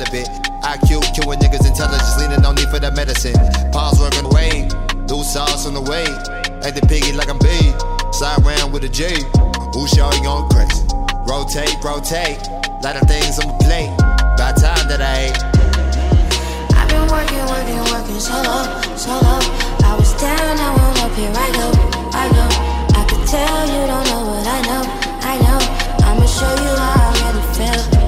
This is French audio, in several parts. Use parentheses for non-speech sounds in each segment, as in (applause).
celibate. IQ killing niggas, intelligence leaning, no need for that medicine. Pause working away, loose sauce on the way. Acting piggy like I'm big. Slide round with a J. Ooh, show you going crazy. Rotate, rotate. Lot of things on my plate. By time that I ate. I've been working, working, working solo, solo. I was down, now I'm up here. I go, I go. I could tell you don't know what I know, I know. I'ma show you how I really feel.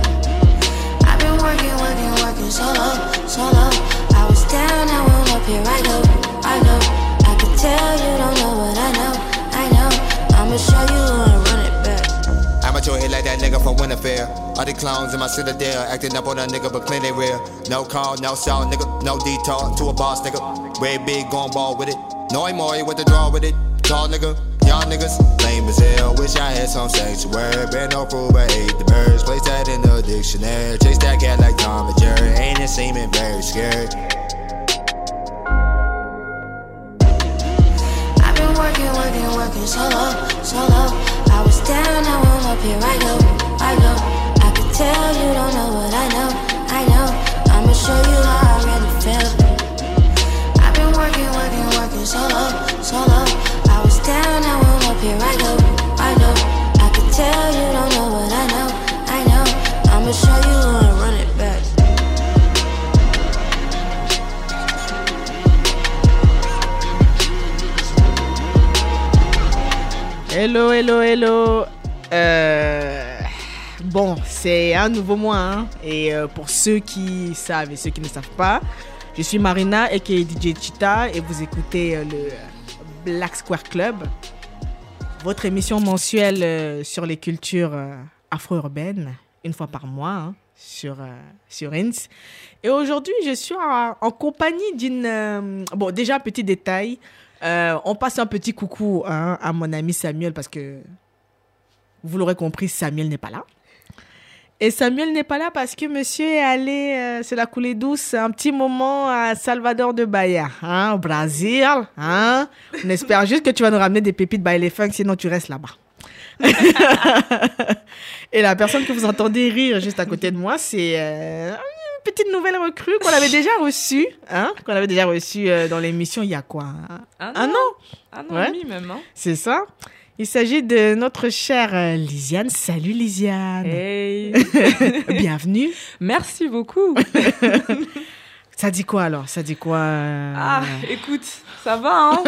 Solo, solo. I was down, now I'm up here. I go, I go. I could tell you don't know what I know, I know. I'ma show you I run it back. Amateur hit like that nigga from Winterfell. All the clones in my citadel, acting up on a nigga, but clean they real. No call, no show, nigga, no detour to a boss, nigga. Red big, going ball with it. No Mori with the draw with it. Tall nigga, y'all niggas, lame as hell. Wish I had some sanctuary. Been no food, but ate the birds. Place that in the dictionary. Chase that cat like Tom and Jerry. Ain't it seeming very scary? I've been working, working, working solo, solo. I was down, now I'm up here. I go, I go. I could tell you don't know what I know, I know. I'ma show you how I really feel. I've been working, working, working solo, solo. I I go. I could tell you know I know, I know. Show you run it back. Hello, hello, hello. Euh, Bon, c'est un nouveau mois. hein. Et euh, pour ceux qui savent et ceux qui ne savent pas, je suis Marina, aka DJ Chita, et vous écoutez euh, le Black Square Club, votre émission mensuelle euh, sur les cultures euh, afro-urbaines, une fois par mois, hein, sur, euh, sur INS. Et aujourd'hui, je suis en, compagnie d'une... bon, déjà, petit détail. On passe un petit coucou hein, à mon ami Samuel parce que vous l'aurez compris, Samuel n'est pas là. Et Samuel n'est pas là parce que monsieur est allé, euh, c'est la coulée douce, un petit moment à Salvador de Bahia, hein, au Brésil. Hein. On espère juste que tu vas nous ramener des pépites by les funk, sinon tu restes là-bas. (laughs) Et la personne que vous entendez rire juste à côté de moi, c'est euh, une petite nouvelle recrue qu'on avait déjà reçue, hein, qu'on avait déjà reçue euh, dans l'émission il y a quoi Un Un an. an Un an Ouais. et demi même. Hein. C'est ça. Il s'agit de notre chère euh, Lisiane. Salut Lisiane. Hey. (laughs) Bienvenue. Merci beaucoup. (laughs) Ça dit quoi alors? Ça dit quoi euh, Ah, écoute, ça va, hein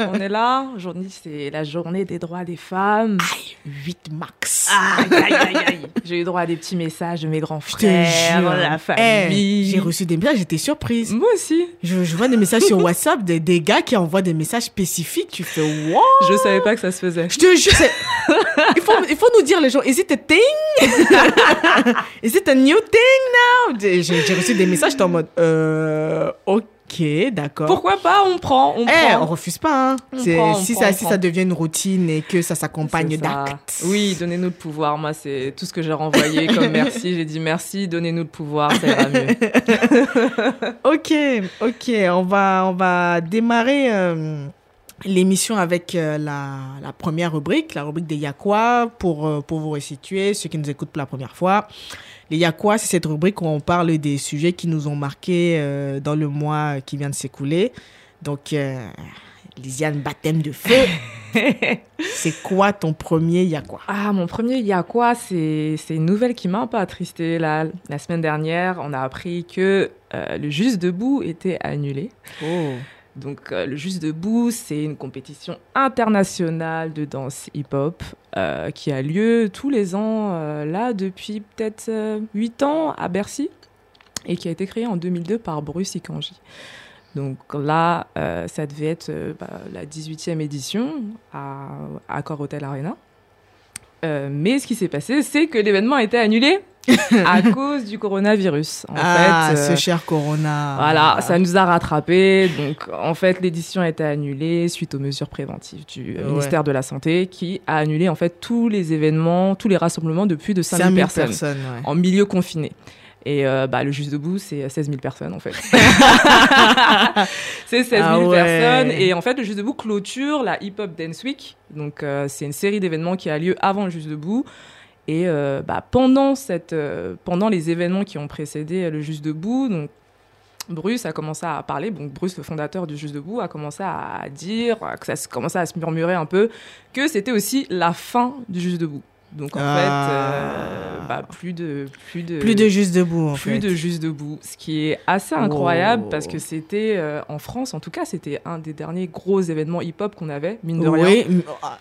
(laughs) On est là. Aujourd'hui, c'est la journée des droits des femmes. 8 max. Aïe, aïe, aïe, aïe. J'ai eu droit à des petits messages de mes grands Je te frères, jure. de la Eh, famille. J'ai reçu des messages, j'étais surprise. Moi aussi. Je, je vois des messages sur WhatsApp des, des gars qui envoient des messages spécifiques. Tu fais wow. Je savais pas que ça se faisait. Je te jure, il, faut, il faut nous dire les gens, is it a thing? (laughs) is it a new thing now? J'ai reçu des messages, j'étais en mode, euh, ok, d'accord. Pourquoi pas On prend, on Eh, prend. on refuse pas. Hein. On C'est- prend, on si, prend, ça, on si prend. ça devient une routine et que ça s'accompagne d'actes. Oui, donnez-nous le pouvoir. Moi, c'est tout ce que j'ai renvoyé comme merci. J'ai dit merci, donnez-nous le pouvoir, ça ira mieux. (laughs) Ok, ok. On va, on va démarrer euh, l'émission avec euh, la, la première rubrique, la rubrique des Yakwa, pour, euh, pour vous resituer, ceux qui nous écoutent pour la première fois. Les Yakwa, c'est cette rubrique où on parle des sujets qui nous ont marqués euh, dans le mois qui vient de s'écouler. Donc, euh, Lisiane, baptême de feu. (laughs) c'est quoi ton premier Yakwa Ah, mon premier, il y a quoi? C'est c'est une nouvelle qui m'a un peu attristée. La, la semaine dernière, on a appris que euh, le Juste Debout était annulé. Oh. Donc, euh, le Juste Debout, c'est une compétition internationale de danse hip-hop euh, qui a lieu tous les ans, euh, là, depuis peut-être 8 ans à Bercy, et qui a été créée en 2002 par Bruce Ikanji. Donc là, ça devait être bah, la 18e édition à Accor Hotel Arena. Mais ce qui s'est passé, c'est que l'événement a été annulé (laughs) à (laughs) cause du coronavirus. En ah, fait, euh, ce cher Corona. voilà, ça nous a rattrapés. Donc, en fait, l'édition a été annulée suite aux mesures préventives du Ouais. ministère de la Santé qui a annulé en fait tous les événements, tous les rassemblements de plus de 5000 5000 personnes, personnes, ouais. en milieu confiné. Et euh, bah, le Juste Debout, c'est 16 000 personnes en fait. (laughs) c'est 16 000 Ah ouais. personnes. Et en fait, le Juste Debout clôture la Hip Hop Dance Week. Donc, euh, c'est une série d'événements qui a lieu avant le Juste Debout. Et euh, bah, pendant, cette, euh, pendant les événements qui ont précédé le Juste Debout, donc, Bruce a commencé à parler, donc Bruce, le fondateur du Juste Debout, a commencé à dire, que ça commençait à se murmurer un peu, que c'était aussi la fin du Juste Debout. Donc en Ah. fait, euh, bah, plus de plus de Plus de juste debout, en plus fait. de juste debout, ce qui est assez incroyable Oh. parce que c'était euh, en France, en tout cas, c'était un des derniers gros événements hip-hop qu'on avait, mine de rien. Oui. mm, ah,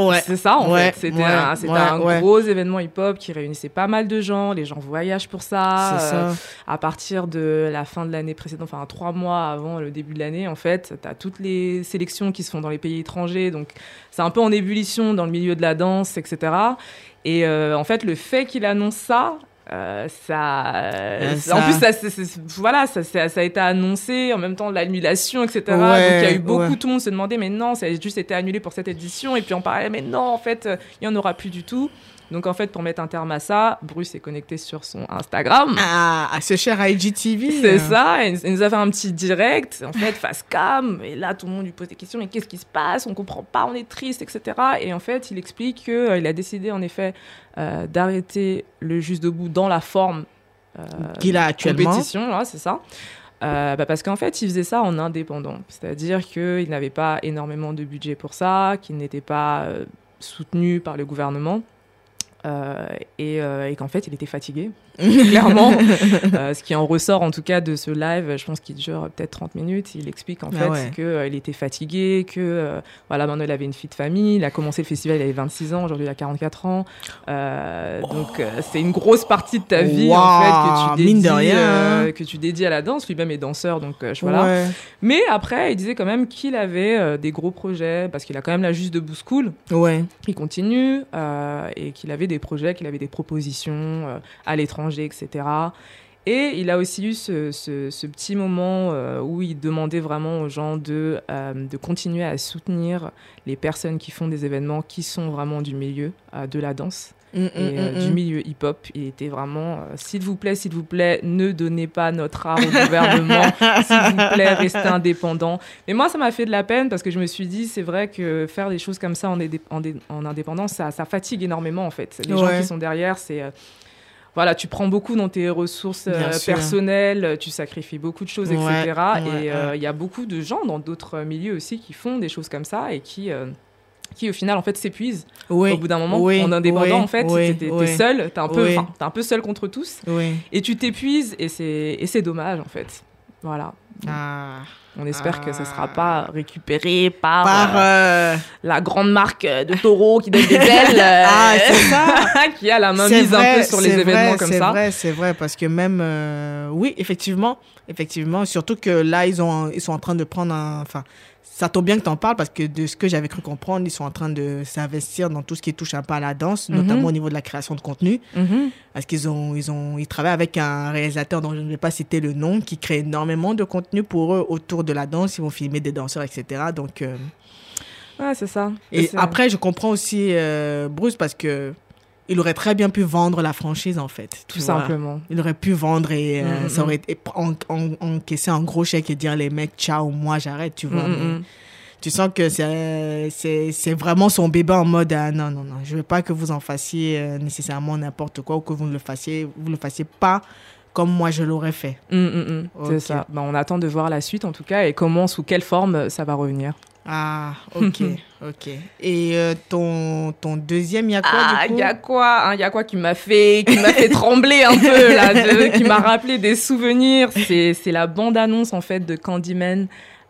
Ouais. C'est ça en Ouais, fait. C'était ouais, un, gros événement hip-hop qui réunissait pas mal de gens. Les gens voyagent pour ça. C'est Euh, ça. à partir de la fin de l'année précédente, enfin trois mois avant le début de l'année, en fait, tu as toutes les sélections qui se font dans les pays étrangers. Donc c'est un peu en ébullition dans le milieu de la danse, etc. Et euh, en fait, le fait qu'il annonce ça, euh, ça, Euh, en ça- plus, ça, voilà, ça, ça, ça a été annoncé en même temps de l'annulation, etc. Ouais, Donc il y a eu beaucoup, ouais. tout le monde se demandait, mais non, ça a juste été annulé pour cette édition. Et puis on parlait, mais non, en fait, euh, il y en aura plus du tout. Donc en fait, pour mettre un terme à ça, Bruce est connecté sur son Instagram. Ah, à ce cher IGTV. C'est euh, ça, il nous a fait un petit direct, en fait, face cam, et là, tout le monde lui pose des questions, mais qu'est-ce qui se passe? On comprend pas, on est triste, etc. Et en fait, il explique qu'il a décidé, en effet, euh, d'arrêter le Juste Debout dans la forme euh, Qu'il a actuellement. compétition, là, c'est ça. Euh, bah, parce qu'en fait, il faisait ça en indépendant, c'est-à-dire qu'il n'avait pas énormément de budget pour ça, qu'il n'était pas euh, soutenu par le gouvernement. Euh, euh, et qu'en fait il était fatigué (laughs) clairement (laughs) Euh, ce qui en ressort en tout cas de ce live je pense qu'il dure peut-être 30 minutes il explique en Ah fait ouais. que euh, il était fatigué que euh, voilà maintenant il avait une fille de famille il a commencé le festival il avait 26 ans aujourd'hui il a 44 ans Euh, donc c'est une grosse partie de ta vie en fait que tu dédies rien, hein. que tu dédies à la danse lui-même est danseur donc je- voilà Ouais. mais après il disait quand même qu'il avait des gros projets parce qu'il a quand même la juste de School Ouais. qui continue et qu'il avait des projets, qu'il avait des propositions à l'étranger, etc. Et il a aussi eu ce, ce- ce petit moment euh, où il demandait vraiment aux gens de, euh, de continuer à soutenir les personnes qui font des événements qui sont vraiment du milieu euh, de la danse Mm, mm, et mm, du milieu hip-hop. Il était vraiment, s'il vous plaît, s'il vous plaît, ne donnez pas notre art au gouvernement. s'il vous plaît, restez indépendant. Mais moi, ça m'a fait de la peine parce que je me suis dit, c'est vrai que faire des choses comme ça en, indé- en, dé- en indépendance, ça, ça fatigue énormément en fait. Les gens qui sont derrière, c'est. Euh, voilà, tu prends beaucoup dans tes ressources euh, personnelles, tu sacrifies beaucoup de choses, Ouais, etc. ouais, et euh, il y a beaucoup de gens dans d'autres milieux aussi qui font des choses comme ça et qui, euh, qui au final, en fait, s'épuisent Oui. au bout d'un moment, oui, en indépendant, oui, en fait, t'es oui. seul, t'es un peu, un peu seul contre tous, et tu t'épuises, et c'est, et c'est dommage, en fait. Voilà. Ah. On espère que ce Ah. sera pas récupéré par, Par. euh, euh, la grande marque de taureau qui donne des ailes, (laughs) euh, Ah, c'est ça. (laughs) qui a la main C'est mise un vrai, peu sur les c'est événements comme c'est ça. vrai, c'est vrai, parce que même, euh, oui, effectivement, effectivement, surtout que là, ils, ont, ils sont en train de prendre un, enfin, ça tombe bien que tu en parles parce que de ce que j'avais cru comprendre, ils sont en train de s'investir dans tout ce qui touche un peu à la danse, Mhm. notamment au niveau de la création de contenu, Mhm. parce qu'ils ont, ils ont, ils travaillent avec un réalisateur dont je ne vais pas citer le nom, qui crée énormément de contenu pour eux autour de la danse. Ils vont filmer des danseurs, etc. Donc, euh, Ouais, c'est ça. et après, je comprends aussi euh, Bruce parce que il aurait très bien pu vendre la franchise en fait. tout vois. simplement. Il aurait pu vendre et euh, Mm, ça mm. aurait été en, en- encaisser un gros chèque et dire les mecs ciao moi j'arrête tu vois. Mm, mais mm, Tu sens que c'est vraiment son bébé en mode ah, non non non je veux pas que vous en fassiez euh, nécessairement n'importe quoi ou que vous ne le fassiez vous le fassiez pas comme moi je l'aurais fait. mm, mm, mm. C'est ça. Ben, on attend de voir la suite en tout cas et comment, sous quelle forme ça va revenir. Ah ok (laughs) ok et euh, ton ton deuxième il y a quoi Ah, du coup il y a quoi hein, Il y a quoi qui m'a fait, qui m'a fait trembler un peu là, de- (laughs) qui m'a rappelé des souvenirs? C'est, la bande annonce en fait de Candyman.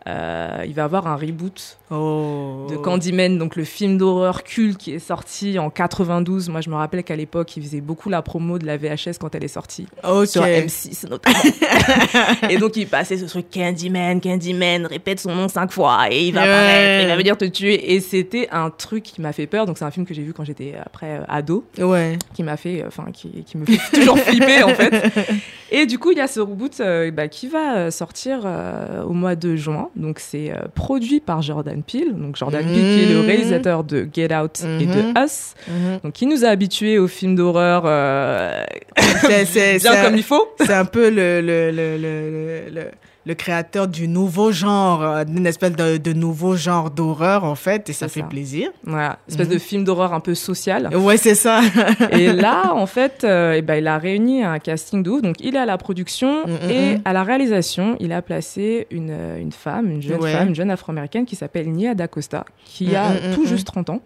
Euh, il va avoir un reboot oh de Candyman, donc le film d'horreur culte qui est sorti en 92. Moi, je me rappelle qu'à l'époque, il faisait beaucoup la promo de la VHS quand elle est sortie ok sur M6 notamment. (laughs) et donc il passait ce truc Candyman, Candyman, répète son nom cinq fois et il va apparaître, il va venir te tuer. Et c'était un truc qui m'a fait peur. Donc c'est un film que j'ai vu quand j'étais après euh, ado, ouais qui m'a fait, euh, enfin qui, qui me fait toujours flipper en fait. (laughs) Et du coup il y a ce reboot euh, bah, qui va euh, sortir euh, au mois de juin. Donc c'est euh, produit par Jordan Peele. Donc Jordan Peele qui est le réalisateur de Get Out et Mhm. de Us. Mhm. Donc qui nous a habitués aux films d'horreur euh, (laughs) bien comme il faut. c'est un peu le, le, le, le, le, créateur du nouveau genre, euh, d'une espèce de, de nouveau genre d'horreur en fait, et ça fait plaisir. Voilà, espèce Mhm. de film d'horreur un peu social. Ouais, c'est ça. (laughs) Et là, (laughs) en fait, euh, eh ben, il a réuni un casting de ouf. Donc, il est à la production Mm, mm, et mm. à la réalisation, il a placé une, euh, une femme, une jeune Ouais. femme, une jeune afro-américaine qui s'appelle Nia D'Acosta, qui Mm, a tout juste 30 ans.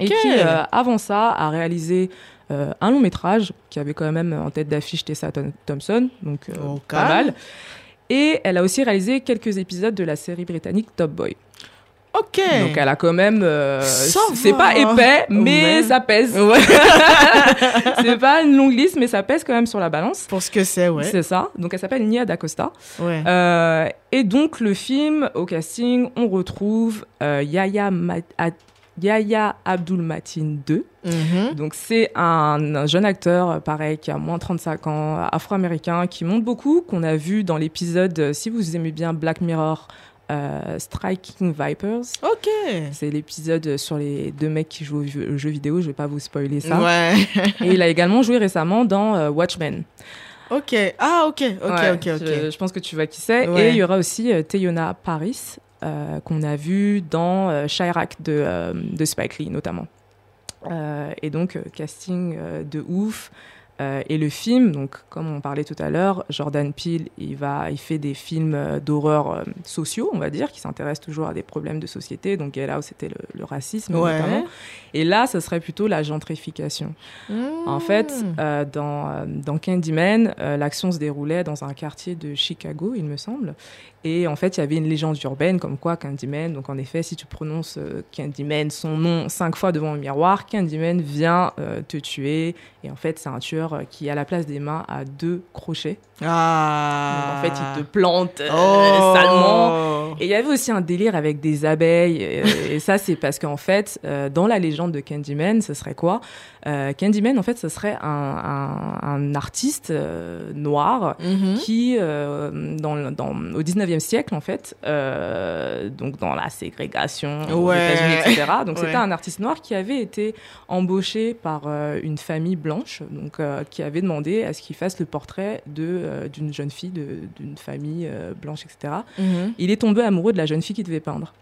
Et qui, euh, avant ça, a réalisé euh, un long métrage qui avait quand même en tête d'affiche Tessa Thom- Thompson, donc pas mal. Et elle a aussi réalisé quelques épisodes de la série britannique Top Boy. Ok. Donc elle a quand même, euh, c'est pas épais, mais Ouais. ça pèse. Ouais. (laughs) c'est pas une longue liste, mais ça pèse quand même sur la balance. Pour ce que c'est, ouais. C'est ça. Donc elle s'appelle Nia D'Acosta. Ouais. Euh, et donc le film, au casting, on retrouve euh, Yaya, Ma- A- Yaya Abdul Matin II. Mhm. Donc c'est un, un jeune acteur, euh, pareil, qui a moins de 35 ans, afro-américain, qui monte beaucoup, qu'on a vu dans l'épisode, euh, si vous aimez bien Black Mirror, euh, Striking Vipers. Ok. C'est l'épisode sur les deux mecs qui jouent au jeu, vidéo, je vais pas vous spoiler ça. Ouais. Et il a également joué récemment dans euh, Watchmen. ok. Ah, ok. Ok, Ouais, ok, ok. Je, je pense que tu vois qui c'est. Ouais. Et il y aura aussi euh, Teyona Paris, qu'on a vu dans euh, Chirac de, euh, de Spike Lee, notamment. Euh, et donc, euh, casting euh, de ouf. Euh, et le film, donc comme on parlait tout à l'heure, Jordan Peele, il va, il fait des films euh, d'horreur euh, sociaux, on va dire, qui s'intéressent toujours à des problèmes de société. Donc Get Out, c'était le, le racisme Ouais. notamment. Et là, ce serait plutôt la gentrification. En fait, Mm. euh, dans, dans Candyman, l'action se déroulait dans un quartier de Chicago, il me semble. Et en fait, il y avait une légende urbaine comme quoi Candyman, donc en effet, si tu prononces Candyman, son nom, cinq fois devant le miroir, Candyman vient te tuer. Et en fait, c'est un tueur euh, qui, à la place des mains, a deux crochets. Ah. Donc en fait, il te plante euh, Oh. salement. Et il y avait aussi un délire avec des abeilles. Et, et ça, c'est parce qu'en fait, euh, dans la légende de Candyman, ce serait quoi Euh, Candyman, en fait, ce serait un, un, un artiste euh, noir Mhm. qui, euh, dans, dans, au 19e siècle, en fait, euh, donc dans la ségrégation aux. États-Unis, etc. Donc (laughs) Ouais. c'était un artiste noir qui avait été embauché par euh, une famille blanche, donc euh, qui avait demandé à ce qu'il fasse le portrait euh, d'une jeune fille d'une famille euh, blanche, etc. Mhm. Il est tombé amoureux de la jeune fille qui devait peindre.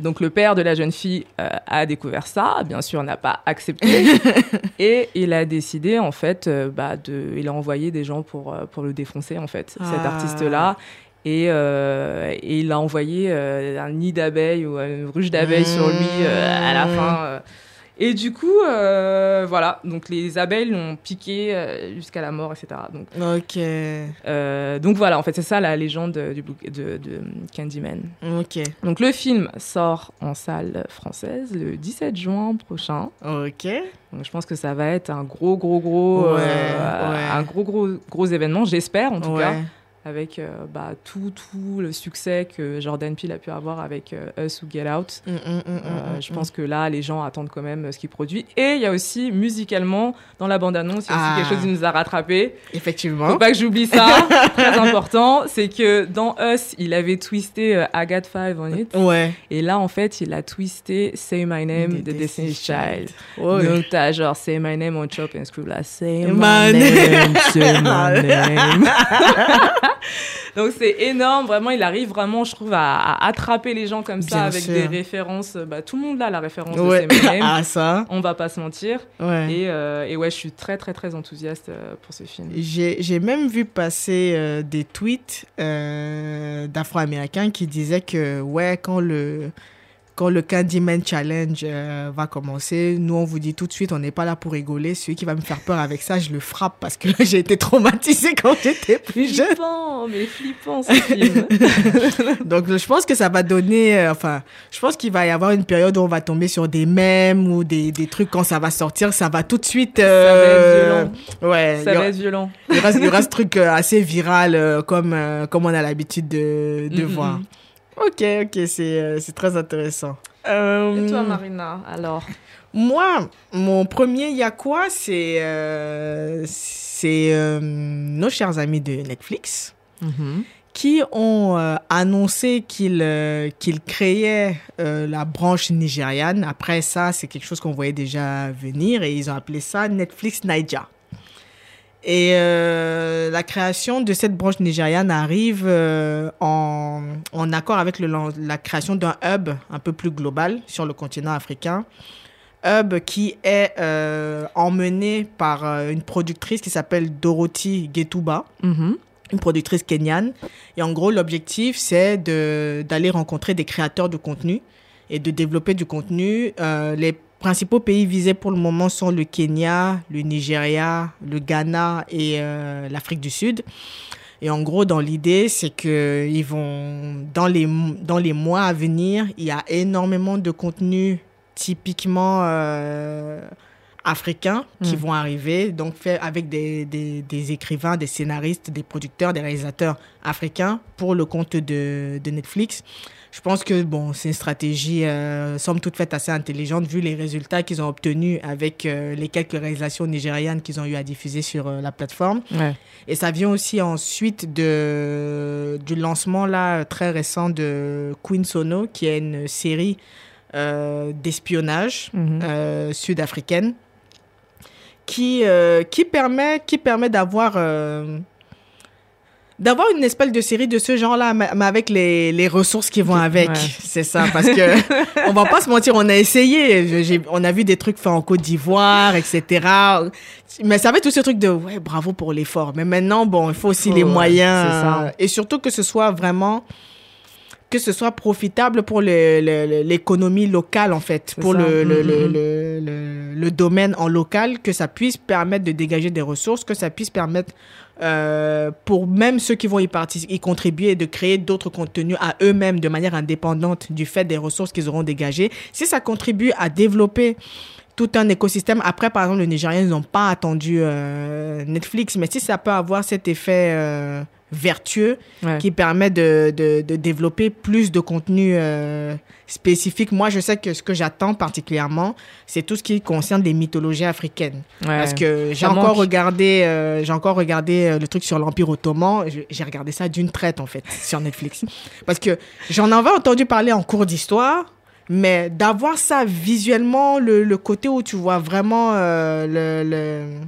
Donc le père de la jeune fille euh, a découvert ça, bien sûr n'a pas accepté, (laughs) et il a décidé en fait, euh, bah, de, il a envoyé des gens pour pour le défoncer en fait, cet Ah. artiste-là. Et, euh, et il a envoyé un nid d'abeilles ou une ruche d'abeilles sur lui à la Mmh. fin. Et du coup, euh, voilà, donc les abeilles l'ont piqué euh, jusqu'à la mort, etc. Donc, Ok. euh, donc voilà, en fait, c'est ça la légende du de, de Candyman. Ok. Donc le film sort en salle française le 17 juin prochain. Ok. Donc je pense que ça va être un gros gros gros Ouais, euh, ouais. un gros gros gros événement, j'espère en tout ouais. cas avec euh, bah, tout tout le succès que Jordan Peele a pu avoir avec euh, Us ou Get Out. Mm, mm, mm, Euh, je pense que là, les gens attendent quand même ce qu'il produit. Et il y a aussi, musicalement, dans la bande-annonce, il y a aussi Ah. quelque chose qui nous a rattrapé. Effectivement. Faut pas que j'oublie ça. (laughs) Très important. C'est que dans Us, il avait twisté I Got Five on it. Ouais. Et là, en fait, il a twisté Say My Name de Destiny's Child. Ouais. Donc, t'as genre Say My Name on Chop and Screw là. Say My my name, say Ah. my (laughs) name. (laughs) (laughs) Donc, c'est énorme. Vraiment, il arrive vraiment, je trouve, à, à attraper les gens comme ça Bien avec sûr. des références. Bah, tout le monde a la référence Ouais. de Name. (laughs) Ah, ça. On va pas se mentir. Ouais. Et, euh, et ouais, je suis très, très, très enthousiaste euh, pour ce film. J'ai j'ai même vu passer euh, des tweets euh, d'Afro-Américains qui disaient que, ouais, quand le, quand le Candyman Challenge euh, va commencer, nous, on vous dit tout de suite, on n'est pas là pour rigoler. Celui qui va me faire peur avec ça, je le frappe parce que (laughs) j'ai été traumatisée quand j'étais plus jeune. Flippant, mais flippant ce film. (laughs) Donc, je pense que ça va donner, euh, enfin, je pense qu'il va y avoir une période où on va tomber sur des mèmes ou des, des trucs quand ça va sortir, ça va tout de suite. va euh, être Ouais. Ça y va aura- être violent. il reste, il reste truc assez viral comme, comme on a l'habitude de, de Mm, mm, voir. Ok, ok, c'est euh, c'est très intéressant. Euh, Et toi, Marina, alors moi, mon premier il y a quoi C'est euh, c'est euh, nos chers amis de Netflix qui ont euh, annoncé qu'ils euh, qu'ils créaient euh, la branche nigériane. Après ça, c'est quelque chose qu'on voyait déjà venir et ils ont appelé ça Netflix Niger. Et euh, la création de cette branche nigériane arrive euh, en, en accord avec le, la création d'un hub un peu plus global sur le continent africain. Hub qui est euh, emmené par une productrice qui s'appelle Dorothy Getuba Mhm. une productrice kenyane. Et en gros, l'objectif, c'est d'aller rencontrer des créateurs de contenu et de développer du contenu. Les principaux pays visés pour le moment sont le Kenya, le Nigeria, le Ghana et euh, l'Afrique du Sud. Et en gros, dans l'idée, c'est que ils vont dans les dans les mois à venir, il y a énormément de contenus typiquement euh, africains qui Mm. vont arriver, donc fait avec des, des, des écrivains, des scénaristes, des producteurs, des réalisateurs africains pour le compte de, de Netflix. Je pense que bon, c'est une stratégie, euh, somme toute faite, assez intelligente vu les résultats qu'ils ont obtenus avec euh, les quelques réalisations nigérianes qu'ils ont eu à diffuser sur euh, la plateforme. Ouais. Et ça vient aussi ensuite de, du lancement là, très récent de Queen Sono, qui est une série euh, d'espionnage Mhm. sud-africaine qui, qui permet, qui permet d'avoir d'avoir une espèce de série de ce genre-là, mais avec les, les ressources qui vont avec. Ouais. (laughs) C'est ça, parce que on va pas se mentir, on a essayé. Je- on a vu des trucs faits en Côte d'Ivoire, etc. Mais ça avait tout ce truc de ouais, bravo pour l'effort. Mais maintenant, bon, il faut aussi Oh, les moyens. ça. euh, Et surtout que ce soit vraiment que ce soit profitable pour l'économie locale en fait, pour le, le, Mm, le, mm, le, le- le domaine en local, que ça puisse permettre de dégager des ressources, que ça puisse permettre euh, pour même ceux qui vont y, participer, y contribuer de créer d'autres contenus à eux-mêmes de manière indépendante du fait des ressources qu'ils auront dégagées. Si ça contribue à développer tout un écosystème. Après, par exemple, les Nigériens, n'ont pas attendu euh, Netflix, mais si ça peut avoir cet effet euh, vertueux Ouais. qui permet de, de, de développer plus de contenu euh, spécifique. Moi, je sais que ce que j'attends particulièrement, c'est tout ce qui concerne les mythologies africaines. Ouais. Parce que j'ai Ça encore manque. regardé, euh, j'ai encore regardé euh, le truc sur l'Empire ottoman. J'ai regardé ça d'une traite en fait sur Netflix, parce que j'en avais entendu parler en cours d'histoire, mais d'avoir ça visuellement, le, le côté où tu vois vraiment euh, le, le-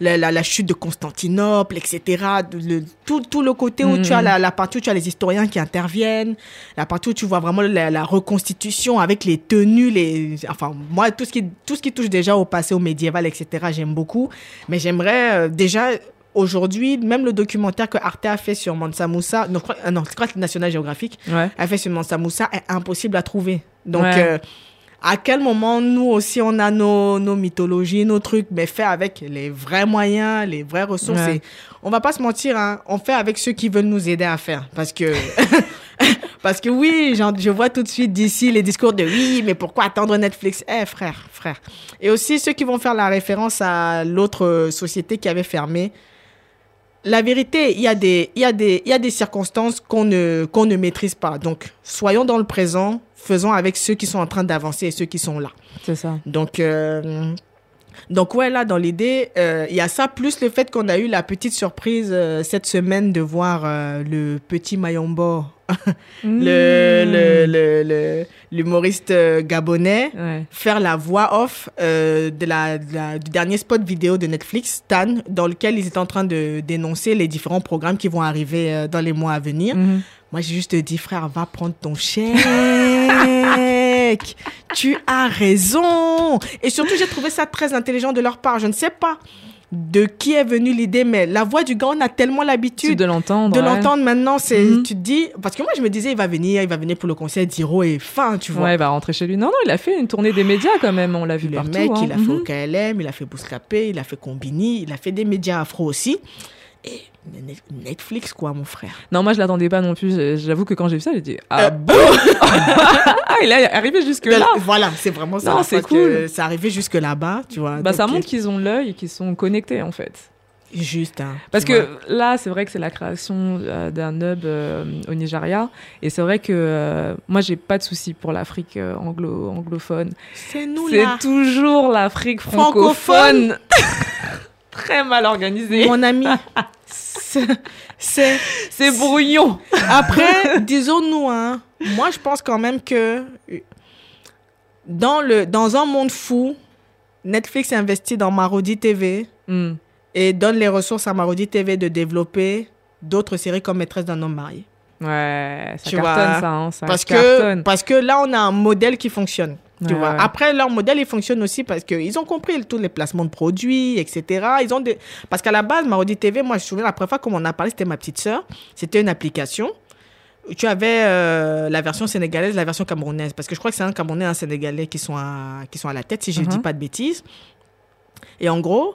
la, la, la chute de Constantinople, etc. Le, tout, tout le côté où tu as Mhm. la, la partie où tu as les historiens qui interviennent, la partie où tu vois vraiment la, reconstitution avec les tenues, les, enfin, moi, tout ce qui, tout ce qui touche déjà au passé, au médiéval, etc., j'aime beaucoup. Mais j'aimerais euh, déjà, aujourd'hui, même le documentaire que Arte a fait sur Mansa Moussa, non, je crois, euh, non, je crois que c'est National Geographic, Ouais. a fait sur Mansa Moussa est impossible à trouver. Donc, Ouais. euh, à quel moment nous aussi on a nos, nos mythologies, nos trucs, mais fait avec les vrais moyens, les vraies ressources. Ouais. Et on va pas se mentir, hein, on fait avec ceux qui veulent nous aider à faire. Parce que, (laughs) parce que oui, je vois tout de suite d'ici les discours de oui, mais pourquoi attendre Netflix? Eh frère, frère. Et aussi ceux qui vont faire la référence à l'autre société qui avait fermé. La vérité, il y a des, il y a des, il y a des circonstances qu'on ne, qu'on ne maîtrise pas. Donc, soyons dans le présent, faisons avec ceux qui sont en train d'avancer et ceux qui sont là. C'est ça. Donc, euh, donc ouais, là, dans l'idée, euh, il y a ça, plus le fait qu'on a eu la petite surprise euh, cette semaine de voir euh, le petit Mayombo, (laughs) Mmh. le, l'humoriste euh, gabonais, Ouais. faire la voix off euh, de la, de la- du dernier spot vidéo de Netflix, Stan, dans lequel ils étaient en train de dénoncer les différents programmes qui vont arriver euh, dans les mois à venir. Mhm. Moi, j'ai juste dit, frère, va prendre ton chèque. (laughs) tu as raison. Et surtout, j'ai trouvé ça très intelligent de leur part. Je ne sais pas de qui est venue l'idée, mais la voix du gars, on a tellement Tu l'habitude de l'entendre. de ouais. l'entendre maintenant. C'est, Mhm. tu te dis, parce que moi, je me disais, il va venir, il va venir pour le concert d'Hiro et fin, tu vois. Ouais, il va rentrer chez lui. Non, non, il a fait une tournée des médias quand même. On l'a vu Le partout. mec, hein. il a fait Mhm. au KLM, il a fait Bouscapé, il a fait Combini, il a fait des médias afro aussi. Et Netflix, quoi, mon frère. Non, moi je l'attendais pas non plus. J'avoue que quand j'ai vu ça, j'ai dit ah Euh, bon? (laughs) Ah, il est arrivé jusque là. Voilà, c'est vraiment ça. C'est cool. C'est arrivé jusque là-bas, tu vois. Bah ça montre qu'ils ont l'œil et qu'ils sont connectés en fait. Juste, hein, Parce que vois. là, c'est vrai que c'est la création euh, d'un hub euh, au Nigeria. Et c'est vrai que euh, moi, j'ai pas de souci pour l'Afrique anglo anglophone. c'est nous C'est toujours l'Afrique Francophone. francophone. (laughs) Très mal organisée. Mon ami. (laughs) c'est, c'est- brouillon. Après, (laughs) disons-nous, hein, moi je pense quand même que dans, le, dans un monde fou, Netflix investit dans Marodi TV Hmm. et donne les ressources à Marodi TV de développer d'autres séries comme Maîtresse d'un homme marié. Ouais, ça Tu cartonne vois, ça, hein, ça Parce que, parce que là, on a un modèle qui fonctionne. Tu Ouais, vois. ouais. Après, leur modèle, il fonctionne aussi parce qu'ils ont compris tous les placements de produits, etc. Ils ont des... Parce qu'à la base, Marodi TV, moi, je me souviens, la première fois qu'on en a parlé, c'était ma petite sœur. C'était une application. Tu avais euh, la version sénégalaise, la version camerounaise. Parce que je crois que c'est un Camerounais et un Sénégalais qui sont à, qui sont à la tête, si je ne Mhm. dis pas de bêtises. Et en gros,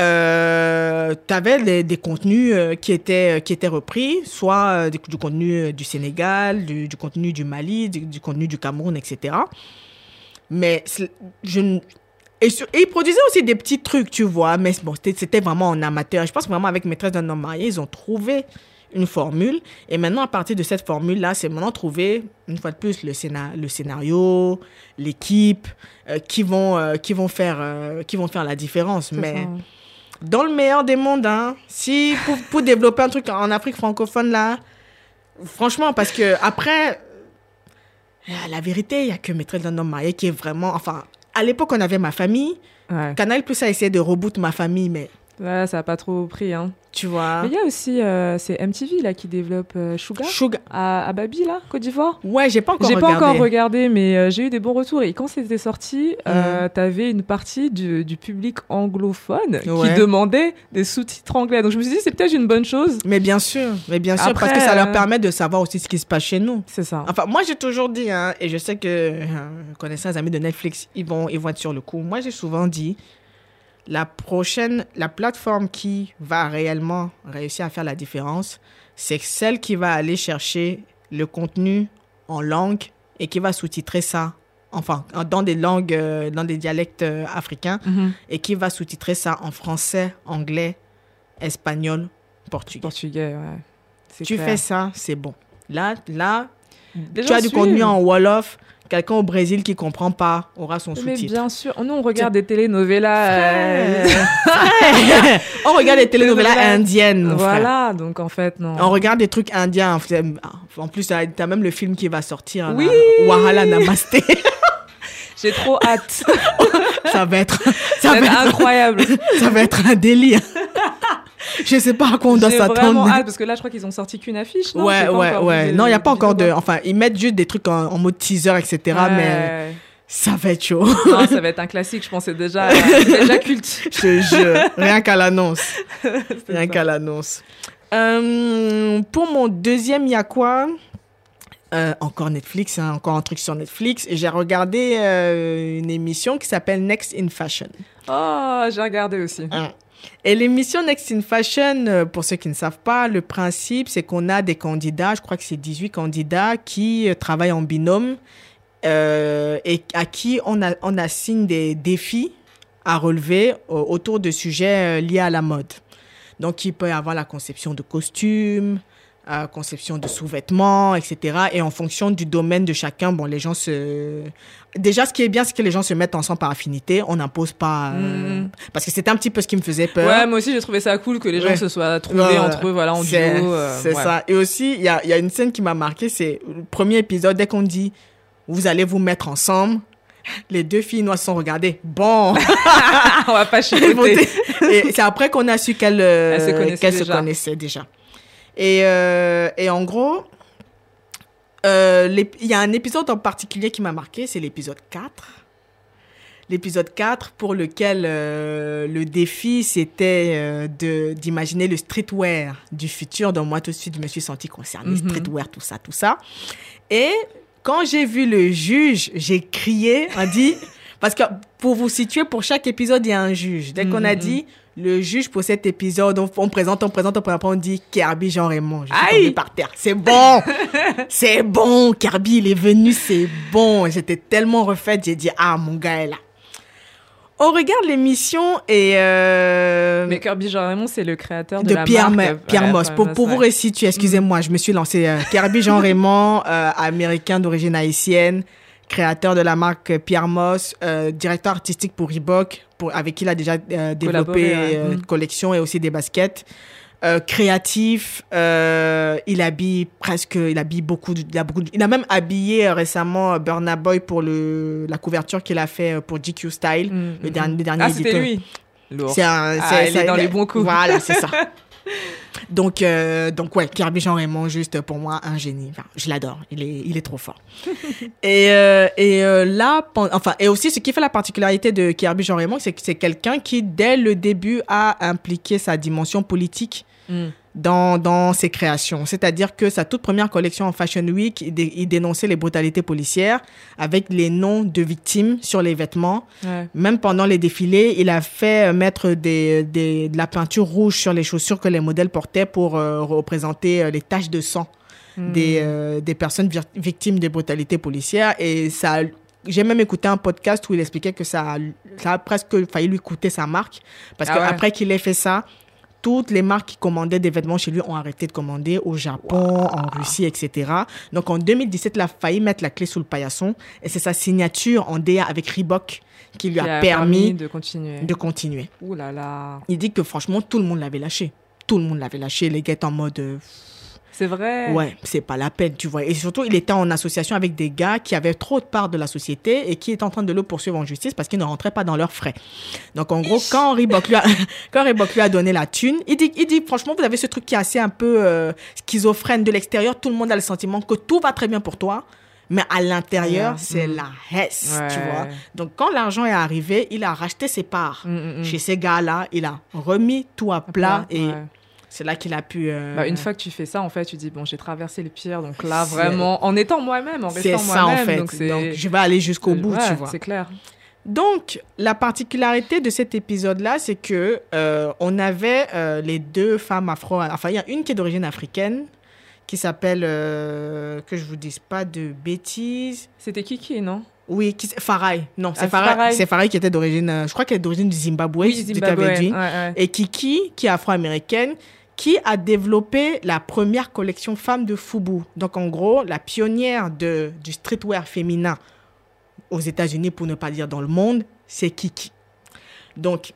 euh, tu avais des contenus euh, qui, étaient, qui étaient repris, soit du, du contenu du Sénégal, du, du contenu du Mali, du, du contenu du Cameroun, etc. Mais je et, sur- et ils produisaient aussi des petits trucs, tu vois, mais bon, c'était vraiment en amateur. Je pense vraiment avec Maîtresse d'un homme marié, ils ont trouvé une formule. Et maintenant, à partir de cette formule-là, c'est maintenant trouver, une fois de plus, le, scénar- le scénario, l'équipe, euh, qui, vont, euh, qui, vont faire, euh, qui vont faire la différence. Mais ça. dans le meilleur des mondes, hein, si pour, pour développer un truc en Afrique francophone, là, franchement, parce que après, la vérité, il n'y a que Maîtresse d'un homme marié qui est vraiment. Enfin, à l'époque, on avait ma famille. Ouais. Canal Plus a essayé de reboot ma famille, mais Ouais, ça a pas trop pris. Hein. tu vois. Mais il y a aussi, euh, c'est MTV là qui développe euh, Sugar Sugar. à, à Babi là, Côte d'Ivoire. Ouais, j'ai pas encore J'ai pas encore regardé, mais euh, j'ai eu des bons retours. Et quand c'était sorti, Mhm. euh, t'avais une partie du, du public anglophone Ouais. qui demandait des sous-titres anglais. Donc je me suis dit, c'est peut-être une bonne chose. Mais bien sûr, mais bien sûr, Après, parce que ça leur permet de savoir aussi ce qui se passe chez nous. C'est ça. Enfin, moi, j'ai toujours dit, hein, et je sais que, connaissant les amis de Netflix, ils vont, ils vont être sur le coup. Moi, j'ai souvent dit, la prochaine, la plateforme qui va réellement réussir à faire la différence, c'est celle qui va aller chercher le contenu en langue et qui va sous-titrer ça, enfin, dans des langues, euh, dans des dialectes euh, africains, Mhm. et qui va sous-titrer ça en français, anglais, espagnol, portugais. Portugais, ouais. Tu clair. fais ça, c'est bon. Là, là, tu as du contenu en Wolof. Quelqu'un au Brésil qui comprend pas aura son Mais sous-titre. bien sûr, nous on regarde des télénovelas. euh. (laughs) On regarde des télénovelas Télénovelas. indiennes, mon frère. voilà, donc en fait, non. On regarde des trucs indiens. En plus, tu as même le film qui va sortir. là. Oui. Wahala Namaste. (laughs) J'ai trop hâte. (laughs) ça va être, Ça ça va va être être, incroyable. ça va être un délire. (laughs) Je sais pas à quoi on doit vraiment s'attendre. hâte parce que là, je crois qu'ils ont sorti qu'une affiche. Non? Ouais, ouais, ouais. Non, il n'y a pas encore de. Enfin, ils mettent juste des trucs en, en mode teaser, etc. Mais ça va être chaud. Non, ça (laughs) va être un classique, je pense, c'est déjà, c'est (laughs) déjà culte. Je jure. Rien qu'à l'annonce. Rien qu'à l'annonce. Euh, pour mon deuxième, il y a quoi? Euh, encore Netflix, hein, encore un truc sur Netflix. Et j'ai regardé euh, une émission qui s'appelle Next in Fashion. Oh, j'ai regardé aussi. Hein. Et l'émission Next in Fashion, euh, pour ceux qui ne savent pas, le principe, c'est qu'on a des candidats, je crois que c'est 18 candidats, qui euh, travaillent en binôme euh, et à qui on, a, on assigne des défis à relever autour de sujets liés à la mode. Donc, il peut y avoir la conception de costumes, euh, conception de sous-vêtements, etc. Et en fonction du domaine de chacun, bon, les gens se... Déjà, ce qui est bien, c'est que les gens se mettent ensemble par affinité. On n'impose pas... euh, Mhm. Parce que c'était un petit peu ce qui me faisait peur. Ouais, moi aussi, j'ai trouvé ça cool que les gens Ouais. se soient trouvés Ouais, entre eux, voilà, en duo. euh, c'est ouais. ça. Et aussi, il y a, y a une scène qui m'a marqué, c'est le premier épisode, dès qu'on dit, vous allez vous mettre ensemble, les deux filles noires se sont regardées. Bon, (laughs) on va pas (laughs) chipoter. te- et c'est après qu'on a su qu'elles euh, se connaissaient déjà. Et, euh, et en gros, euh, il y a un épisode en particulier qui m'a marqué, c'est l'épisode 4. L'épisode 4 pour lequel euh, le défi c'était euh, de d'imaginer le streetwear du futur. Donc moi tout de suite je me suis sentie concernée, Mhm. streetwear, tout ça, tout ça. Et quand j'ai vu le juge, j'ai crié, on dit, (laughs) parce que pour vous situer, pour chaque épisode, il y a un juge. Dès qu'on a Mhm. dit le juge pour cet épisode, on, on présente, on présente, on présente, on dit Kirby Jean Raymond. Je suis Aïe tombée par terre. C'est bon, (laughs) c'est bon. Kirby, il est venu, c'est bon. J'étais tellement refaite, j'ai dit ah mon gars est là. On regarde l'émission et euh, Mais Kirby Jean Raymond, c'est le créateur de, de la Pierre, marque. Ma- Pierre Ouais, Moss. Pour, pour vous ouais. resituer, excusez-moi, je me suis lancé. Euh, Kirby Jean (laughs) Raymond, euh, américain d'origine haïtienne, créateur de la marque Pierre Moss, euh, directeur artistique pour Reebok, pour, avec qui il a déjà euh, développé euh, Mm. une collection et aussi des baskets. Euh, créatif, il habille presque, il habille beaucoup, il a beaucoup, il a même habillé récemment Burna Boy pour le la couverture qu'il a fait pour GQ Style, Mm, le mm, dernier, mm. le dernier Ah, c'était lui. C'est un. Ah, est dans les bons coups. Voilà, c'est ça. (laughs) Donc, euh, donc ouais, Kirby Jean Raymond, juste pour moi, un génie. Enfin, je l'adore. Il est, il est trop fort. (laughs) et euh, et euh, là, enfin, et aussi, ce qui fait la particularité de Kirby Jean Raymond, c'est que c'est quelqu'un qui, dès le début, a impliqué sa dimension politique Mm. Dans, dans ses créations. C'est-à-dire que sa toute première collection en Fashion Week, il, dé- il dénonçait les brutalités policières avec les noms de victimes sur les vêtements. Ouais. Même pendant les défilés, il a fait euh, mettre des, des- de la peinture rouge sur les chaussures que les modèles portaient pour euh, représenter euh, les taches de sang Mm. des, euh, des personnes victimes des brutalités policières. Et ça, a- j'ai même écouté un podcast où il expliquait que ça, a- ça a presque failli lui coûter sa marque. Parce Ah ouais. qu'après qu'il ait fait ça, toutes les marques qui commandaient des vêtements chez lui ont arrêté de commander au Japon, en Russie, etc. Donc en 2017, il a failli mettre la clé sous le paillasson. Et c'est sa signature en DA avec Reebok qui lui Qui a, permis de continuer. de continuer. Ouh là là. Il dit que franchement, tout le monde l'avait lâché. Tout le monde l'avait lâché. Les gars étaient en mode, euh, C'est vrai. ouais, c'est pas la peine, tu vois. Et surtout, il était en association avec des gars qui avaient trop de part de la société et qui étaient en train de le poursuivre en justice parce qu'ils ne rentraient pas dans leurs frais. Donc, en gros, quand Reebok lui a, (laughs) quand lui a donné la thune, il dit, il dit, franchement, vous avez ce truc qui est assez un peu euh, schizophrène de l'extérieur. Tout le monde a le sentiment que tout va très bien pour toi. Mais à l'intérieur, c'est Mm. la hesse, tu vois. Donc, quand l'argent est arrivé, il a racheté ses parts Mm, mm, chez ces gars-là. Il a remis tout à plat et Ouais. C'est là qu'il a pu. euh, Bah, une fois que tu fais ça, en fait, tu dis bon, j'ai traversé le pire, donc là, vraiment, en étant moi-même, en c'est restant ça en moi-même, fait. donc je vais aller jusqu'au bout, Ouais, tu vois. C'est clair. Donc, la particularité de cet épisode-là, c'est que euh, on avait euh, les deux femmes afro. Enfin, il y a une qui est d'origine africaine, qui s'appelle euh, que je vous dise pas de bêtises. C'était Kiki, non? Oui, qui Farai. Non, c'est Ah, c'est Farai. Farai. C'est Farai qui était d'origine. je crois qu'elle est d'origine du Zimbabwe. si tu t'avais dit. Ouais, ouais. Et Kiki, qui est afro-américaine, qui a développé la première collection femme de Fubu. Donc, en gros, la pionnière de, du streetwear féminin aux États-Unis, pour ne pas dire dans le monde, c'est Kiki. Donc,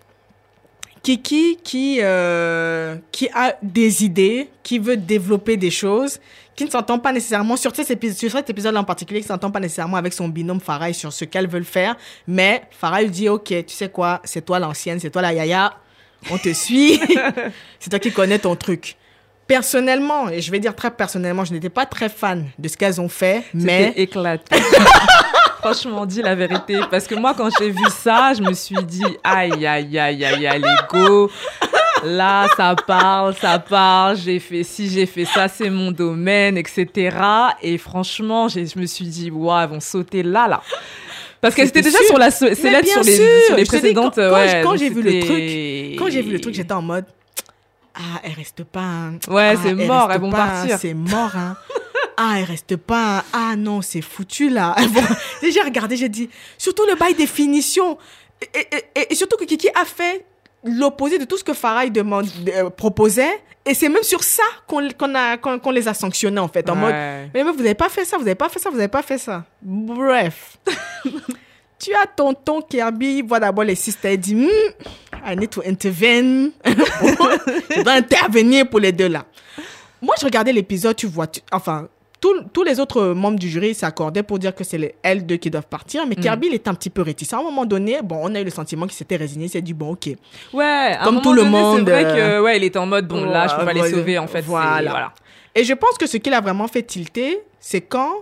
Kiki qui, euh, qui a des idées, qui veut développer des choses, qui ne s'entend pas nécessairement, sur cet épisode, en particulier, qui ne s'entend pas nécessairement avec son binôme Farai sur ce qu'elles veulent faire. Mais Farai lui dit, OK, tu sais quoi, c'est toi l'ancienne, c'est toi la yaya, on te suit, (laughs) c'est toi qui connais ton truc. Personnellement, et je vais dire très personnellement, je n'étais pas très fan de ce qu'elles ont fait, mais éclaté. (laughs) Franchement, dis la vérité. Parce que moi, quand j'ai vu ça, je me suis dit, aïe, aïe, aïe, aïe, aïe, l'ego. Là, ça parle, ça parle. J'ai fait ci, j'ai fait ça, c'est mon domaine, etc. Et franchement, je me suis dit, waouh, elles vont sauter là, là. Parce qu'elles étaient C'était déjà sûr. sur la sellette sur les, sur les dis, précédentes. quand- ouais, j'ai- quand donc j'ai vu le c'était- Quand j'ai vu le truc, j'étais en mode Ah, elle reste pas. hein. Ouais, Ah, c'est mort, elles vont pas, hein. partir. C'est mort, hein. Ah, elle reste pas. hein. Ah non, c'est foutu là. (laughs) Bon, j'ai regardé, j'ai dit surtout le bail des finitions. Et, et- et- et surtout que Kiki a fait l'opposé de tout ce que Farai demande, euh, proposait. Et c'est même sur ça qu'on qu'on a qu'on les a sanctionnés en fait. En mode mais vous n'avez pas fait ça, vous n'avez pas fait ça, vous n'avez pas fait ça. Bref. (laughs) tu as tonton Kirby, voit d'abord les sisters et dit Hmm, I need to intervene. (laughs) je dois intervenir pour les deux là. Moi, je regardais l'épisode, tu vois, tu- enfin, tous- tous les autres membres du jury s'accordaient pour dire que c'est les elles deux qui doivent partir, mais Kirby, il est un petit peu réticent. À un moment donné, bon, on a eu le sentiment qu'il s'était résigné, il s'est dit, bon, ok. Ouais, Comme tout le monde, C'est vrai euh, que, ouais, il était en mode, bon, là, je peux pas les sauver, en fait. Voilà. voilà. Et je pense que ce qui l'a vraiment fait tilter, c'est quand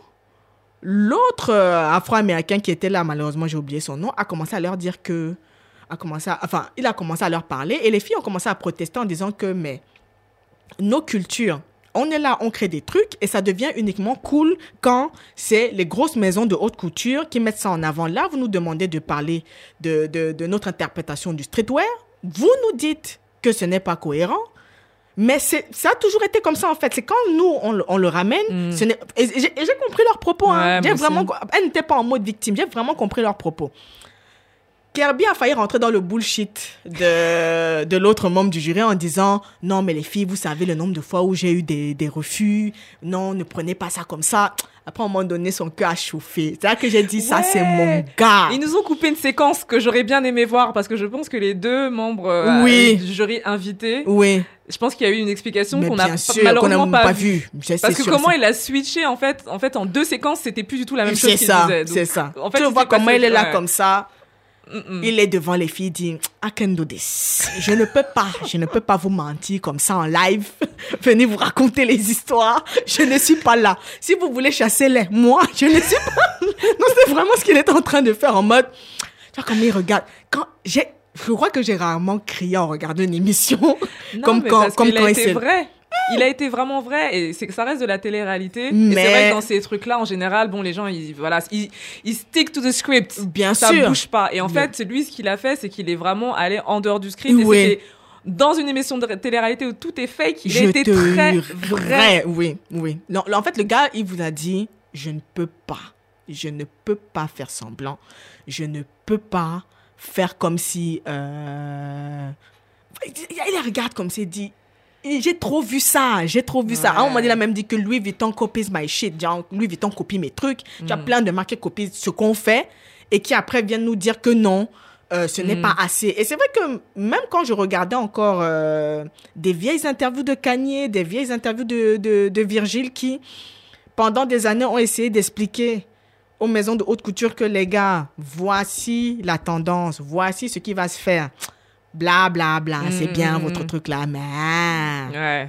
l'autre euh, afro-américain qui était là, malheureusement j'ai oublié son nom, a commencé à leur dire que... A commencé à, enfin, il a commencé à leur parler et les filles ont commencé à protester en disant que, mais nos cultures, on est là, on crée des trucs et ça devient uniquement cool quand c'est les grosses maisons de haute couture qui mettent ça en avant. Là, vous nous demandez de parler de, de, de notre interprétation du streetwear. Vous nous dites que ce n'est pas cohérent. Mais ça a toujours été comme ça en fait. C'est quand nous on, le- on le ramène, Mm. ce et j'ai, et j'ai compris leurs propos. hein. J'ai vraiment, aussi. elle n'était pas en mode victime. J'ai vraiment compris leurs propos. Kirby a failli rentrer dans le bullshit de, de l'autre membre du jury en disant Non, mais les filles, vous savez le nombre de fois où j'ai eu des, des refus. Non, ne prenez pas ça comme ça. Après, à un moment donné, son cœur a chauffé. C'est là que j'ai dit Ça, c'est mon gars. Ils nous ont coupé une séquence que j'aurais bien aimé voir parce que je pense que les deux membres euh, Oui. du jury invités, Oui, je pense qu'il y a eu une explication qu'on a bien pas- sûr, qu'on malheureusement n'a pas, pas vue. vu. Parce que sûr, comment il a switché en fait, en fait en deux séquences, c'était plus du tout la même chose C'est ça, c'est ça. en fait, tu vois comment il est là ouais. comme ça. Il est devant les filles, il dit I can do this. Je ne peux pas, je ne peux pas vous mentir comme ça en live. (laughs) Venez vous raconter les histoires. Je ne suis pas là. Si vous voulez chasser les, moi, je ne suis pas. Non, c'est vraiment ce qu'il est en train de faire en mode. Tu vois comment il regarde. Quand j'ai, je crois que j'ai rarement crié en regardant une émission. Non, comme mais quand, parce comme qu'il quand a il été vrai. Il a été vraiment vrai et c'est que ça reste de la télé-réalité. Et Mais- c'est vrai que dans ces trucs-là, en général, bon, les gens, ils, voilà, ils, ils stick to the script. Bien ça sûr. bouge pas. Et en Bien- fait, lui, ce qu'il a fait, c'est qu'il est vraiment allé en dehors du script. Oui. Et dans une émission de télé-réalité où tout est fake. Il je a été te très vrai. Oui, oui. Non, en fait, le gars, il vous a dit, je ne peux pas. Je ne peux pas faire semblant. Je ne peux pas faire comme si... Euh... Il il regarde comme ça, il dit... J'ai trop vu ça, j'ai trop vu ça. À un moment, il a même dit que Louis Vuitton copies my shit. Genre, Louis Vuitton copie mes trucs. Tu as plein de marques qui copient ce qu'on fait et qui après viennent nous dire que non, euh, ce n'est pas assez. Et c'est vrai que même quand je regardais encore euh, des vieilles interviews de Kanye, des vieilles interviews de, de, de Virgile qui, pendant des années, ont essayé d'expliquer aux maisons de haute couture que les gars, voici la tendance, voici ce qui va se faire. Bla, bla, bla, c'est bien mm, votre mm. truc là, mais... ah. Ouais.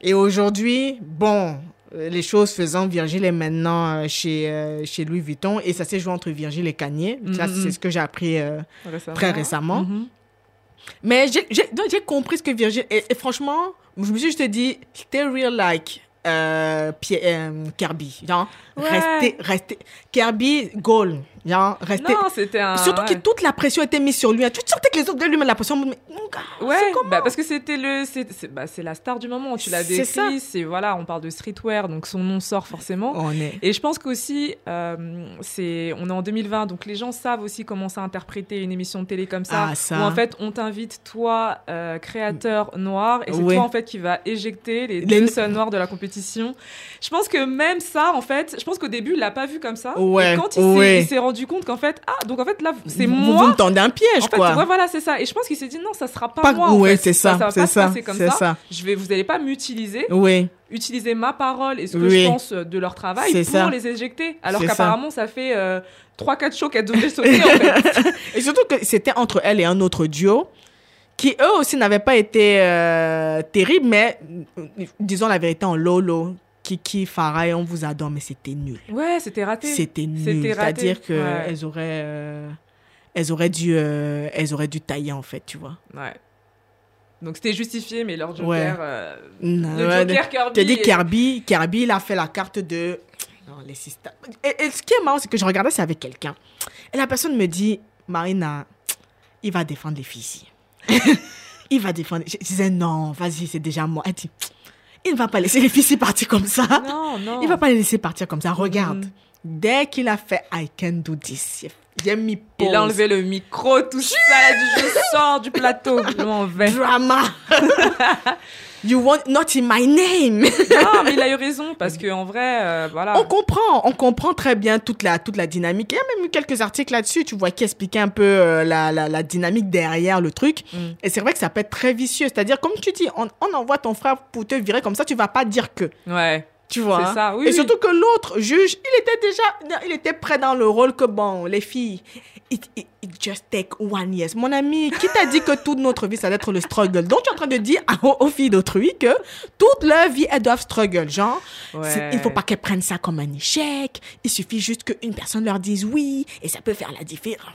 Et aujourd'hui, bon, euh, les choses faisant, Virgile est maintenant euh, chez, euh, chez Louis Vuitton et ça s'est joué entre Virgile et Kanye. Ça, c'est ce que j'ai appris euh, Récemment. très récemment. Mhm. Mais j'ai- j'ai donc j'ai compris ce que Virgile. Et, et franchement, je me suis juste dit, stay real like euh, Pierre, Kirby. Genre, Ouais. restez, restez. Kirby, goal. Genre. Non, c'était un. Surtout ouais. que toute la pression était mise sur lui. Tu sentais que les autres devaient lui mettre la pression. Mais, mon gars, Ouais, comment bah parce que c'était le, c'est, bah, c'est la star du moment. Tu l'as décrit. C'est voilà, on parle de streetwear, donc son nom sort forcément. On est. Et je pense qu'aussi, euh, c'est, on est en 2020, donc les gens savent aussi comment ça interpréter une émission de télé comme ça, Ah, ça. où en fait on t'invite toi, euh, créateur noir, et c'est Ouais. toi en fait qui va éjecter les, Les- deux seuls noirs de la compétition. Je pense que même ça, en fait, je pense qu'au début il l'a pas vu comme ça. Ouais, Et quand il, s'est, s'est rendu compte qu'en fait, ah, donc en fait là c'est moi. Vous me tendez un piège, En fait, quoi. ouais, voilà, c'est ça. Et je pense qu'il s'est dit non, ça sera pas, Pas- moi. en ouais, fait. c'est ça, c'est se ça, passer comme c'est ça. ça. Je vais, vous allez pas m'utiliser, Oui. utiliser ma parole et ce que Oui. je pense de leur travail C'est pour ça. les éjecter. Alors C'est qu'apparemment, ça, fait euh, 3-4 shows qu'elles devaient sauter, en fait. (laughs) Et surtout que c'était entre elle et un autre duo qui eux aussi n'avaient pas été euh, terribles, mais euh, disons la vérité en lolo. Kiki, Farah, et on vous adore, mais c'était nul. Ouais, c'était raté. C'était nul. C'est-à-dire que Ouais. auraient, euh, elles auraient dû, euh, elles auraient dû tailler en fait, tu vois. Ouais. Donc c'était justifié, mais leur Joker. Ouais. euh, Non, le ouais, Joker Kirby. Tu as dit Kirby, Kirby, il a fait la carte de. Non, les sisters. Et, et ce qui est marrant, c'est que je regardais ça avec quelqu'un. Et la personne me dit Marina, il va défendre les filles ici. (laughs) il va défendre. Je disais non, vas-y, c'est déjà moi. Elle dit il ne va pas laisser les filles ici partir comme ça. Non, non. Il va pas les laisser partir comme ça. Regarde. Mhm. Dès qu'il a fait I can do this, j'ai mis pause. Il a enlevé le micro, tout ça, là, je sors du plateau, je m'en vais. Drama. (laughs) you want not in my name. (laughs) Non, mais il a eu raison, parce que en vrai, euh, voilà. On comprend, on comprend très bien toute la, toute la dynamique. Il y a même eu quelques articles là-dessus, tu vois, qui expliquaient un peu euh, la, la, la dynamique derrière le truc. Mm. Et c'est vrai que ça peut être très vicieux. C'est-à-dire, comme tu dis, on, on envoie ton frère pour te virer comme ça, tu vas pas dire que. Ouais. Tu vois. C'est ça, oui, Et surtout que l'autre juge, il était déjà, il était prêt dans le rôle que bon, les filles, it, it, it just take one yes. Mon ami, qui t'a dit que toute notre vie, ça doit être le struggle? Donc, tu es en train de dire aux, (laughs) aux filles d'autrui que toute leur vie, elles doivent struggle. Genre, Ouais. il faut pas qu'elles prennent ça comme un échec. Il suffit juste qu'une personne leur dise oui et ça peut faire la différence.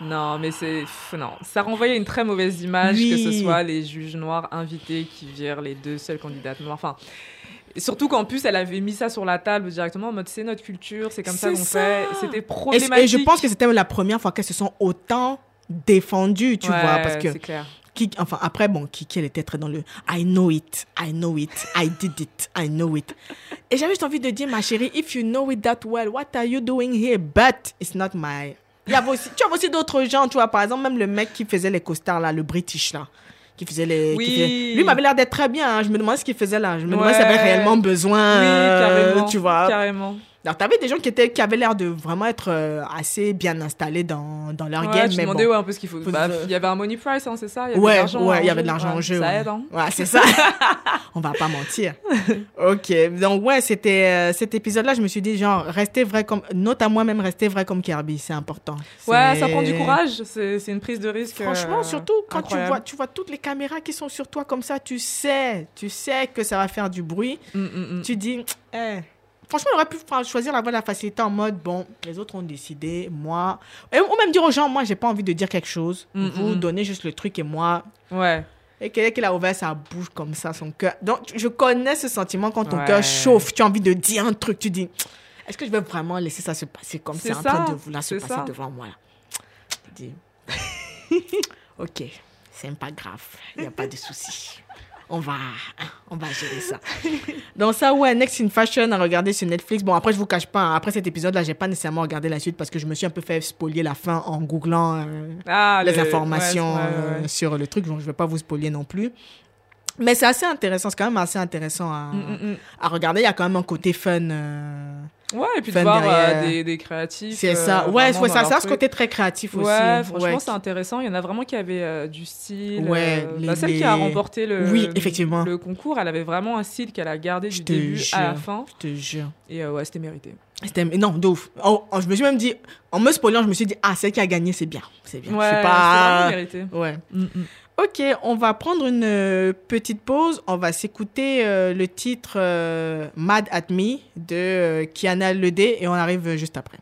Non, mais c'est. Non, ça renvoyait une très mauvaise image Oui. que ce soit les juges noirs invités qui virent les deux seules candidates noires. Enfin. Et Surtout qu'en plus, elle avait mis ça sur la table directement en mode c'est notre culture, c'est comme ça qu'on fait. C'était Et, problématique. et je pense que c'était la première fois qu'elles se sont autant défendues, tu Ouais, vois, parce que C'est clair. Qui, enfin, après, bon, Kiki, elle était très dans le I know it, I know it, I did it, I know it. Et j'avais juste envie de dire, ma chérie, if you know it that well, what are you doing here? But it's not my. Il y avait aussi, tu as aussi d'autres gens, tu vois, par exemple, même le mec qui faisait les costards, là, le British, là. Qui faisait les. qui Oui. faisait- Lui m'avait l'air d'être très bien. hein. Je me demandais ce qu'il faisait là. Je me demandais s'il avait réellement besoin. Oui, euh, carrément. tu vois. Carrément. Alors, t'avais des gens qui, étaient, qui avaient l'air de vraiment être euh, assez bien installés dans, dans leur Ouais, game. tu mais demandais bon. ouais, un peu ce qu'il faut. Bah, Il y avait un money price, hein, c'est ça? Il y avait de Ouais, en il y avait de l'argent en jeu. Ça ouais. aide, hein. Ouais, c'est ça. (laughs) On va pas mentir. (laughs) ok, donc ouais, c'était euh, cet épisode-là. Je me suis dit genre restez vrai comme, note à moi-même restez vrai comme Kirby, c'est important. Ouais, ça prend du courage. C'est une prise de risque. Franchement, euh, surtout quand tu vois, tu vois toutes les caméras qui sont sur toi comme ça, tu sais, tu sais que ça va faire du bruit. Mm, mm, mm. Tu dis, eh. Franchement, on aurait pu choisir la voie de la facilité en mode, bon, les autres ont décidé, moi. Et, ou même dire aux gens, moi, j'ai pas envie de dire quelque chose. Mm, Vous mm. donnez juste le truc et moi. Ouais. Et quelqu'un qui a ouvert sa bouche comme ça, son cœur. Donc, je connais ce sentiment quand ton Ouais. cœur chauffe, tu as envie de dire un truc, tu dis, est-ce que je vais vraiment laisser ça se passer comme C'est en train de vouloir se passer ça. devant moi Tu dis, (laughs) ok, c'est pas grave, il n'y a pas de souci. On va, on va gérer ça. (laughs) Donc ça, ouais, Next in Fashion à regarder sur Netflix. Bon, après, je vous cache pas, hein, après cet épisode-là, j'ai pas nécessairement regardé la suite parce que je me suis un peu fait spolier la fin en googlant euh, Ah, les le- informations ouais, ouais, euh, sur le truc, donc je vais pas vous spolier non plus. Mais c'est assez intéressant, c'est quand même assez intéressant à, Mm, mm, mm. à regarder. Il y a quand même un côté fun. euh, Ouais, et puis de voir euh, des, des créatifs. c'est euh, ça. Ouais, vraiment ouais, dans ça, ça a ce côté très créatif aussi. Ouais, franchement, Ouais. c'est intéressant. Il y en a vraiment qui avaient euh, du style. Ouais, euh, les- bah, celle les- qui a remporté le, Oui, effectivement. le concours, elle avait vraiment un style qu'elle a gardé du début à la jure. fin. Je te jure. Et euh, ouais, c'était mérité. C'était non, de ouf. Oh, oh, je me suis même dit, en me spoilant, je me suis dit, ah, celle qui a gagné, c'est bien. C'est bien. Ouais, vraiment pas. mérité. Ouais. Mm, mm. Ok, on va prendre une euh, petite pause. On va s'écouter euh, le titre euh, Mad at Me de Kiana Ledé et on arrive juste après.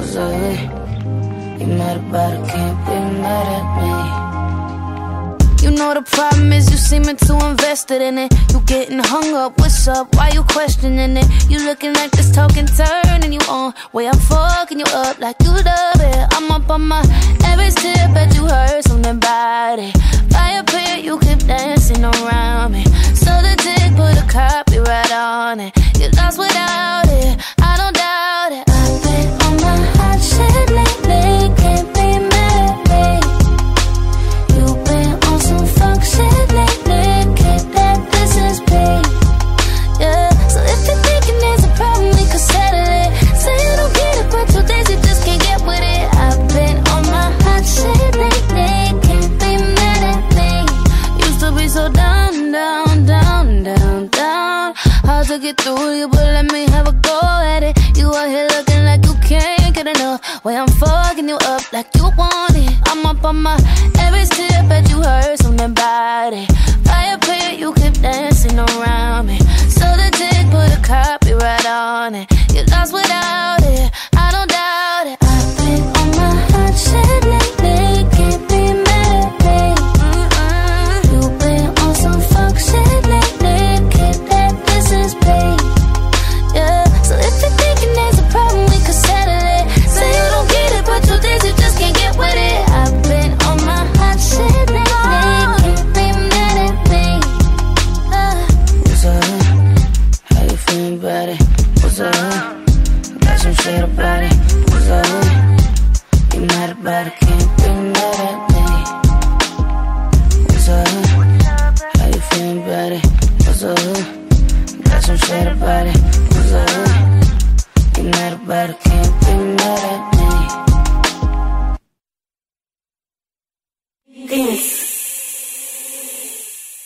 What's up? You mad about it? Can't be mad at me. You know the problem is you seeming too invested in it. You getting hung up. What's up? Why you questioning it? You looking like this talking turning you on. Way I'm fucking you up like you love it. I'm up on my every step, bet you heard something about it. Fire pit, you keep dancing around me. So the dick put a copyright on it. You lost without it. Through you, but let me have a go at it. You out here looking like you can't get enough. Way I'm fucking you up like you want it. I'm up on my every step, bet you heard something about it. Fire pit, you keep dancing around me. So the dick put a copyright on it. You lost without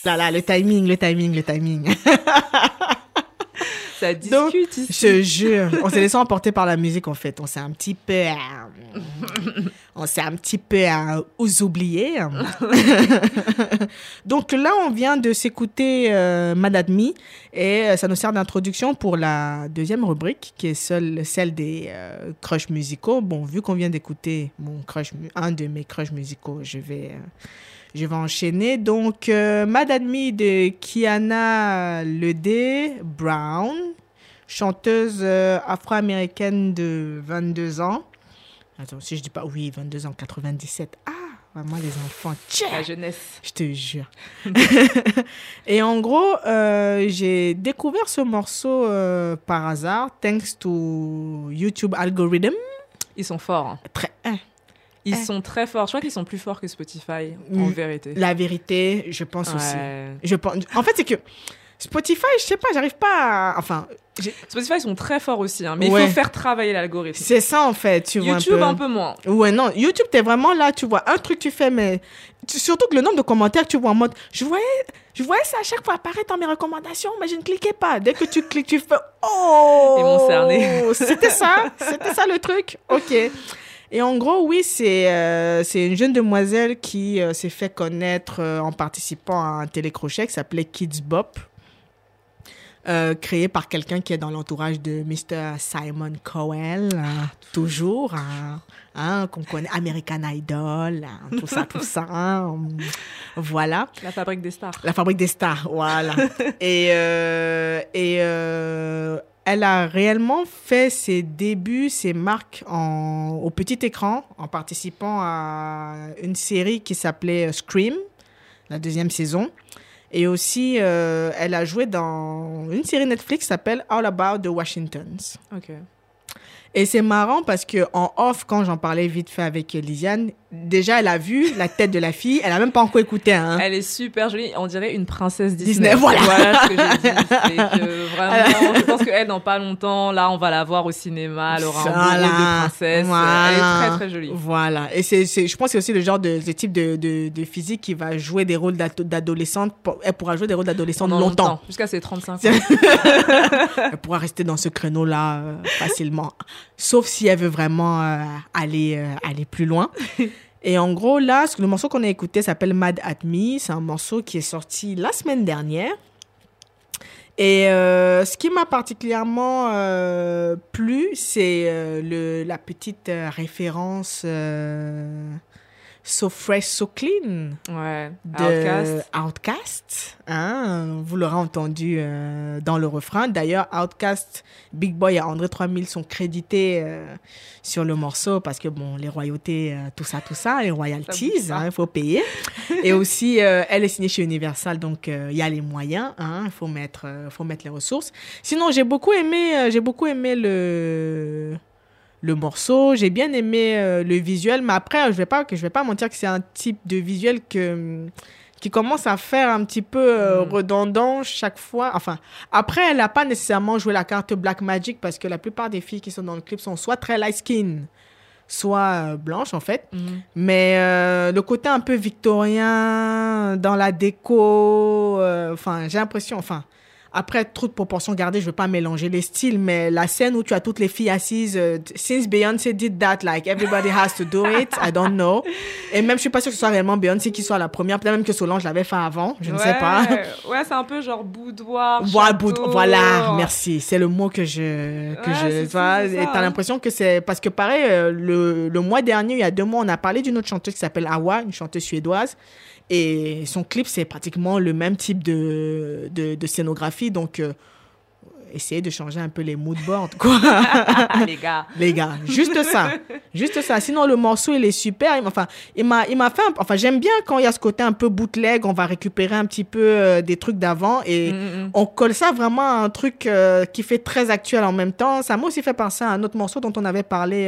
Là, là, le timing, le timing, le timing. (laughs) Ça Donc, discute ici. Je jure, on s'est laissé emporter par la musique en fait. On s'est un petit peu, euh, on s'est un petit peu euh, aux oubliés. (laughs) Donc là, on vient de s'écouter euh, Mad at Me et euh, ça nous sert d'introduction pour la deuxième rubrique qui est seule, celle des euh, crushs musicaux. Bon, vu qu'on vient d'écouter mon crush, un de mes crushs musicaux, je vais, euh, je vais enchaîner. Donc, euh, Mad de Kiana Ledé Brown, chanteuse euh, afro-américaine de 22 ans. Attends, si je dis pas, oui, 22 ans, 97. Ah, Vraiment, les enfants. Tchè La jeunesse. Je te jure. (laughs) et en gros, euh, j'ai découvert ce morceau euh, par hasard, thanks to YouTube algorithm. Ils sont forts. hein. Très, hein, Ils Eh. sont très forts. Je crois qu'ils sont plus forts que Spotify, en vérité. la vérité, je pense aussi. Je pense. En fait, c'est que Spotify, je sais pas, j'arrive pas. À... Enfin, Spotify, ils sont très forts aussi, hein, mais Ouais. il faut faire travailler l'algorithme. c'est ça en fait, tu vois YouTube, un un peu. moins. Ouais, non, YouTube, t'es vraiment là, tu vois, un truc tu fais, mais surtout que le nombre de commentaires tu vois en mode, je voyais, je voyais ça à chaque fois apparaître dans mes recommandations, mais je ne cliquais pas. Dès que tu cliques, tu fais, oh! (laughs) Ils m'ont cerné. C'était ça, c'était ça le truc. Ok. Et en gros, oui, c'est euh, une jeune demoiselle qui euh, s'est fait connaître euh, en participant à un télécrochet qui s'appelait Kids Bop. euh, créé par quelqu'un qui est dans l'entourage de Mr. Simon Cowell, euh, toujours, hein, hein, qu'on connaît, American Idol, hein, tout ça, tout ça. hein, voilà. La fabrique des stars. La fabrique des stars, voilà. (laughs) et et elle a réellement fait ses débuts, ses marques en, au petit écran en participant à une série qui s'appelait Scream, la deuxième saison. Et aussi, euh, elle a joué dans une série Netflix qui s'appelle All About the Washingtons. Et c'est marrant parce que en off, quand j'en parlais vite fait avec Lisiane, déjà elle a vu la tête de la fille, elle a même pas encore écouté. Hein. Elle est super jolie, on dirait une princesse Disney. Disney, voilà. ce que j'ai dit. C'est que vraiment, (laughs) je pense qu'elle, dans pas longtemps, là, on va la voir au cinéma. Elle aura un Voilà. de princesse. Voilà. Elle est très, très jolie. Voilà. Et c'est, je pense que c'est aussi le genre de, type de, de, de physique qui va jouer des rôles d'ado- d'adolescente. pour- Elle pourra jouer des rôles d'adolescente Pendant longtemps. Jusqu'à ses 35 ans. (laughs) Elle pourra rester dans ce créneau-là euh, facilement. Sauf si elle veut vraiment euh, aller, euh, aller plus loin. (laughs) Et en gros, là, ce- le morceau qu'on a écouté s'appelle Mad at Me. C'est un morceau qui est sorti la semaine dernière. Et euh, ce qui m'a particulièrement plu, c'est le, la petite référence So Fresh, So Clean Ouais. de Outcast. Outcast, hein, vous l'aurez entendu euh, dans le refrain. D'ailleurs, Outcast, Big Boy et André 3000 sont crédités euh, sur le morceau parce que, bon, les royautés, euh, tout ça, tout ça, les royalties, hein, il faut payer. et aussi, elle est signée chez Universal, donc il y a les moyens, hein, il faut, mettre, faut mettre les ressources. Sinon, j'ai beaucoup aimé, j'ai beaucoup aimé le le morceau. J'ai bien aimé euh, le visuel, mais après, je vais pas que je vais pas mentir que c'est un type de visuel que hum, qui commence à faire un petit peu euh, Mm. redondant chaque fois. Enfin, après, elle n'a pas nécessairement joué la carte Black Magic parce que la plupart des filles qui sont dans le clip sont soit très light skin, soit euh, blanches en fait. Mhm. Mais euh, le côté un peu victorien dans la déco, enfin, j'ai l'impression, enfin, après, trop de proportions gardées, je veux pas mélanger les styles, mais la scène où tu as toutes les filles assises, euh, since Beyoncé did that, like, everybody has to do it, I don't know. Et même, je suis pas sûre que ce soit réellement Beyoncé qui soit la première, peut-être même que Solange l'avait fait avant, je ne sais pas. Ouais, c'est un peu genre boudoir. Voilà, merci. C'est le mot que je, que Ouais, je, vois, et t'as l'impression que c'est, parce que pareil, euh, le, le mois dernier, il y a deux mois, on a parlé d'une autre chanteuse qui s'appelle Awa, une chanteuse suédoise, et son clip, c'est pratiquement le même type de, de, de scénographie, donc, euh, essayez de changer un peu les mood boards, quoi. (laughs) Ah, les gars. Les gars, juste ça. Juste ça. Sinon, le morceau, il est super. Il- Enfin, il m'a, il m'a fait. un- Enfin, j'aime bien quand il y a ce côté un peu bootleg. On va récupérer un petit peu euh, des trucs d'avant et Mm, mm, mm. on colle ça vraiment à un truc euh, qui fait très actuel en même temps. Ça m'a aussi fait penser à un autre morceau dont on avait parlé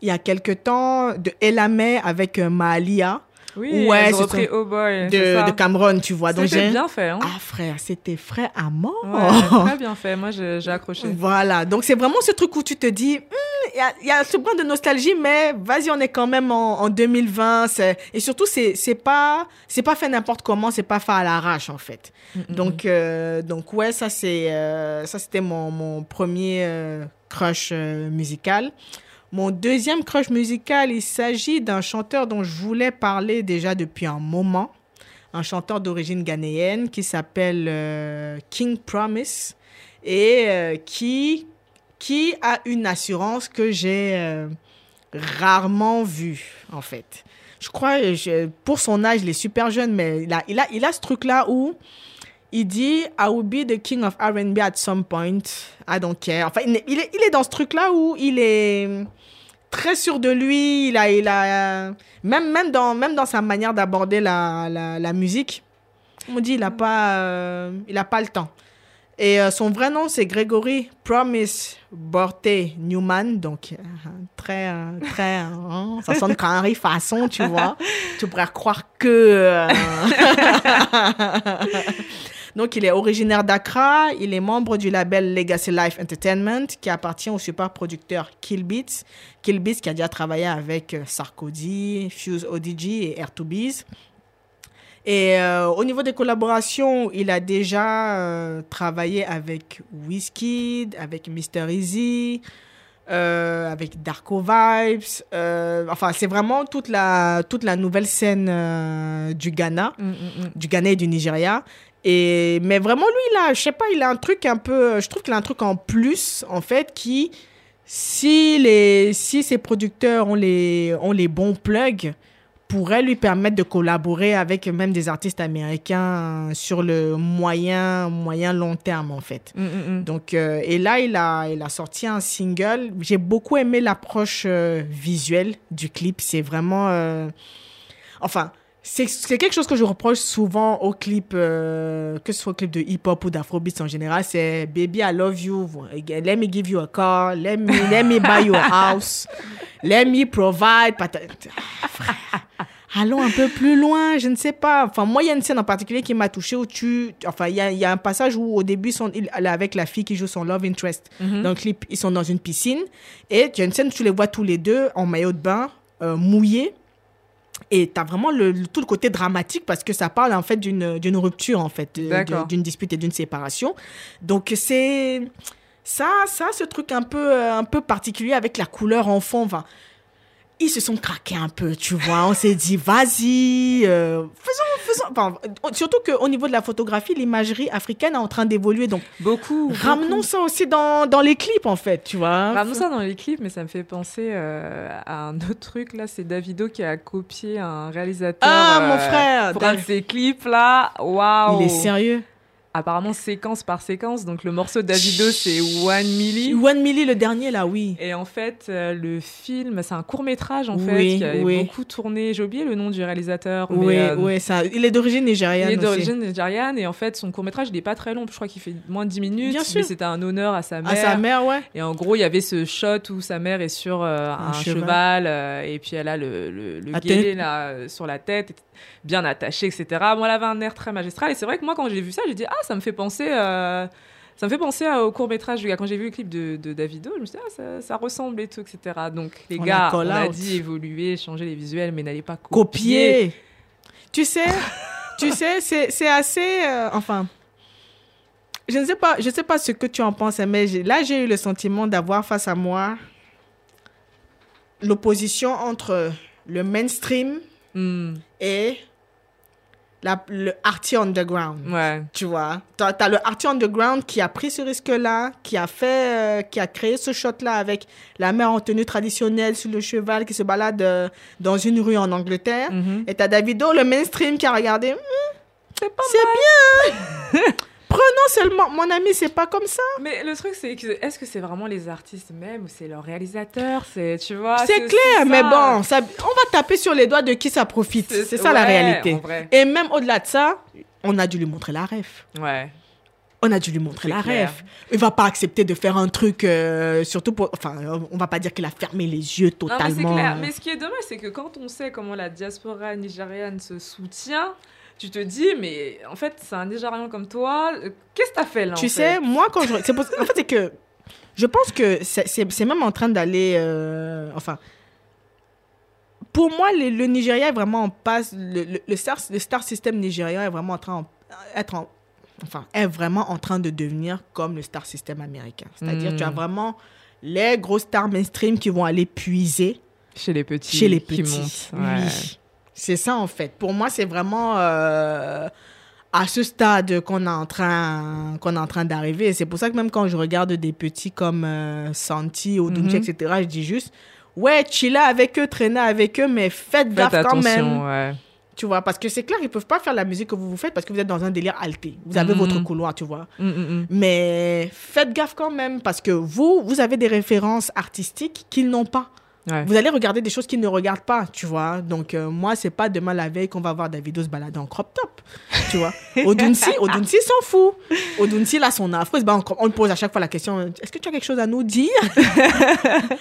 il y a quelques temps de Elamé avec Maalia Oui, Ouais, elles ont c'est repris. Oh Boy. de, Cameron, tu vois. C'était bien fait. Hein. Ah frère, c'était frais à mort. Ouais, très bien fait. Moi, j'ai accroché. Voilà, donc c'est vraiment ce truc où tu te dis, Hmm, il y, a, il y a ce brin de nostalgie, mais vas-y, on est quand même en, en 2020. c'est- Et surtout, c'est pas, c'est pas fait n'importe comment, c'est pas fait à l'arrache en fait. Donc, euh, donc ouais, ça c'est, euh, ça c'était mon, mon premier euh, crush euh, musical. Mon deuxième crush musical, il s'agit d'un chanteur dont je voulais parler déjà depuis un moment. Un chanteur d'origine ghanéenne qui s'appelle euh, King Promise et euh, qui, qui a une assurance que j'ai euh, rarement vue, en fait. Je crois, pour son âge, il est super jeune, mais il a, il a, il a ce truc-là où il dit I will be the king of R&B at some point. I don't care. Enfin, il est, il est, il est dans ce truc-là où il est très sûr de lui. Il a, il a, même, même, dans, même dans sa manière d'aborder la, la, la musique, on dit il a pas, euh, il a pas le temps. Et euh, son vrai nom, c'est Gregory Promise Borte Newman. Donc, euh, très, euh, très, hein, ça sonne un façon, tu vois. (laughs) tu pourrais croire que. (laughs) Donc, il est originaire d'Accra. Il est membre du label Legacy Life Entertainment, qui appartient au super producteur Kill Beats. Kill Beats qui a déjà travaillé avec euh, Sarkozy, Fuse ODG et R2B's. Et euh, au niveau des collaborations, il a déjà euh, travaillé avec Wizkid, avec Mr. Easy, euh, avec Darko Vibes. enfin, c'est vraiment toute la, toute la nouvelle scène du Ghana, Mm, mm, mm. du Ghana et du Nigeria. Et, mais vraiment, lui, il a, je sais pas, il a un truc un peu, je trouve qu'il a un truc en plus, en fait, qui, si les, si ses producteurs ont les, ont les bons plugs, pourrait lui permettre de collaborer avec même des artistes américains sur le moyen, moyen long terme, en fait. Mm, mm, mm. Donc, euh, et là, il a, il a sorti un single. J'ai beaucoup aimé l'approche euh, visuelle du clip. C'est vraiment. euh, Enfin, c'est quelque chose que je reproche souvent aux clips, euh, que ce soit au clip de hip-hop ou d'afrobeats en général. C'est Baby, I love you. Let me give you a car. Let me, let me buy you a house. Let me provide. Allons un peu plus loin, je ne sais pas. Enfin, moi, il y a une scène en particulier qui m'a touchée où tu. Enfin, il y a, il y a un passage où, au début, il, avec la fille qui joue son love interest. Dans le clip, ils sont dans une piscine. Et tu as une scène où tu les vois tous les deux en maillot de bain, euh, mouillés. Et tu as vraiment le, le- tout le côté dramatique parce que ça parle, en fait, d'une rupture, en fait, d'une dispute et d'une séparation. Donc, c'est. Ça, ça, ce truc un peu, euh, un peu particulier avec la couleur en fond. Enfin, ils se sont craqués un peu, tu vois. On s'est dit, vas-y, euh, faisons, faisons. Enfin, surtout qu'au niveau de la photographie, l'imagerie africaine est en train d'évoluer. Donc, Beaucoup. ramenons beaucoup. ça aussi dans, dans les clips, en fait, tu vois. Ramenons ça dans les clips, mais ça me fait penser euh, à un autre truc. Là, c'est Davido qui a copié un réalisateur. Ah, euh, mon frère Pour un de ses clips, là. Waouh Il est sérieux. Apparemment, séquence par séquence. Donc, le morceau Davido, c'est One Milli. One Milli, le dernier, là, oui. Et en fait, euh, le film, c'est un court métrage en Oui, fait qui a oui. beaucoup tourné. J'ai oublié le nom du réalisateur. mais, Oui, euh, oui, ça, il est d'origine nigériane Il est d'origine nigériane et en fait son court métrage il est pas très long, je crois qu'il fait moins de 10 minutes, Bien mais sûr. c'était un honneur à sa mère. À sa mère, ouais. Et en gros il y avait ce shot où sa mère est sur euh, un, cheval. cheval, et puis elle a le, le, le guélet là sur la tête, bien attaché, etc. Moi elle avait un air très magistral et c'est vrai que moi quand j'ai vu ça j'ai dit ah ça me fait penser euh, ça me fait penser à- au court métrage du gars. Quand j'ai vu le clip de, de Davido, je me suis dit, ah, ça, ça ressemble et tout, etc. Donc, les On gars, on a dit évoluer, changer les visuels, mais n'allez pas copier. Copier. Tu sais, (laughs) tu sais, c'est assez. euh, enfin. Je ne sais pas, je sais pas ce que tu en penses, mais j'ai- là, j'ai eu le sentiment d'avoir face à moi l'opposition entre le mainstream Hmm, et la, le arty underground. ouais. Tu vois, tu as, le arty underground qui a pris ce risque-là, qui a fait, euh, qui a créé ce shot-là avec la mère en tenue traditionnelle sur le cheval qui se balade euh, dans une rue en Angleterre. Mhm. Et t'as Davido, le mainstream, qui a regardé. Hmm, C'est pas c'est bien. (laughs) Prenons seulement, mon ami, c'est pas comme ça. Mais le truc, c'est que est-ce que c'est vraiment les artistes même ou c'est leur réalisateur C'est tu vois. c'est clair, mais bon, ça, on va taper sur les doigts de qui ça profite. C'est ça la réalité. Et même au-delà de ça, on a dû lui montrer la ref. Ouais. On a dû lui montrer la clair. ref. Il va pas accepter de faire un truc, euh, surtout pour. Enfin, on va pas dire qu'il a fermé les yeux Non, mais c'est totalement. clair. Mais ce qui est dommage, c'est que quand on sait comment la diaspora nigériane se soutient, tu te dis, mais en fait, c'est un Nigérian comme toi. euh, Qu'est-ce que t'as fait là Tu en sais, fait moi, quand je. c'est pour- En fait, c'est que. Je pense que c'est- même en train d'aller. euh, Enfin. Pour moi, le, le Nigeria est vraiment en passe. Le, le, le star, le star system nigérien est vraiment en train. en- être en, enfin, est vraiment en train de devenir comme le star system américain. C'est-à-dire, tu as vraiment les gros stars mainstream qui vont aller puiser Chez les petits. chez les qui petits. montent. Ouais. Oui. C'est ça en fait. Pour moi, c'est vraiment euh, à ce stade qu'on est en train qu'on est en train d'arriver. C'est pour ça que même quand je regarde des petits comme euh, Santi, Odunche, Mhm. etc., je dis juste ouais, chiller avec eux, traîner avec eux, mais faites Faites gaffe quand même. ouais. Tu vois, parce que c'est clair, ils peuvent pas faire la musique que vous vous faites parce que vous êtes dans un délire alté. Vous avez Mhm. votre couloir, tu vois. Mm, mm, mm. Mais faites gaffe quand même parce que vous, vous avez des références artistiques qu'ils n'ont pas. Ouais. Vous allez regarder des choses qu'ils ne regardent pas, tu vois. Donc, euh, moi, c'est pas demain la veille qu'on va voir Davido se balader en crop top, tu vois. (laughs) Odunsi, Odunsi s'en fout. Odunsi, là, son afro, il se bat en crop- on lui pose à chaque fois la question est-ce que tu as quelque chose à nous dire? (laughs)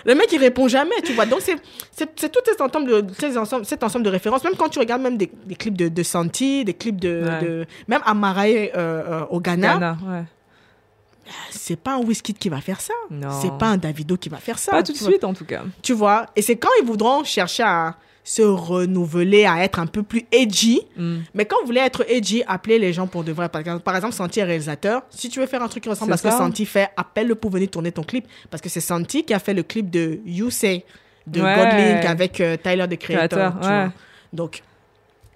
Le mec, il répond jamais, tu vois. Donc, c'est tout cet ensemble, de, cet, ensemble, cet ensemble de références. Même quand tu regardes même des, des clips de, de Santi, des clips de. Ouais. de- même Amarae euh, euh, au Ghana, Ghana, ouais. C'est pas un Wizkid qui va faire ça. Non. C'est pas un Davido qui va faire ça. Pas tout de suite, en tout cas. Tu vois Et c'est quand ils voudront chercher à se renouveler, à être un peu plus edgy. Mm. Mais quand vous voulez être edgy, appelez les gens pour de vrai. Par exemple, Santi est réalisateur. Si tu veux faire un truc qui ressemble à ce que. Santi fait, appelle-le pour venir tourner ton clip. Parce que c'est Santi qui a fait le clip de You Say de Ouais. Godlink avec euh, Tyler, the Creator. Créateur, ouais. Donc,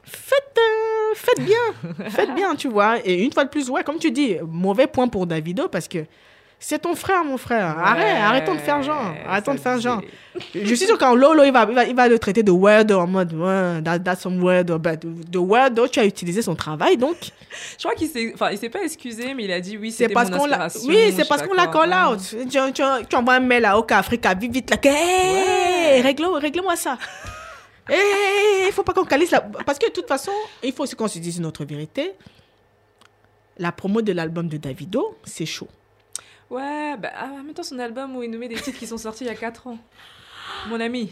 faites, euh, faites bien. faites bien, tu vois. Et une fois de plus, ouais, comme tu dis, mauvais point pour Davido parce que c'est ton frère, mon frère. Arrête, arrêtons de faire genre. Arrêtons de faire genre. Je suis sûr qu'en Lolo, il va, il, va, il va le traiter de weirdo en mode, ouais, that, that's some weirdo. But de weirdo, tu as utilisé son travail, donc Je crois qu'il s'est, enfin, il s'est pas excusé, mais il a dit oui, c'est parce qu'on l'a. Oui, c'est parce qu'on l'a call out. Tu, tu, tu envoies un mail à Oka Africa, vite, vite, là. Hey, règle, règle-moi ça. Il faut pas qu'on calisse là. Parce que de toute façon, il faut aussi qu'on se dise une autre vérité. La promo de l'album de Davido, c'est chaud. Ouais, bah, ah, en même temps, son album où il nous met des titres qui sont sortis il y a 4 ans. Mon ami,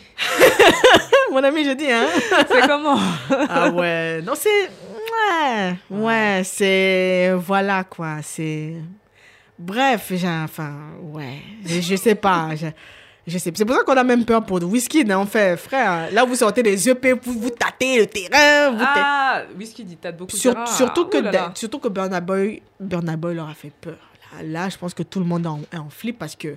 (laughs) Mon ami, je dis, hein. c'est comment? Ah ouais, non, c'est. Ouais, ouais, c'est. Voilà quoi, c'est. Bref, j'ai. Enfin, ouais, je, je sais pas. Je, je sais. C'est pour ça qu'on a même peur pour le whisky, non, en fait, frère. Là, vous sortez des EP, vous, vous tâtez le terrain. Vous Ah, Whisky dit, t'as beaucoup Sur- terrain. surtout, que, là surtout que Burna Boy, Burna Boy leur a fait peur. Là, là, je pense que tout le monde est en, en flip parce que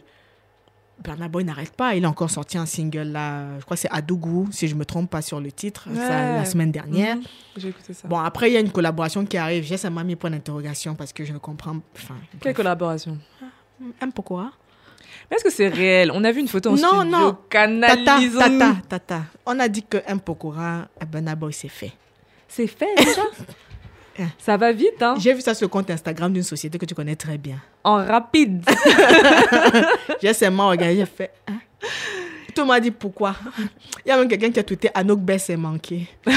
Burna Boy n'arrête pas. Il a encore sorti un single là, je crois que c'est Adougou, si je me trompe pas sur le titre, ça, la semaine dernière. Mhm, J'ai écouté ça. Bon, après, il y a une collaboration qui arrive. J'ai ça m'a mis point d'interrogation parce que je ne comprends Enfin, Quelle bref. collaboration? Un pourquoi? Mais est-ce que c'est réel? On a vu une photo en Non, studio. non. Tata, Canalisons. tata, tata. On a dit que un Pokora, Burna Boy, c'est fait. C'est fait déjà (laughs) Ça? Va vite, hein? J'ai vu ça sur le compte Instagram d'une société que tu connais très bien. En rapide. (laughs) J'ai seulement regardé, j'ai fait. Hein? Tout le monde a dit pourquoi? Il y a même quelqu'un qui a tweeté Anouk Bess est manqué. (laughs)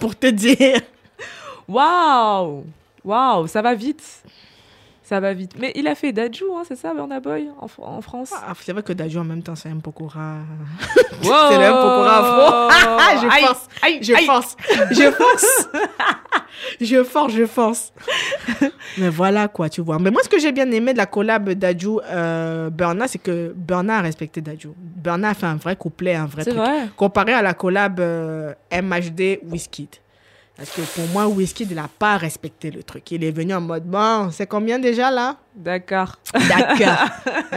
Pour te dire. Waouh Waouh, ça va vite. Ça va vite. Mais il a fait Dajou, hein, c'est ça, Burna Boy, en, en France? Ah, c'est vrai que Dajou en même temps, c'est un Pokora. Wow (laughs) C'est le Pokora afro. (laughs) je Aïe, force. aïe, je aïe. force. Je force. (laughs) je force, je force. Mais voilà quoi, tu vois. Mais moi, ce que j'ai bien aimé de la collab Dajou euh, Burna, c'est que Burna a respecté Dajou. Burna a fait un vrai couplet, un vrai C'est truc. vrai. Comparé à la collab euh, MHD Wizkid. Parce que pour moi, Wizkid, il n'a pas respecté le truc. Il est venu en mode, bon, c'est combien déjà là? D'accord. D'accord. (laughs)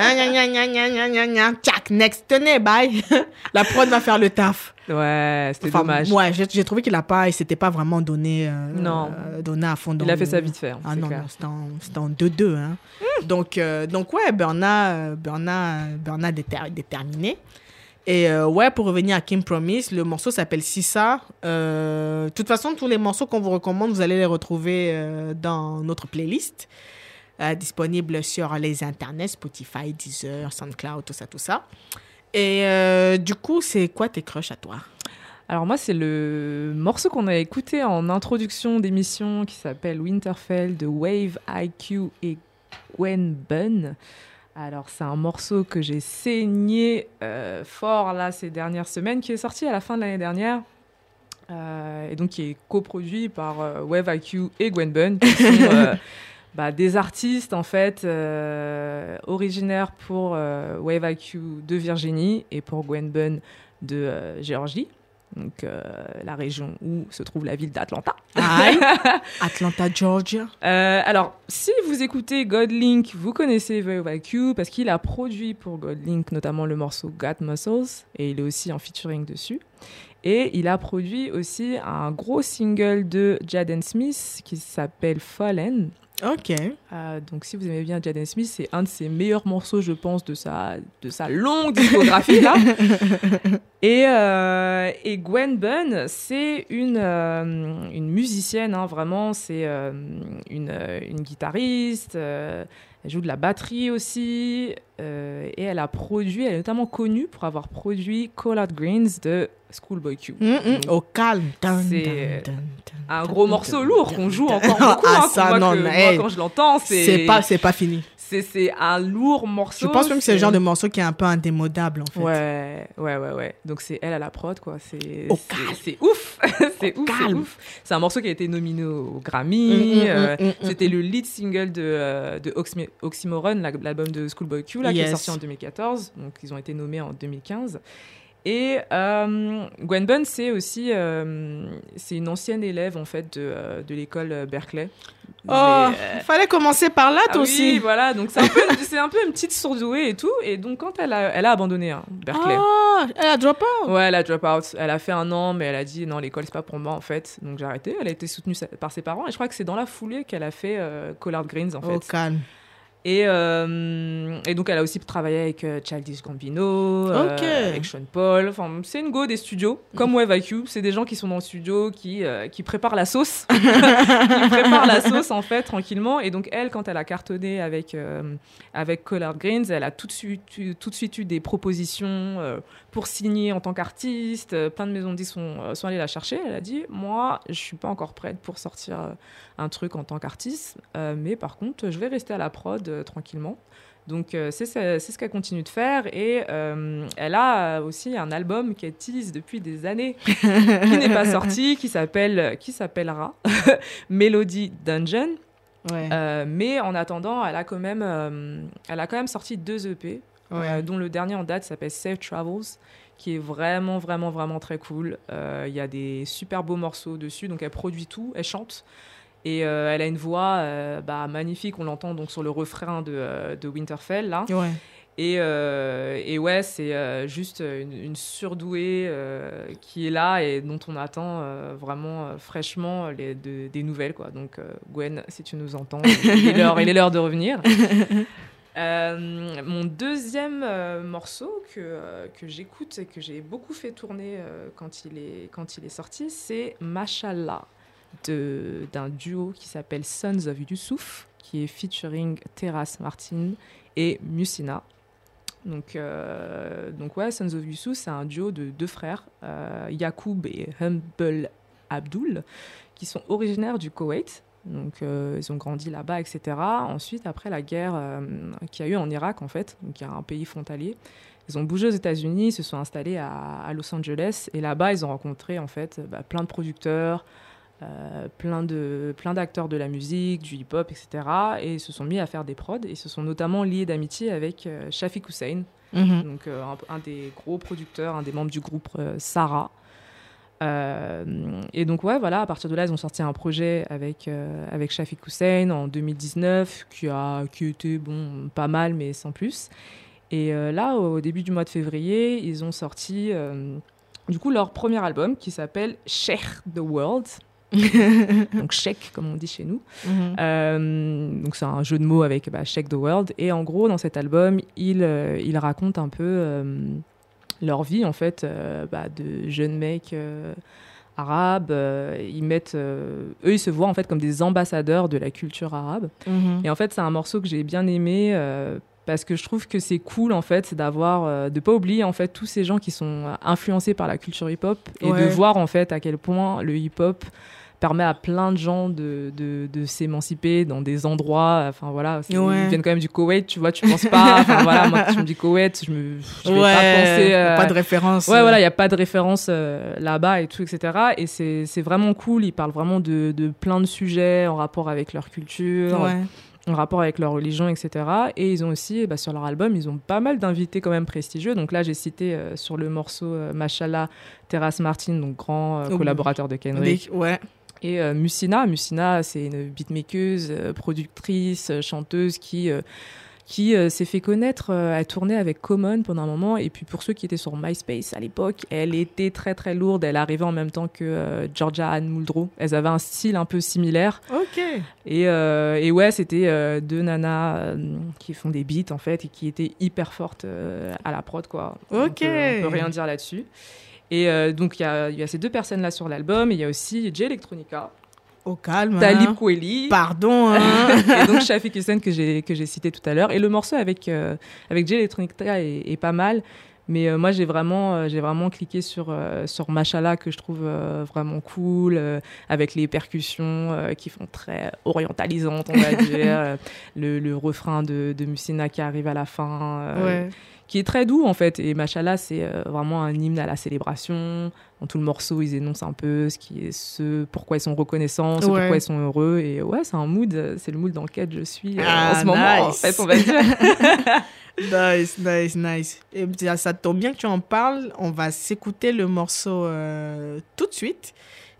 Tchac, next, tenez, bye. (laughs) La prod va faire le taf. Ouais, c'était Enfin, dommage. Ouais, j'ai trouvé qu'il a pas, il s'était pas vraiment donné, euh, Non. euh, donné à fond. dans Il a fait le- ça vite fait. hein, Ah non, clair. non, c'était en, c'était en 2-2. Hein. Donc, euh, donc, ouais, Berna, euh, Berna, Berna déter- déterminé. Et euh, ouais, pour revenir à Kim Promise, le morceau s'appelle Sissa. Euh, De toute façon, tous les morceaux qu'on vous recommande, vous allez les retrouver euh, dans notre playlist. disponible sur les internets, Spotify, Deezer, SoundCloud, tout ça, tout ça. Et du coup, c'est quoi tes crushs à toi? Alors moi, c'est le morceau qu'on a écouté en introduction d'émission qui s'appelle Winterfell de Wave IQ et Gwen Bunn. Alors c'est un morceau que j'ai saigné euh, fort là ces dernières semaines, qui est sorti à la fin de l'année dernière. Euh, et donc qui est coproduit par euh, Wave IQ et Gwen Bunn, qui sont (laughs) bah, des artistes en fait originaires pour Wave IQ de Virginie et pour Gwen Bunn de Géorgie, donc euh, la région où se trouve la ville d'Atlanta. (laughs) Atlanta, Georgia. Euh, alors, si vous écoutez Godlink, vous connaissez Wave IQ parce qu'il a produit pour Godlink notamment le morceau Got Muscles et il est aussi en featuring dessus. Et il a produit aussi un gros single de Jaden Smith qui s'appelle Fallen. Ok. Euh, donc, si vous aimez bien Jaden Smith, c'est un de ses meilleurs morceaux, je pense, de sa, de sa longue discographie. là. (laughs) et, euh, et Gwen Bunn, c'est une, euh, une musicienne, hein, vraiment. C'est une, une guitariste. Elle joue de la batterie aussi. et elle a produit, elle est notamment connue pour avoir produit Collard Greens de Schoolboy Q. Mm, mm, Au calme. C'est, euh, Un gros morceau lourd qu'on joue encore beaucoup. Ah, hein, qu'on ça, voit non, que- moi, quand je l'entends, c'est C'est pas, c'est pas fini. c'est c'est un lourd morceau. Je pense même que c'est le genre de morceau qui est un peu indémodable, en fait. Ouais, ouais, ouais, ouais. Donc c'est elle à la prod, quoi. C'est Au c'est- calme. c'est ouf, (laughs) c'est ouf, c'est calme. ouf. C'est un morceau qui a été nominé au Grammy. Mm, mm, euh, mm, mm, C'était le lead single de, euh, de Oxymoron, la- l'album de Schoolboy Q, là, qui est sorti en 2014. Donc ils ont été nommés en 2015. Et euh, Gwen Bunn, c'est aussi euh, c'est une ancienne élève en fait de, euh, de l'école Berkeley. Oh, euh, il fallait commencer par là, ah toi oui, aussi. voilà, donc c'est un, peu, c'est un peu une petite surdouée et tout. Et donc, quand elle a, elle a abandonné hein, Berkeley, Ah, elle a drop out. ouais, elle a drop out. Elle a fait un an, mais elle a dit non, l'école, c'est pas pour moi en fait. Donc, j'ai arrêté. Elle a été soutenue par ses parents et je crois que c'est dans la foulée qu'elle a fait Collard Greens en Au fait. calme. Et, euh, et donc, elle a aussi travaillé avec euh, Childish Gambino, euh, avec Sean Paul. Enfin, c'est une go des studios, comme Wave IQ. C'est des gens qui sont dans le studio, qui, euh, qui préparent la sauce. (laughs) qui préparent la sauce, en fait, tranquillement. Et donc, elle, quand elle a cartonné avec, avec Collard Greens, elle a tout de suite eu, tout de suite eu des propositions pour signer en tant qu'artiste. Plein de maisons de disques sont, sont allées la chercher. Elle a dit Moi, je suis pas encore prête pour sortir un truc en tant qu'artiste, euh, mais par contre, je vais rester à la prod euh, tranquillement. Donc, euh, c'est ce qu'elle continue de faire. Et euh, elle a aussi un album qu'elle tease depuis des années, (laughs) qui n'est pas sorti, qui s'appelle qui s'appellera (laughs) Melody Dungeon. Ouais. Euh, mais en attendant, elle a quand même, elle a quand même sorti deux EP, Ouais. dont le dernier en date s'appelle Safe Travels, qui est vraiment, vraiment, vraiment très cool. Il y a des super beaux morceaux dessus, donc elle produit tout, elle chante. Et euh, elle a une voix euh, bah, magnifique, on l'entend donc sur le refrain de, euh, de Winterfell, là. Ouais. Et, et ouais, c'est juste une, une surdouée qui est là et dont on attend vraiment fraîchement les, de- des nouvelles. Quoi. Donc, Gwen, si tu nous entends, il est (laughs) l'heure, il est l'heure de revenir. Euh, mon deuxième euh, morceau que, euh, que j'écoute et que j'ai beaucoup fait tourner quand, il est, quand il est sorti, c'est Mashallah d'un duo qui s'appelle Sons of Yusuf, qui est featuring Terrace Martin et Musina. Donc, euh, donc ouais, Sons of Yusuf, c'est un duo de deux frères, euh, Yacoub et Humble Abdul, qui sont originaires du Koweït. Donc, euh, ils ont grandi là-bas, etc. Ensuite, après la guerre euh, qu'il y a eu en Irak, en fait, y a un pays frontalier, ils ont bougé aux États-Unis, se sont installés à, à Los Angeles, et là-bas, ils ont rencontré en fait bah, plein de producteurs, euh, plein de plein d'acteurs de la musique, du hip-hop, etc. Et ils se sont mis à faire des prods, et se sont notamment liés d'amitié avec euh, Shafiq Hussein, Mhm. donc euh, un, un des gros producteurs, un des membres du groupe euh, Sarah. Et donc ouais, voilà, à partir de là, ils ont sorti un projet avec avec Shafiq Hussein en 2019 qui a qui était bon pas mal mais sans plus. Et là, au début du mois de février, ils ont sorti du coup leur premier album qui s'appelle Share the World. (laughs) donc Shake comme on dit chez nous. Mhm. Euh, donc c'est un jeu de mots avec bah, Shake the World. Et en gros, dans cet album, ils, euh, racontent un peu euh, leur vie, en fait, euh, bah, de jeunes mecs arabes. Ils mettent, eux, ils se voient en fait comme des ambassadeurs de la culture arabe. Mhm. Et en fait, c'est un morceau que j'ai bien aimé. parce que je trouve que c'est cool en fait d'avoir euh, de pas oublier en fait tous ces gens qui sont influencés par la culture hip-hop et de voir en fait à quel point le hip-hop permet à plein de gens de, de, de s'émanciper dans des endroits enfin voilà Ouais. ils viennent quand même du Koweït tu vois tu penses pas (laughs) enfin voilà moi quand je me dis Koweït je me je vais pas penser y euh, pas de référence. Ouais, voilà, il n'y a pas de référence euh, là-bas et tout, etc. Et c'est vraiment cool. Ils parlent vraiment de, de plein de sujets en rapport avec leur culture, Ouais. en rapport avec leur religion, etc. Et ils ont aussi, bah, sur leur album, ils ont pas mal d'invités quand même prestigieux. Donc là, j'ai cité euh, sur le morceau euh, Mashallah, Terrace Martin, donc grand euh, Oh, collaborateur de Kendrick. Ouais. Et euh, Musina, Musina, c'est une beatmakeuse, euh, productrice, euh, chanteuse qui qui euh, s'est fait connaître, euh, elle tournait avec Common pendant un moment, et puis pour ceux qui étaient sur MySpace à l'époque, elle était très très lourde, elle arrivait en même temps que euh, Georgia Anne Muldrow, elles avaient un style un peu similaire, Ok. et, et ouais, c'était deux nanas qui font des beats en fait, et qui étaient hyper fortes à la prod, quoi. On Ok. peut- on peut rien dire là-dessus. Et euh, donc il y a, il y a ces deux personnes-là sur l'album, et il y a aussi Jay Electronica, Au calme. Talib hein. Kweli. Pardon. hein. (laughs) et donc Shafiq Hussein que j'ai cité tout à l'heure et le morceau avec euh, avec Jay Electronica est, est pas mal mais euh, moi j'ai vraiment euh, j'ai vraiment cliqué sur euh, sur Machala que je trouve vraiment cool avec les percussions qui font très orientalisantes on va (laughs) dire le, le refrain de de Musina qui arrive à la fin ouais. Qui est très doux en fait. Et Machala, c'est euh, vraiment un hymne à la célébration. Dans tout le morceau, ils énoncent un peu ce qui est ce pourquoi ils sont reconnaissants, ce Ouais. pourquoi ils sont heureux. Et ouais, c'est un mood, euh, c'est le mood dans lequel je suis euh, Ah, en ce moment. En nice. fait, on va dire. (laughs) (laughs) Nice, nice, nice. Et ça, ça tombe bien que tu en parles. On va s'écouter le morceau euh, tout de suite.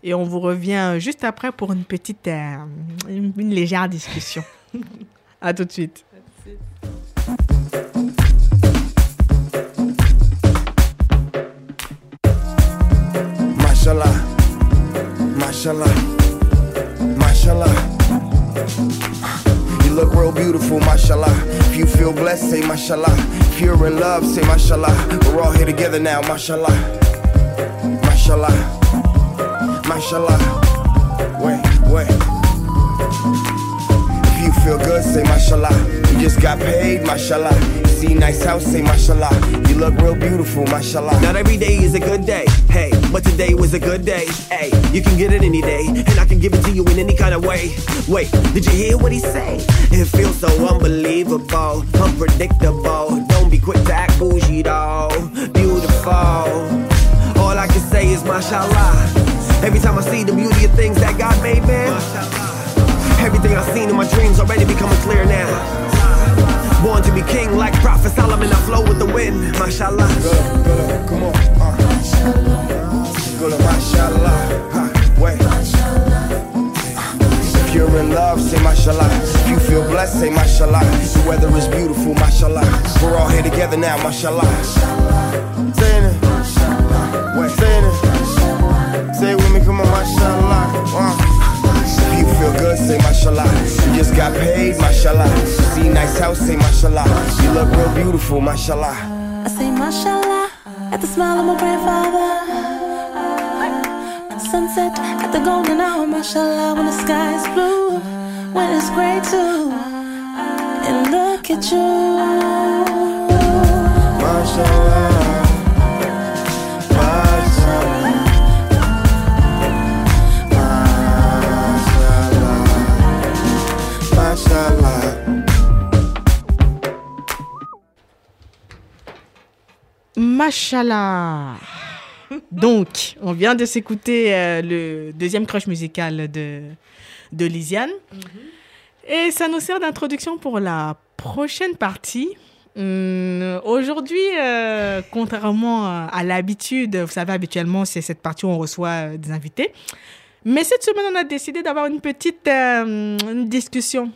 Et on vous revient juste après pour une petite, euh, une, une légère discussion. (laughs) à tout de suite. Mashallah, mashallah, mashallah. You look real beautiful, mashallah. If you feel blessed, say mashallah. If you're in love, say mashallah. We're all here together now, mashallah. Mashallah, mashallah. Feel good, say mashallah. You just got paid, mashallah. See nice house, say mashallah. You look real beautiful, mashallah. Not every day is a good day, hey, but today was a good day, hey. You can get it any day, and I can give it to you in any kind of way. Wait, did you hear what he say? It feels so unbelievable, unpredictable. Don't be quick to act bougie, though. Beautiful. All I can say is mashallah. Every time I see the beauty of things that God made, man. Everything I've seen in my dreams already becoming clear now. Born to be king like Prophet Solomon, I flow with the wind, mashallah. Good, good, come on. Uh. Good, mashallah. If you're in love, say mashallah. If you feel blessed, say mashallah. The weather is beautiful, mashallah. We're all here together now, mashallah. Saying it. Saying it. Say it with me, come on, mashallah. Good, say mashallah. You just got paid, mashallah. See nice house, say mashallah. You look real beautiful, mashallah. I say mashallah at the smile of my grandfather. At Sunset at the golden hour, mashallah, when the sky is blue, when it's gray too. And look at you. Mashallah. Mashallah. Donc, on vient de s'écouter euh, le deuxième crush musical de, de Lisiane. Et ça nous sert d'introduction pour la prochaine partie. Hum, Aujourd'hui, euh, contrairement à, à l'habitude, vous savez, habituellement, c'est cette partie où on reçoit euh, des invités. Mais cette semaine, on a décidé d'avoir une petite euh, une discussion,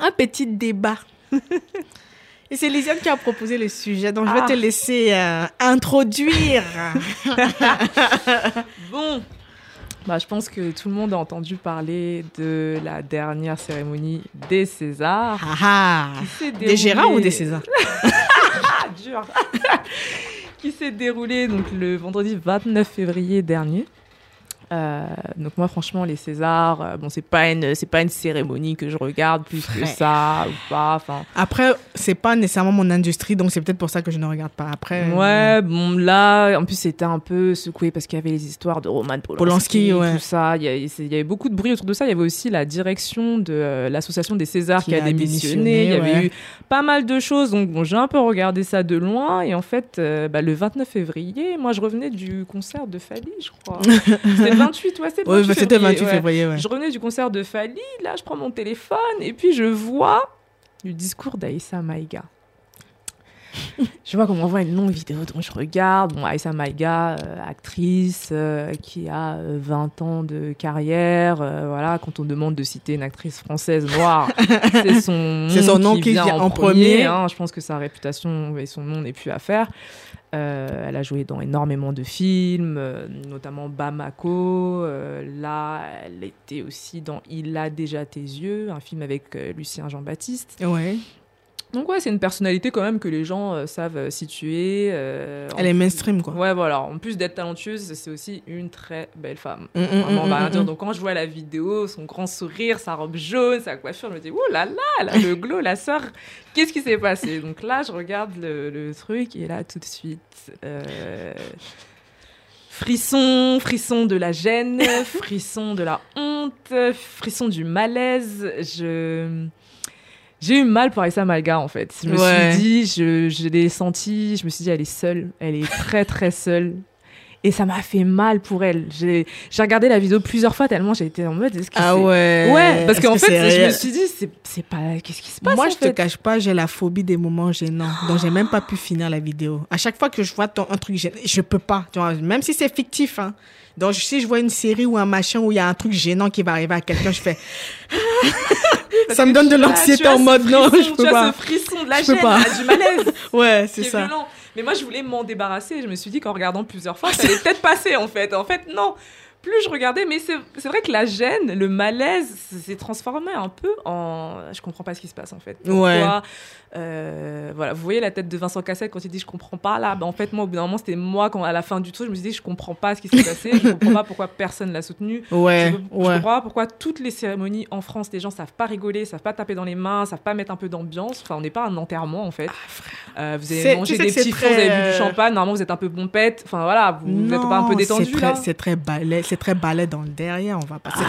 un petit débat. (laughs) Et c'est Lisiane qui a proposé le sujet, donc je vais Ah. te laisser euh, introduire. (laughs) Bon. Bah, je pense que tout le monde a entendu parler de la dernière cérémonie des Césars. Ah ah. Des déroulée- Gérard ou des César (laughs) Ah, dur. (laughs) qui s'est déroulé donc le vendredi 29 février dernier. Euh, donc moi franchement les Césars euh, bon c'est pas une c'est pas une cérémonie que je regarde plus que ça ou pas enfin Après, c'est pas nécessairement mon industrie, donc c'est peut-être pour ça que je ne regarde pas. Après, euh, Ouais, bon, là, en plus, c'était un peu secoué parce qu'il y avait les histoires de Roman Polanski, Polanski, ouais. tout ça. Il y, a- il y avait beaucoup de bruit autour de ça. Il y avait aussi la direction de l'association des Césars Qui qui, a, a démissionné. Il y avait ouais. eu pas mal de choses. Donc, bon, j'ai un peu regardé ça de loin. Et en fait, bah, le 29 février, moi, je revenais du concert de Fali, je crois. (laughs) (laughs) c'était le 28, ouais, c'était le Ouais, 28 bah, c'était 28 ouais. février, ouais. Je revenais du concert de Fali, là, je prends mon téléphone et puis je vois le discours d'Aïssa Maïga. (laughs) je vois qu'on m'envoie une longue vidéo, donc je regarde. Bon, Aïssa Maïga, euh, actrice euh, qui a euh, 20 ans de carrière. euh, voilà, quand on demande de citer une actrice française noire, (laughs) c'est son, nom qui vient en premier. hein. Je pense que sa réputation et son nom n'est plus à faire. Euh, elle a joué dans énormément de films, euh, notamment Bamako. Euh, là, elle était aussi dans Il a déjà tes yeux, un film avec Lucien Jean-Baptiste. Donc ouais, c'est une personnalité quand même que les gens euh, savent euh, situer. euh, Elle est plus- mainstream, quoi. Ouais, voilà. En plus d'être talentueuse, c'est aussi une très belle femme. Mm, mm, Vraiment, on mm, va rien mm, dire. mm. Donc quand je vois la vidéo, son grand sourire, sa robe jaune, sa coiffure, je me dis, oh là là, là, le (laughs) glow, la sœur, qu'est-ce qui s'est passé? Donc là, je regarde le, le truc et là, tout de suite, euh, frisson, frisson de la gêne, (laughs) frisson de la honte, frisson du malaise. Je... J'ai eu mal pour Aïssa Malga en fait. Je me Ouais. suis dit, je, je l'ai senti, je me suis dit, elle est seule, elle est très très seule. Et ça m'a fait mal pour elle. J'ai regardé la vidéo plusieurs fois tellement j'ai été en mode, est-ce que Ah ouais. Ouais, parce qu'en que fait, je me suis dit, c'est pas. Qu'est-ce qui se passe Moi, en je te fait? cache pas, j'ai la phobie des moments gênants. Donc, j'ai même pas pu finir la vidéo. À chaque fois que je vois ton, un truc gênant, je peux pas. Tu vois, même si c'est fictif. Hein. Donc, si je vois une série ou un machin où il y a un truc gênant qui va arriver à quelqu'un, je fais. (laughs) Ça me donne de tu l'anxiété tu en mode non, frisson, je peux tu pas. as ce frisson de la Je peux gêne, pas. là, du malaise. (laughs) Ouais, c'est est ça. violent. Mais moi, je voulais m'en débarrasser. Je me suis dit qu'en regardant plusieurs fois, ça (laughs) allait peut-être passer, en fait. En fait, non. Plus je regardais, mais c'est vrai que la gêne, le malaise, s'est transformé un peu en. Je comprends pas ce qui se passe, en fait. Pourquoi Ouais. euh, voilà, vous voyez la tête de Vincent Cassel quand il dit je comprends pas là. Bah, en fait, moi, au bout d'un moment, c'était moi quand à la fin du truc, je me suis dit je comprends pas ce qui s'est (laughs) passé, je comprends pas pourquoi personne l'a soutenu. Ouais, je, je ouais. comprends pas pourquoi toutes les cérémonies en France, les gens savent pas rigoler, savent pas taper dans les mains, savent pas mettre un peu d'ambiance. Enfin, on n'est pas un enterrement en fait. Euh, vous avez mangé des petits fours, vous très, avez bu du euh, champagne, normalement vous êtes un peu pompette. Enfin voilà, vous n'êtes pas un peu détendu c'est très- C'est très balai, c'est très balai dans le derrière. On va passer.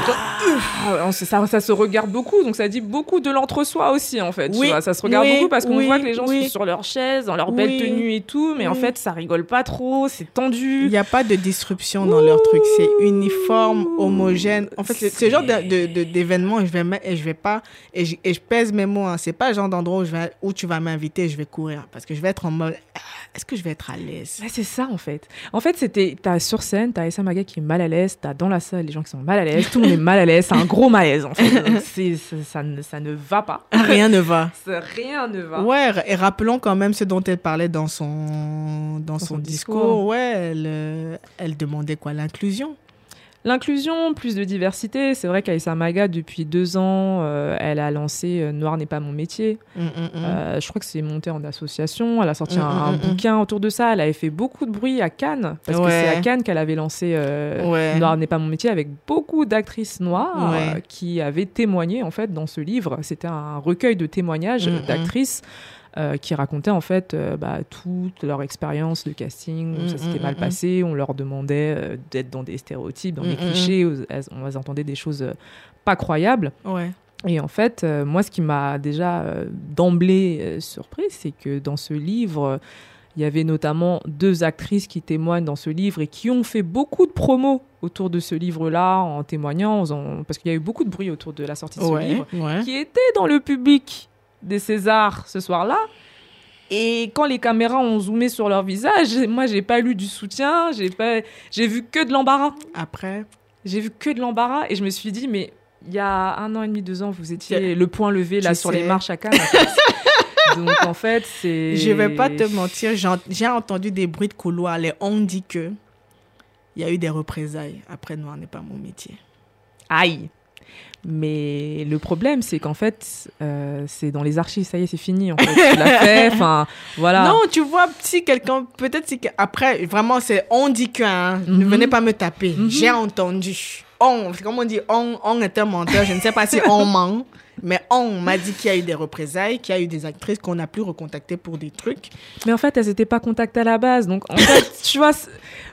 Ah, ça, ça se regarde beaucoup, donc ça dit beaucoup de l'entre-soi aussi en fait. tu Oui, vois. ça se regarde oui, beaucoup parce qu'on oui, voit que les gens oui. sont sur leur chaise, dans leur belle tenue et tout, mais en fait ça rigole pas trop, c'est tendu. Il n'y a pas de disruption dans leur truc. C'est uniforme, homogène. En fait, c'est ce genre de- de- de- d'événement, je vais et je vais pas, et je, et je pèse mes mots. Hein. C'est pas le genre d'endroit où, je vais- où tu vas m'inviter et je vais courir. Parce que je vais être en mode, ah, est-ce que je vais être à l'aise? C'est ça en fait. En fait, c'était t'as sur scène, t'as Essa Maga qui est mal à l'aise, t'as dans la salle les gens qui sont mal à l'aise, tout le monde est mal à l'aise, c'est un gros malaise en fait. (laughs) Donc, ça, ça ne, ça ne va pas. Rien ne va. (laughs) Ça- Rien ne va. Ouais, et rappelons quand même ce dont elle parlait dans son, dans son, son discours. discours. Ouais, elle, euh, elle demandait quoi? L'inclusion. L'inclusion, plus de diversité. C'est vrai qu'Aïssa Maga, depuis deux ans, euh, elle a lancé euh, Noir n'est pas mon métier. Mm, mm, mm. Euh, je crois que c'est monté en association. Elle a sorti un, un bouquin autour de ça. Elle avait fait beaucoup de bruit à Cannes. Parce que c'est à Cannes qu'elle avait lancé euh, Ouais. Noir n'est pas mon métier avec beaucoup d'actrices noires Ouais. qui avaient témoigné en fait dans ce livre. C'était un recueil de témoignages d'actrices. Euh, qui racontaient en fait euh, bah, toute leur expérience de casting, où Mm, ça s'était mm, mal mm, passé, on leur demandait euh, d'être dans des stéréotypes, dans Mm, des mm, clichés, elles- on elles entendaient des choses euh, pas croyables. Ouais. Et en fait, moi, ce qui m'a déjà d'emblée surprise, c'est que dans ce livre, il y avait notamment deux actrices qui témoignent dans ce livre et qui ont fait beaucoup de promos autour de ce livre-là en témoignant, en parce qu'il y a eu beaucoup de bruit autour de la sortie de ce Ouais. livre, Ouais. qui étaient dans le public des Césars ce soir-là. Et quand les caméras ont zoomé sur leur visage, (laughs) moi, j'ai pas lu du soutien, j'ai pas, j'ai vu que de l'embarras. Après, J'ai vu que de l'embarras et je me suis dit, mais il y a un an et demi, deux ans, vous étiez le point levé là sur sais. les marches à Cannes. (laughs) Donc en fait, c'est. Je vais pas te mentir, j'ai entendu des bruits de couloir. Les on dit que il y a eu des représailles. Après, noir n'est pas mon métier. Aïe. Mais le problème, c'est qu'en fait, euh, c'est dans les archives, ça y est, c'est fini. En fait, tu l'as fait. (laughs) Enfin, voilà. Non, tu vois, si quelqu'un, peut-être si après, vraiment, c'est on dit que, hein, ne Mhm. venez pas me taper. Mhm. J'ai entendu. On, comme on dit, on, on est un menteur. Je ne sais pas si on (laughs) ment, mais on m'a dit qu'il y a eu des représailles, qu'il y a eu des actrices qu'on a pu recontacter pour des trucs. Mais en fait, elles n'étaient pas contactées à la base. Donc, en fait, (laughs) tu vois,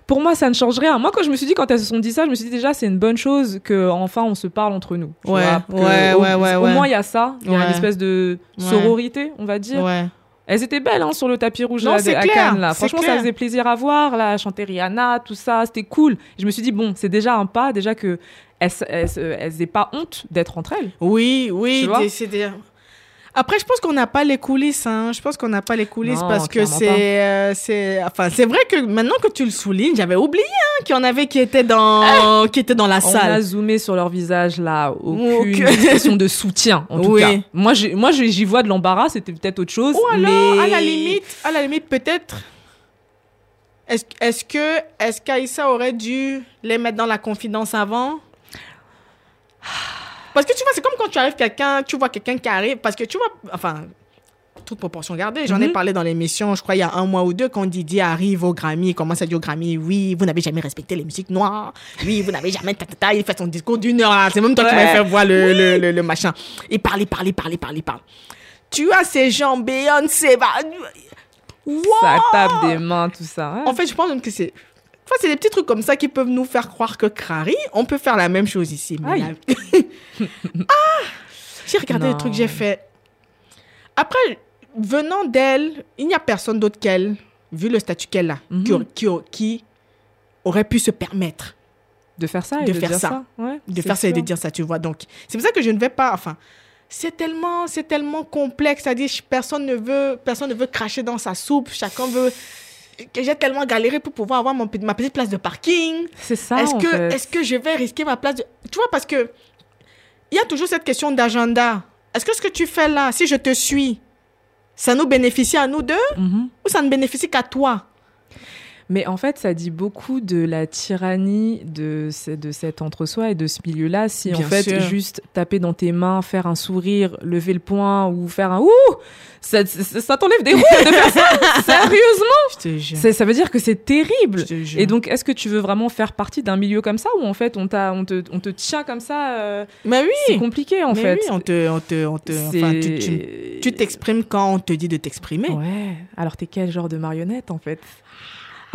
pour moi, ça ne change rien. Moi, quand je me suis dit, quand elles se sont dit ça, je me suis dit déjà, c'est une bonne chose que enfin on se parle entre nous. tu Ouais, vois, ouais, au, ouais, ouais, Au moins, il y a ça. Il y a Ouais. une espèce de sororité, on va dire. Ouais. Elles étaient belles hein, sur le tapis rouge Non, là, à clair, Cannes. Là. Franchement, ça faisait plaisir à voir. Là, chanter Rihanna, tout ça, c'était cool. Je me suis dit, bon, c'est déjà un pas, déjà que elles, elles, elles aient pas honte d'être entre elles. Oui, oui, c'est Après, je pense qu'on n'a pas les coulisses. Hein. Je pense qu'on n'a pas les coulisses Non, parce que c'est, euh, c'est, enfin, c'est vrai que maintenant que tu le soulignes, j'avais oublié hein, qu'il y en avait qui étaient dans, qui étaient dans la On a salle. zoomé sur leur visage là, aucune Aucune- expression de soutien en tout Oui. cas. Moi, j'ai- moi, j'y vois de l'embarras. C'était peut-être autre chose. Ou alors, mais... à la limite, à la limite, peut-être. Est-ce, est-ce que, est-ce qu'Aïssa aurait dû les mettre dans la confidence avant? Parce que tu vois, c'est comme quand tu arrives quelqu'un, tu vois quelqu'un qui arrive, parce que tu vois, enfin, toute proportion gardée. J'en ai Mhm. parlé dans l'émission, je crois, il y a un mois ou deux, quand Didier arrive au Grammy, il commence à dire au Grammy, oui, vous n'avez jamais respecté les musiques noires. Oui, vous n'avez jamais... ta, ta, ta. Il fait son discours d'une heure. C'est même toi qui m'as fait voir le, le, le, le machin. Il parle, il parle, il parle, il parle, il parle. Tu as ces gens, Beyoncé, bah... Wow! Ça tape des mains, tout ça. En fait, je pense que c'est... Enfin, c'est des petits trucs comme ça qui peuvent nous faire croire que Crary, on peut faire la même chose ici. Mais la- (laughs) ah J'ai regardé Non. le truc, j'ai fait... Après, venant d'elle, il n'y a personne d'autre qu'elle, vu le statut qu'elle a, qui, Mhm. qui, qui aurait pu se permettre de faire ça et de de, faire dire ça. ça. Ouais, de faire ça et de dire ça, tu vois. Donc, c'est pour ça que je ne vais pas... Enfin, c'est tellement, c'est tellement complexe. C'est-à-dire, personne ne veut, personne ne veut cracher dans sa soupe. Chacun veut... que J'ai tellement galéré pour pouvoir avoir mon, ma petite place de parking. C'est ça. Est-ce que, fait. que je vais risquer ma place de... Tu vois, parce que il y a toujours cette question d'agenda. Est-ce que ce que tu fais là, si je te suis, ça nous bénéficie à nous deux Mhm. ou ça ne bénéficie qu'à toi? Mais en fait, ça dit beaucoup de la tyrannie de, ce- de cet entre-soi et de ce milieu-là. Si en fait, sûr. juste taper dans tes mains, faire un sourire, lever le poing ou faire un ouh, ça, ça, ça t'enlève des roues de faire ça. (laughs) Sérieusement. Je te Ça veut dire que c'est terrible. Je te jure. Et donc, est-ce que tu veux vraiment faire partie d'un milieu comme ça ou en fait on, te, on te tient comme ça euh, Mais oui, C'est compliqué en mais fait. oui, on te, on te, on te, enfin, tu t'exprimes quand on te dit de t'exprimer. Ouais, alors t'es quel genre de marionnette en fait?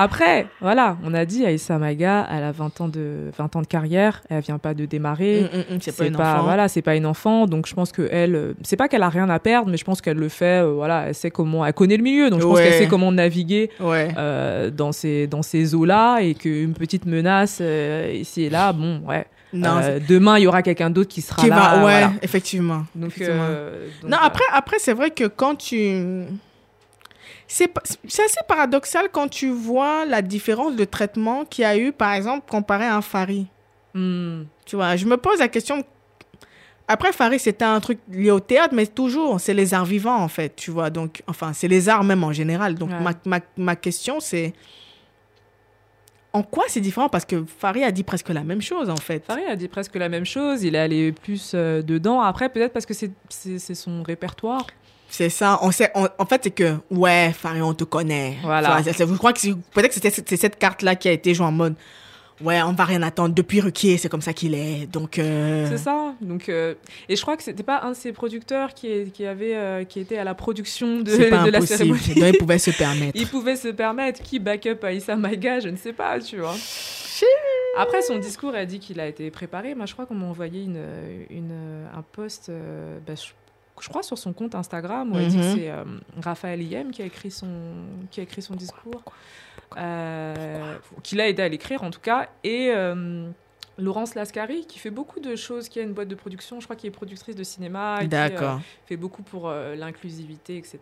Après, voilà, on a dit Aïssa Maga, elle a 20 ans de, 20 ans de carrière, elle vient pas de démarrer. Mm, mm, mm, c'est pas une enfant. voilà, c'est pas une enfant, donc je pense que elle, euh, c'est pas qu'elle a rien à perdre, mais je pense qu'elle le fait, euh, voilà, elle sait comment, elle connaît le milieu, donc je pense qu'elle sait comment naviguer Ouais. euh, dans ces dans ces eaux là et qu'une petite menace euh, ici et là, bon, ouais. Non, Euh, demain il y aura quelqu'un d'autre qui sera qui là. va, ouais, voilà. effectivement. Donc, effectivement. euh, donc, Non, après, après c'est vrai que quand tu... C'est assez paradoxal quand tu vois la différence de traitement qu'il y a eu, par exemple, comparé à un Fari. Hmm. Tu vois, je me pose la question... Après, Fari, c'était un truc lié au théâtre, mais toujours, c'est les arts vivants, en fait, tu vois. Donc, enfin, c'est les arts même en général. Donc, Ouais. ma, ma, ma question, c'est... En quoi c'est différent? Parce que Fari a dit presque la même chose, en fait. Farid a dit presque la même chose, il est allé plus euh, dedans. Après, peut-être parce que c'est son répertoire. C'est ça. On sait, on- en fait, c'est que, ouais, Farid, on te connaît. Voilà. Je crois que c'est- peut-être que c'est cette carte-là qui a été jouée en mode, ouais, on va rien attendre. Depuis Ruquier, c'est comme ça qu'il est. Donc, euh, C'est ça. Donc, euh, et je crois que c'était pas un de ses producteurs qui, est- qui avait euh, qui était à la production de, pas de la cérémonie. Donc, il pouvait se permettre. (laughs) Il pouvait se permettre qui backup Aïssa Maïga, je ne sais pas, tu vois. Après son discours, elle dit qu'il a été préparé. Moi, je crois qu'on m'a envoyé une, une, un post, bah, je, je crois sur son compte Instagram, où elle dit que Mhm. c'est euh, Raphaël Iem qui a écrit son, qui a écrit son discours, euh, qui l'a aidé à l'écrire en tout cas, et euh, Laurence Lascari qui fait beaucoup de choses, qui a une boîte de production, je crois qu'elle est productrice de cinéma, qui, fait beaucoup pour l'inclusivité, etc.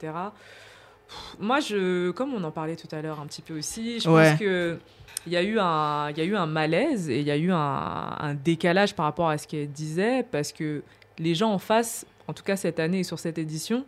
Pff, Moi, je, comme on en parlait tout à l'heure un petit peu aussi, je Ouais. pense que il y a eu un, il y a eu un malaise et il y a eu un, un décalage par rapport à ce qu'elle disait parce que les gens en face, en tout cas cette année et sur cette édition,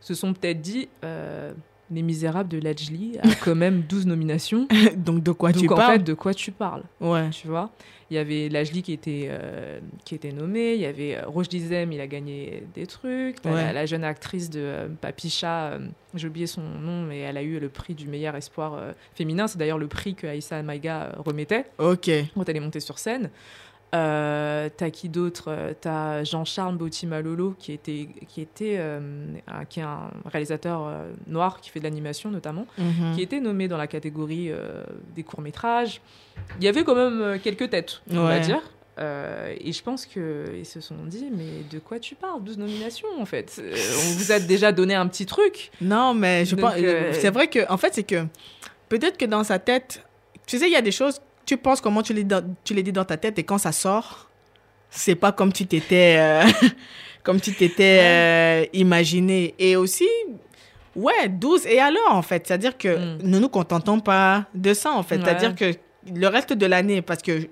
se sont peut-être dit. euh, les Misérables de Lajli a (laughs) quand même 12 nominations. Donc, de quoi Donc tu en parles fait, de quoi tu parles Ouais. tu vois. Il y avait Lajli qui était, euh, qui était nommé, il y avait euh, Roche Dizem, il a gagné des trucs, Ouais. la, la jeune actrice de euh, Papicha, euh, j'ai oublié son nom, mais elle a eu le prix du meilleur espoir euh, féminin. C'est d'ailleurs le prix que Aïssa Maïga remettait Ok. quand elle est montée sur scène. Euh, t'as qui d'autre? Euh, T'as Jean-Charles Bauti-Malolo qui était, qui était euh, un- qui est un réalisateur euh, noir qui fait de l'animation notamment Mhm. qui était nommé dans la catégorie des courts-métrages. Il y avait quand même quelques têtes, on va dire. Et je pense qu'ils se sont dit, mais de quoi tu parles? 12 nominations, en fait. On vous a déjà donné un petit truc. Non, mais je Donc, pense. C'est vrai que, en fait, c'est que peut-être que dans sa tête, tu sais, il y a des choses, tu penses comment tu les, tu les dis dans ta tête et quand ça sort, c'est pas comme tu t'étais, euh, (laughs) comme tu t'étais euh, imaginé. Et aussi, ouais, 12 et alors, en fait. C'est-à-dire que Mm. nous nous contentons pas de ça, en fait. Ouais. C'est-à-dire que le reste de l'année, parce que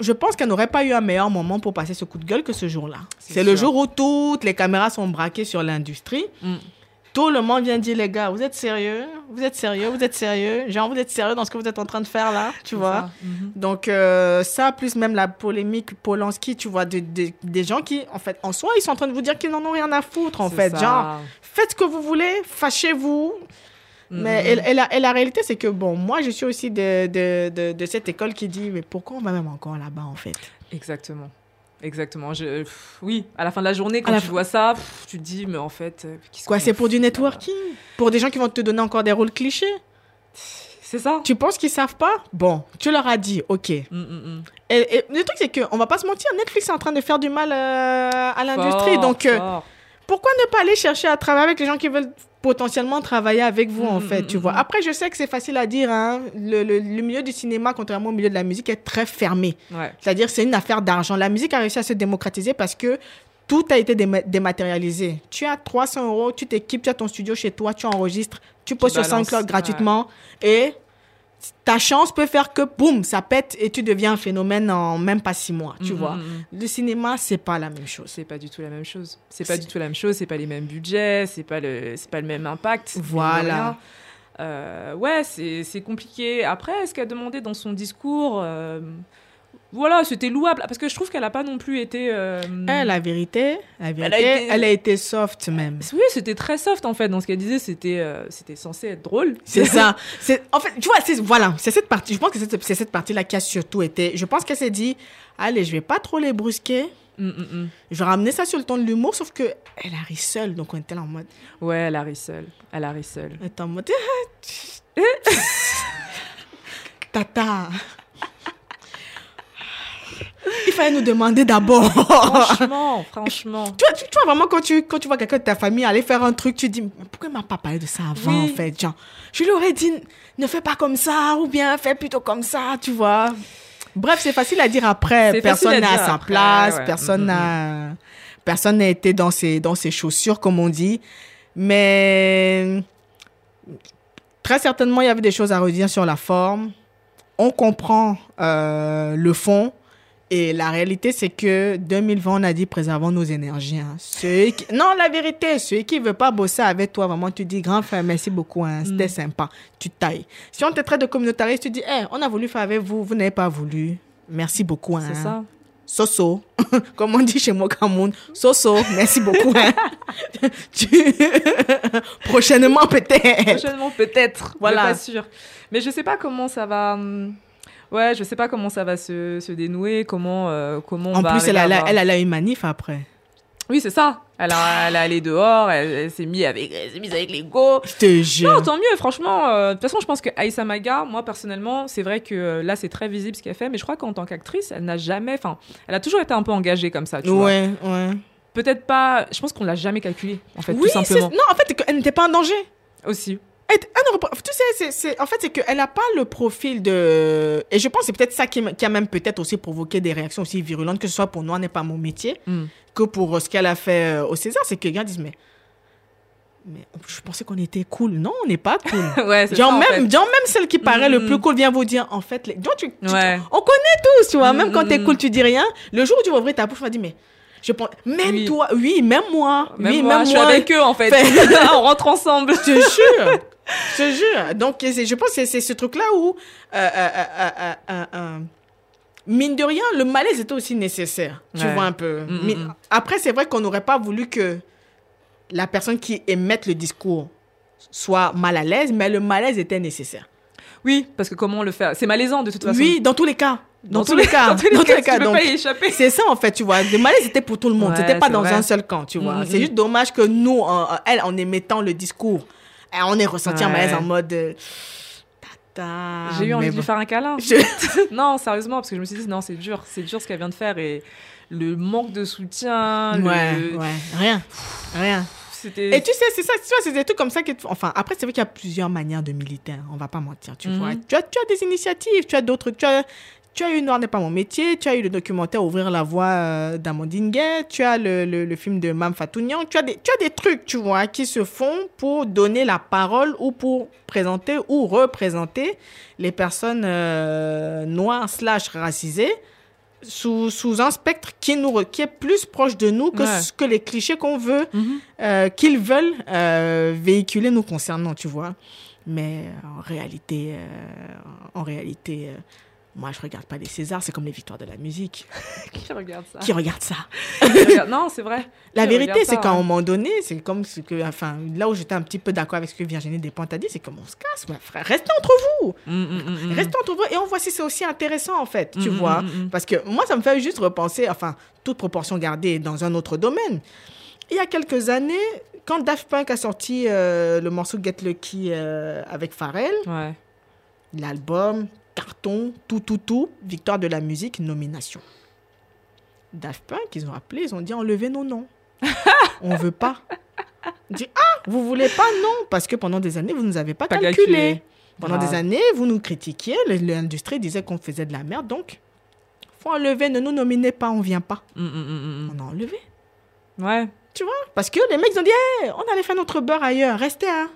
je pense qu'elle n'aurait pas eu un meilleur moment pour passer ce coup de gueule que ce jour-là. C'est le jour où toutes les caméras sont braquées sur l'industrie. Mm. Tout le monde vient dire, les gars, vous êtes sérieux? Vous êtes sérieux? Vous êtes sérieux? Genre, vous êtes sérieux dans ce que vous êtes en train de faire là Tu vois? ça. Mhm. Donc, euh, ça, plus même la polémique Polanski, tu vois, de, de- des gens qui, en fait, en soi, ils sont en train de vous dire qu'ils n'en ont rien à foutre, en fait. ça. Genre, faites ce que vous voulez, fâchez-vous. Mais Mhm. et, et la, et la réalité, c'est que, bon, moi, je suis aussi de, de, de, de cette école qui dit, mais pourquoi on va même encore là-bas, en fait? Exactement. Exactement. Je... pff, oui, à la fin de la journée, quand la tu vois ça, pff, tu te dis, mais en fait. euh, qu'est-ce Quoi, c'est pour du networking? Pour des gens qui vont te donner encore des rôles clichés? C'est ça. Tu penses qu'ils savent pas? Bon, tu leur as dit, ok. Mm, mm, mm. et le truc, c'est qu'on va pas se mentir, Netflix est en train de faire du mal euh, à l'industrie. Donc, euh, pourquoi ne pas aller chercher à travailler avec les gens qui veulent potentiellement travailler avec vous, en Mm, fait, mm, tu vois. mm. Après, je sais que c'est facile à dire, hein. le, le- le milieu du cinéma, contrairement au milieu de la musique, est très fermé. Ouais. C'est-à-dire, c'est une affaire d'argent. La musique a réussi à se démocratiser parce que tout a été déma- dématérialisé. Tu as 300 euros, tu t'équipes, tu as ton studio chez toi, tu enregistres, tu poses sur SoundCloud ouais. gratuitement et ta chance peut faire que, boum, ça pète et tu deviens un phénomène en même pas six mois, tu Mm, vois. mm, mm. Le cinéma, c'est pas la même chose. C'est pas du tout la même chose. C'est pas du tout la même chose. C'est pas les mêmes budgets. C'est pas le, c'est pas le même impact. Voilà. Euh, ouais, c'est, compliqué. Après, ce qu'elle a demandé dans son discours, euh, voilà, c'était louable parce que je trouve qu'elle a pas non plus été. euh, Eh, la vérité, la Elle a été- elle a été soft même. Oui, c'était très soft en fait. Dans ce qu'elle disait, c'était, euh, c'était censé être drôle. C'est ça. (laughs) C'est en fait, tu vois, c'est voilà, c'est cette partie. Je pense que c'est c'est cette partie-là qui a surtout été. Je pense qu'elle s'est dit, allez, je vais pas trop les brusquer. Mm, mm, mm. Je vais ramener ça sur le ton de l'humour, sauf que elle arrive seule, donc on était là en mode, Ouais, elle a ri seule. Elle a ri seule. on était en mode, (laughs) tata. (laughs) Il fallait nous demander d'abord. Franchement, franchement. Tu vois, tu, tu vois vraiment quand tu, quand tu vois quelqu'un de ta famille aller faire un truc, tu te dis, pourquoi il m'a pas parlé de ça avant, Oui. en fait, genre, je lui aurais dit, ne fais pas comme ça, ou bien fais plutôt comme ça, tu vois. Bref, c'est facile à dire après, personne n'est à sa après, place, ouais. personne Mm, mm, n'a, personne n'a été dans ses, dans ses chaussures, comme on dit. Mais, très certainement, il y avait des choses à redire sur la forme. On comprend euh, le fond. Et la réalité, c'est que 2020, on a dit préservons nos énergies. hein. Ceux qui- Non, la vérité, ceux qui ne veulent pas bosser avec toi, vraiment, tu dis grand frère, merci beaucoup, hein, c'était sympa. Tu tailles. Si on te traite de communautariste, tu dis, Eh, on a voulu faire avec vous, vous n'avez pas voulu. Merci beaucoup. Hein. C'est ça. Soso, (laughs) comme on dit chez moi Cameroun. Soso, merci beaucoup. Hein. (laughs) Tu- (laughs) Prochainement, peut-être. Prochainement, peut-être. Voilà. Voilà. Pas sûr. Mais je sais pas comment ça va. Ouais, je sais pas comment ça va se, se dénouer, comment, euh, comment on En va plus, elle a, à avoir- elle, elle a eu manif après. Oui, c'est ça. Elle, a, elle est allée dehors, elle, elle s'est mise avec, elle mise avec les go. Je te jure. Non, tant mieux, franchement. euh, De toute façon, je pense que Aïssa Maga, moi personnellement, c'est vrai que euh, là, c'est très visible ce qu'elle fait, mais je crois qu'en tant qu'actrice, elle n'a jamais. Enfin, elle a toujours été un peu engagée comme ça, tu vois. ouais, ouais. Peut-être pas. Je pense qu'on l'a jamais calculé, en fait, Oui, tout simplement. non, en fait, qu'elle n'était pas en danger. Aussi. Pas- tu sais, c'est- en fait, c'est qu'elle n'a pas le profil de. Et je pense que c'est peut-être ça qui, a même peut-être aussi provoqué des réactions aussi virulentes, que ce soit pour Noir n'est pas mon métier, Mm. que pour euh, ce qu'elle a fait euh, au César. C'est que les gars disent, mais. Mais je pensais qu'on était cool. Non, on n'est pas cool. (laughs) ouais, genre, ça, en même, fait. genre, même celle qui paraît le Mm. plus cool vient vous dire, en fait, les... genre, tu- tu- Ouais. on connaît tous, tu vois. Mm, même quand t'es mm, cool, tu dis rien. Le jour où tu vas ouvrir ta bouche, tu vas dire, mais. Je pense, même Oui. toi, oui, même moi, Même oui, moi, même je moi, suis avec eux, en fait. (laughs) On rentre ensemble. je te jure. Je te jure. Donc, je pense que c'est- ce truc-là où, euh, euh, euh, mine de rien, le malaise était aussi nécessaire. Tu Ouais. vois un peu. Mm, Mi- mm. Après, c'est vrai qu'on n'aurait pas voulu que la personne qui émette le discours soit mal à l'aise, mais le malaise était nécessaire. Oui, parce que comment le faire? C'est malaisant de toute façon. Oui, dans tous les cas. Dans, tous les cas. Dans tous les Dans cas, les cas. tu peux Donc, pas y échapper. c'est ça en fait, tu vois. Le malaise était pour tout le monde. Ouais, C'était pas dans vrai. un seul camp, tu vois. Mhm. C'est juste dommage que nous, en- elle, en émettant le discours, eh, on ait ressenti un Ouais. malaise en mode. euh, Tata. J'ai eu envie de lui faire un câlin. (laughs) Je- (laughs) non, sérieusement, parce que je me suis dit, non, c'est dur. C'est dur ce qu'elle vient de faire. Et le manque de soutien. le- Ouais, ouais. Rien. Rien. C'était. Et tu sais, c'est ça, tu vois, c'est des trucs comme ça qui. Enfin, après, c'est vrai qu'il y a plusieurs manières de militer. hein, On va pas mentir, tu Mhm. vois. Tu as, tu as des initiatives, tu as d'autres. Tu as, tu as eu Noir n'est pas mon métier, tu as eu le documentaire Ouvrir la voie euh, d'Amandine Gay, tu as le, le, le film de Mam Fatounian, tu as, des, tu as des trucs, tu vois, qui se font pour donner la parole ou pour présenter ou représenter les personnes euh, noires slash racisées sous, sous un spectre qui, nous, qui est plus proche de nous que, Ouais. ce que les clichés qu'on veut, Mhm. euh, qu'ils veulent euh, véhiculer nous concernant, tu vois. Mais en réalité, en réalité moi, je regarde pas les Césars, c'est comme les victoires de la musique. (laughs) Qui regarde ça? Qui regarde ça? Regarde- Non, c'est vrai. (laughs) La Qui vérité, c'est qu'à un ouais. moment donné, c'est comme ce que, enfin, là où j'étais un petit peu d'accord avec ce que Virginie Despentes a dit, c'est comme on se casse, mon frère? Restez entre vous. Mm, mm, mm. Restez entre vous et on voit si c'est aussi intéressant, en fait, tu vois? Parce que moi, ça me fait juste repenser, enfin, toute proportion gardée dans un autre domaine. Il y a quelques années, quand Daft Punk a sorti euh, le morceau Get Lucky euh, avec Pharrell, Ouais. l'album, carton, tout, tout, tout, victoire de la musique, nomination. Daft Punk, ils ont appelé, ils ont dit enlevez nos noms. (laughs) on veut pas. On dit ah, vous voulez pas Non, parce que pendant des années, vous nous avez pas, Pas calculé. calculé. Pendant des années, vous nous critiquiez, l'industrie disait qu'on faisait de la merde, donc faut enlever, ne nous nominez pas, on vient pas. Mm, mm, mm, On a enlevé. Ouais. Parce que les mecs ils ont dit Hey, on allait faire notre beurre ailleurs, restez hein.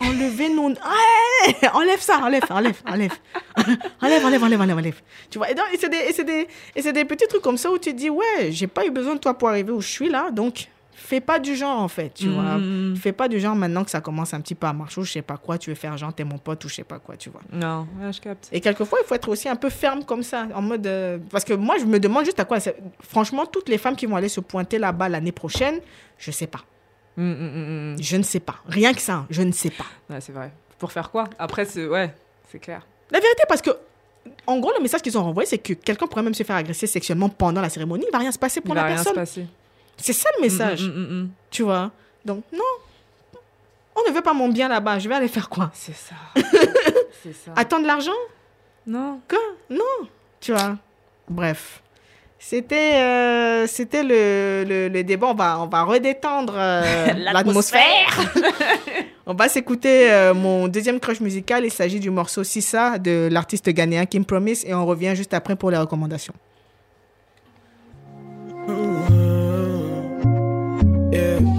Enlevez nos. Ouais enlève ça, enlève, enlève, enlève. (laughs) enlève, enlève, enlève, enlève, enlève. Tu vois, et, c'est des, des, petits trucs comme ça où tu te dis Ouais, j'ai pas eu besoin de toi pour arriver où je suis là, donc fais pas du genre en fait, tu Mm, vois. Fais pas du genre maintenant que ça commence un petit peu à marcher ou je sais pas quoi, tu veux faire genre t'es mon pote ou je sais pas quoi, tu vois. Non, ouais, je capte. Et quelquefois, il faut être aussi un peu ferme comme ça, en mode. euh, parce que moi, je me demande juste à quoi. Franchement, toutes les femmes qui vont aller se pointer là-bas l'année prochaine, je sais pas. Mm, mm, mm. Je ne sais pas. Rien que ça, hein, je ne sais pas. Ouais, c'est vrai. Pour faire quoi? Après, c'est ouais, c'est clair. La vérité, parce que, en gros, le message qu'ils ont renvoyé, c'est que quelqu'un pourrait même se faire agresser sexuellement pendant la cérémonie. Il va rien se passer pour Il va la rien se personne. passer. C'est ça le message, tu vois? Donc, non. On ne veut pas mon bien là-bas. Je vais aller faire quoi? C'est ça. (laughs) c'est ça. Attendre l'argent? Non. Quoi Non. Tu vois? Bref. C'était euh, c'était le, le, le débat. On va, on va redétendre euh, (laughs) l'atmosphère. on va s'écouter euh, mon deuxième crush musical. Il s'agit du morceau Sissa de l'artiste ghanéen Kim Promise. Et on revient juste après pour les recommandations. Yeah, yeah,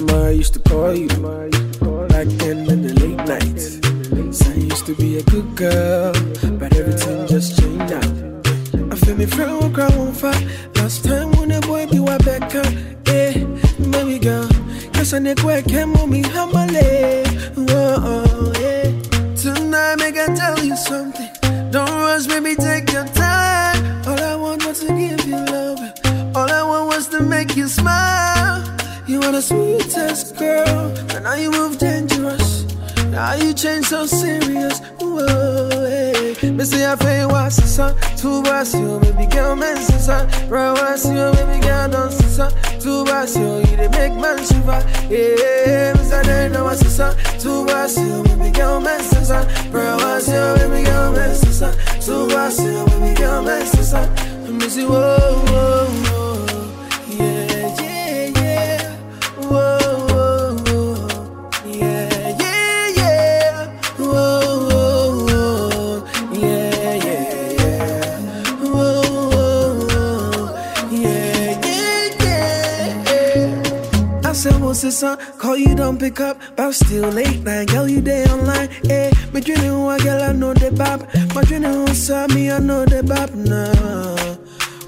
remember I used to call you back then in the late nights. You used to be a good girl, but everything just changed now. I feel me friend will cry on fire. Last time when the boy be wa back up, yeah, baby girl. Cause I need work came on me humble. Whoa, yeah. Tonight, make I tell you something. Don't rush, baby, take your time. All I want was to give you love. All I want was to make you smile. You are the sweetest girl, and now you move dangerous. Now you change so serious. Whoa. Me say I feel the sun. Two bars, you baby girl, man, sister. Right, what's you, baby girl, don't sister. Two bars, you, you they make man shiver. Yeah, me say they know what's sun. Two bars, you, baby girl, man, sister. Right, what's you, baby girl, man, sister. Two bars, you, baby girl, man, sister. Me say whoa, whoa, whoa. What's? Call you, don't pick up. But still late night, girl, you there online. Yeah, me dreaming who I girl, I know the bop. My dreaming who saw me, I know the bop now.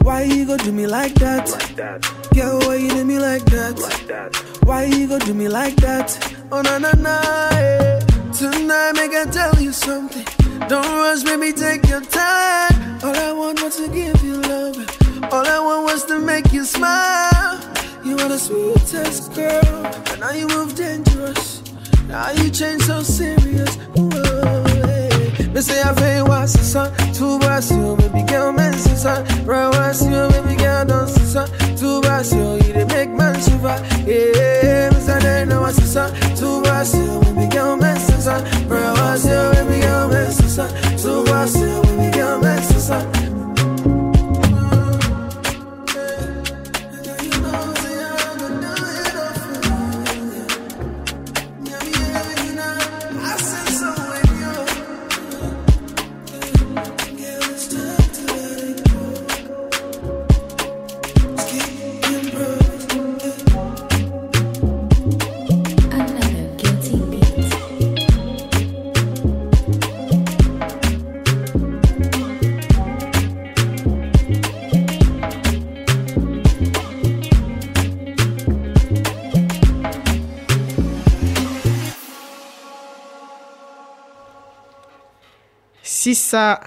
Why you go do me like that? Like that. Girl, why you do me like that? Like that. Why you go do me like that? Oh na na na. Yeah. Eh. Tonight, make I tell you something. Don't rush, baby, take your time. All I want was to give you love. All I want was to make you smile. You are the sweetest girl, and now you move dangerous. Now you change so serious. Me say I feel what's the sun. Two bars, you baby girl, man, sister. Right, what's you, baby girl, don't sister. Two bars, you, you make man shiver. Yeah, me say they know what's the sun. Two bars, you, baby girl,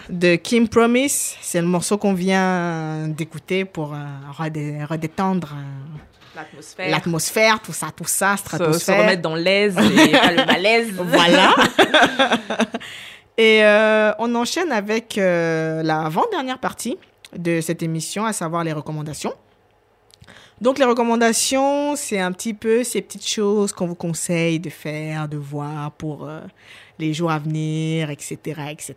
De Kim Promise. C'est le morceau qu'on vient d'écouter pour euh, redé- redétendre euh, L'atmosphère. l'atmosphère, tout ça, tout ça, Se, se stratosphère. remettre dans l'aise et (laughs) pas le malaise. Voilà. (laughs) Et euh, on enchaîne avec la avant-dernière partie de cette émission, à savoir les recommandations. Donc les recommandations, c'est un petit peu ces petites choses qu'on vous conseille de faire, de voir pour les jours à venir, etc., etc.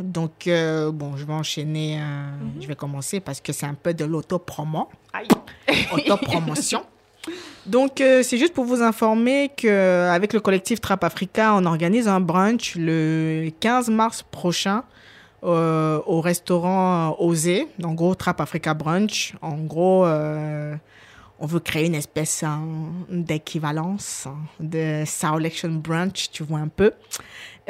Donc euh, bon, je vais enchaîner, euh, je vais commencer parce que c'est un peu de l'autopromo, Aïe. (laughs) autopromotion. Donc, euh, c'est juste pour vous informer qu'avec le collectif Trap Africa, on organise un brunch le 15 mars prochain au restaurant Osé. En gros, Trap Africa Brunch. En gros, on veut créer une espèce d'équivalence de Selection Brunch, tu vois un peu.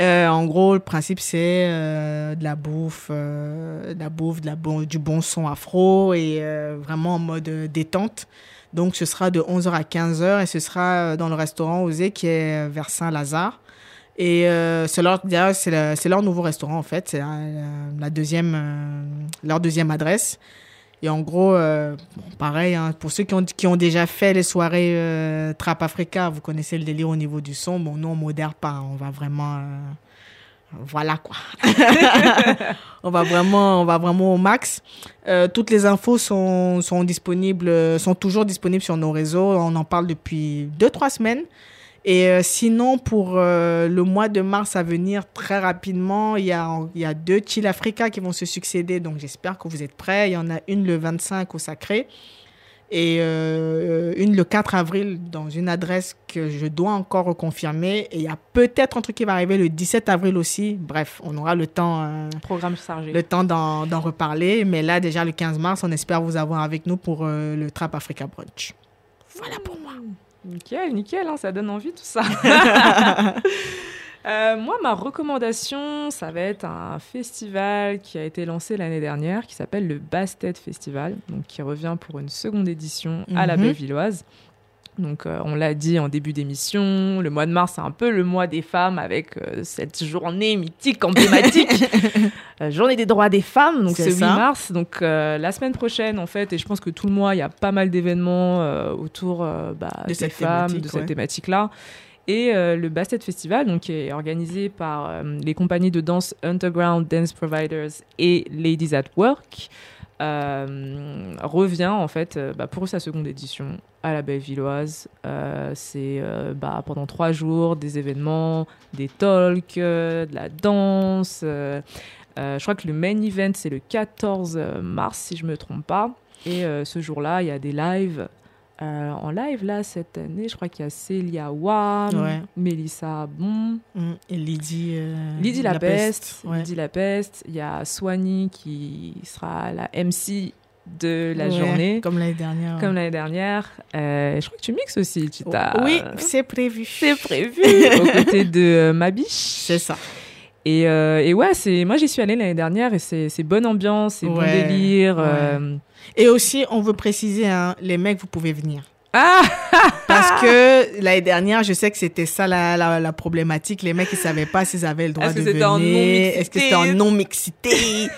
Euh, en gros, le principe, c'est euh, de la bouffe, euh, de la bouffe, de du bon son afro et euh, vraiment en mode euh, détente. Donc, ce sera de 11h à 15h et ce sera euh, dans le restaurant Osé qui est vers Saint-Lazare. Et euh, c'est leur, nouveau restaurant en fait. C'est euh, deuxième, euh, leur deuxième adresse. Et en gros, euh, pareil, hein, pour ceux qui ont, qui ont déjà fait les soirées euh, Trap Africa, vous connaissez le délire au niveau du son. Bon, nous, on modère pas. On va vraiment. euh, voilà quoi. (laughs) on va vraiment, on va vraiment au max. Toutes les infos sont, sont disponibles, sont toujours disponibles sur nos réseaux. On en parle depuis deux, trois semaines. Et euh, sinon, pour euh, le mois de mars à venir, très rapidement, il y a, il y a deux Chill Africa qui vont se succéder. Donc, j'espère que vous êtes prêts. Il y en a une le 25 au Sacré et euh, une le 4 avril dans une adresse que je dois encore reconfirmer. Et il y a peut-être un truc qui va arriver le 17 avril aussi. Bref, on aura le temps. euh, Programme chargé. le temps d'en d'en reparler. Mais là, déjà, le 15 mars, on espère vous avoir avec nous pour euh, le Trap Africa Brunch. Voilà pour moi. Nickel, nickel, hein, ça donne envie tout ça. (laughs) Euh, moi, ma recommandation, ça va être un festival qui a été lancé l'année dernière, qui s'appelle le Bastet Festival, donc qui revient pour une seconde édition à la Mhm. Bellevilloise. Donc, euh, on l'a dit en début d'émission, le mois de mars, c'est un peu le mois des femmes avec euh, cette journée mythique, emblématique, (laughs) euh, journée des droits des femmes, donc C'est c'est 8 ça. mars. Donc, euh, la semaine prochaine, en fait, et je pense que tout le mois, il y a pas mal d'événements autour bah, De des femmes, de cette ouais. thématique-là. Et le Bastet Festival, donc, qui est organisé par les compagnies de danse Underground Dance Providers et Ladies at Work, euh, revient en fait euh, bah, pour sa seconde édition à la Bellevilloise. Euh, c'est euh, bah, pendant trois jours des événements, des talks, de la danse. je crois que le main event c'est le 14 mars si je me trompe pas. Et ce jour-là, il y a des lives. Euh, en live là cette année, je crois qu'il y a Célia Wam, Ouais. Mélissa Bon, Mm. Et Lydie. euh, Lydie La Peste, ouais. Lydie La Peste. Il y a Soigny qui sera la MC de la Ouais, journée, Comme l'année dernière. comme l'année dernière. Euh, je crois que tu mixes aussi. Tu t'as- Oui, c'est prévu. c'est prévu (laughs) aux côtés de euh, Mabiche. C'est ça. Et, euh, et ouais, c'est moi j'y suis allée l'année dernière et c'est bonne ambiance, c'est bon Ouais, délire. ouais. euh. Et aussi, on veut préciser, hein, les mecs, vous pouvez venir. Ah Parce (laughs) que l'année dernière, je sais que c'était ça la, la, la problématique. Les mecs, ils savaient pas s'ils avaient le droit de venir. Est-ce que c'était en non-mixité?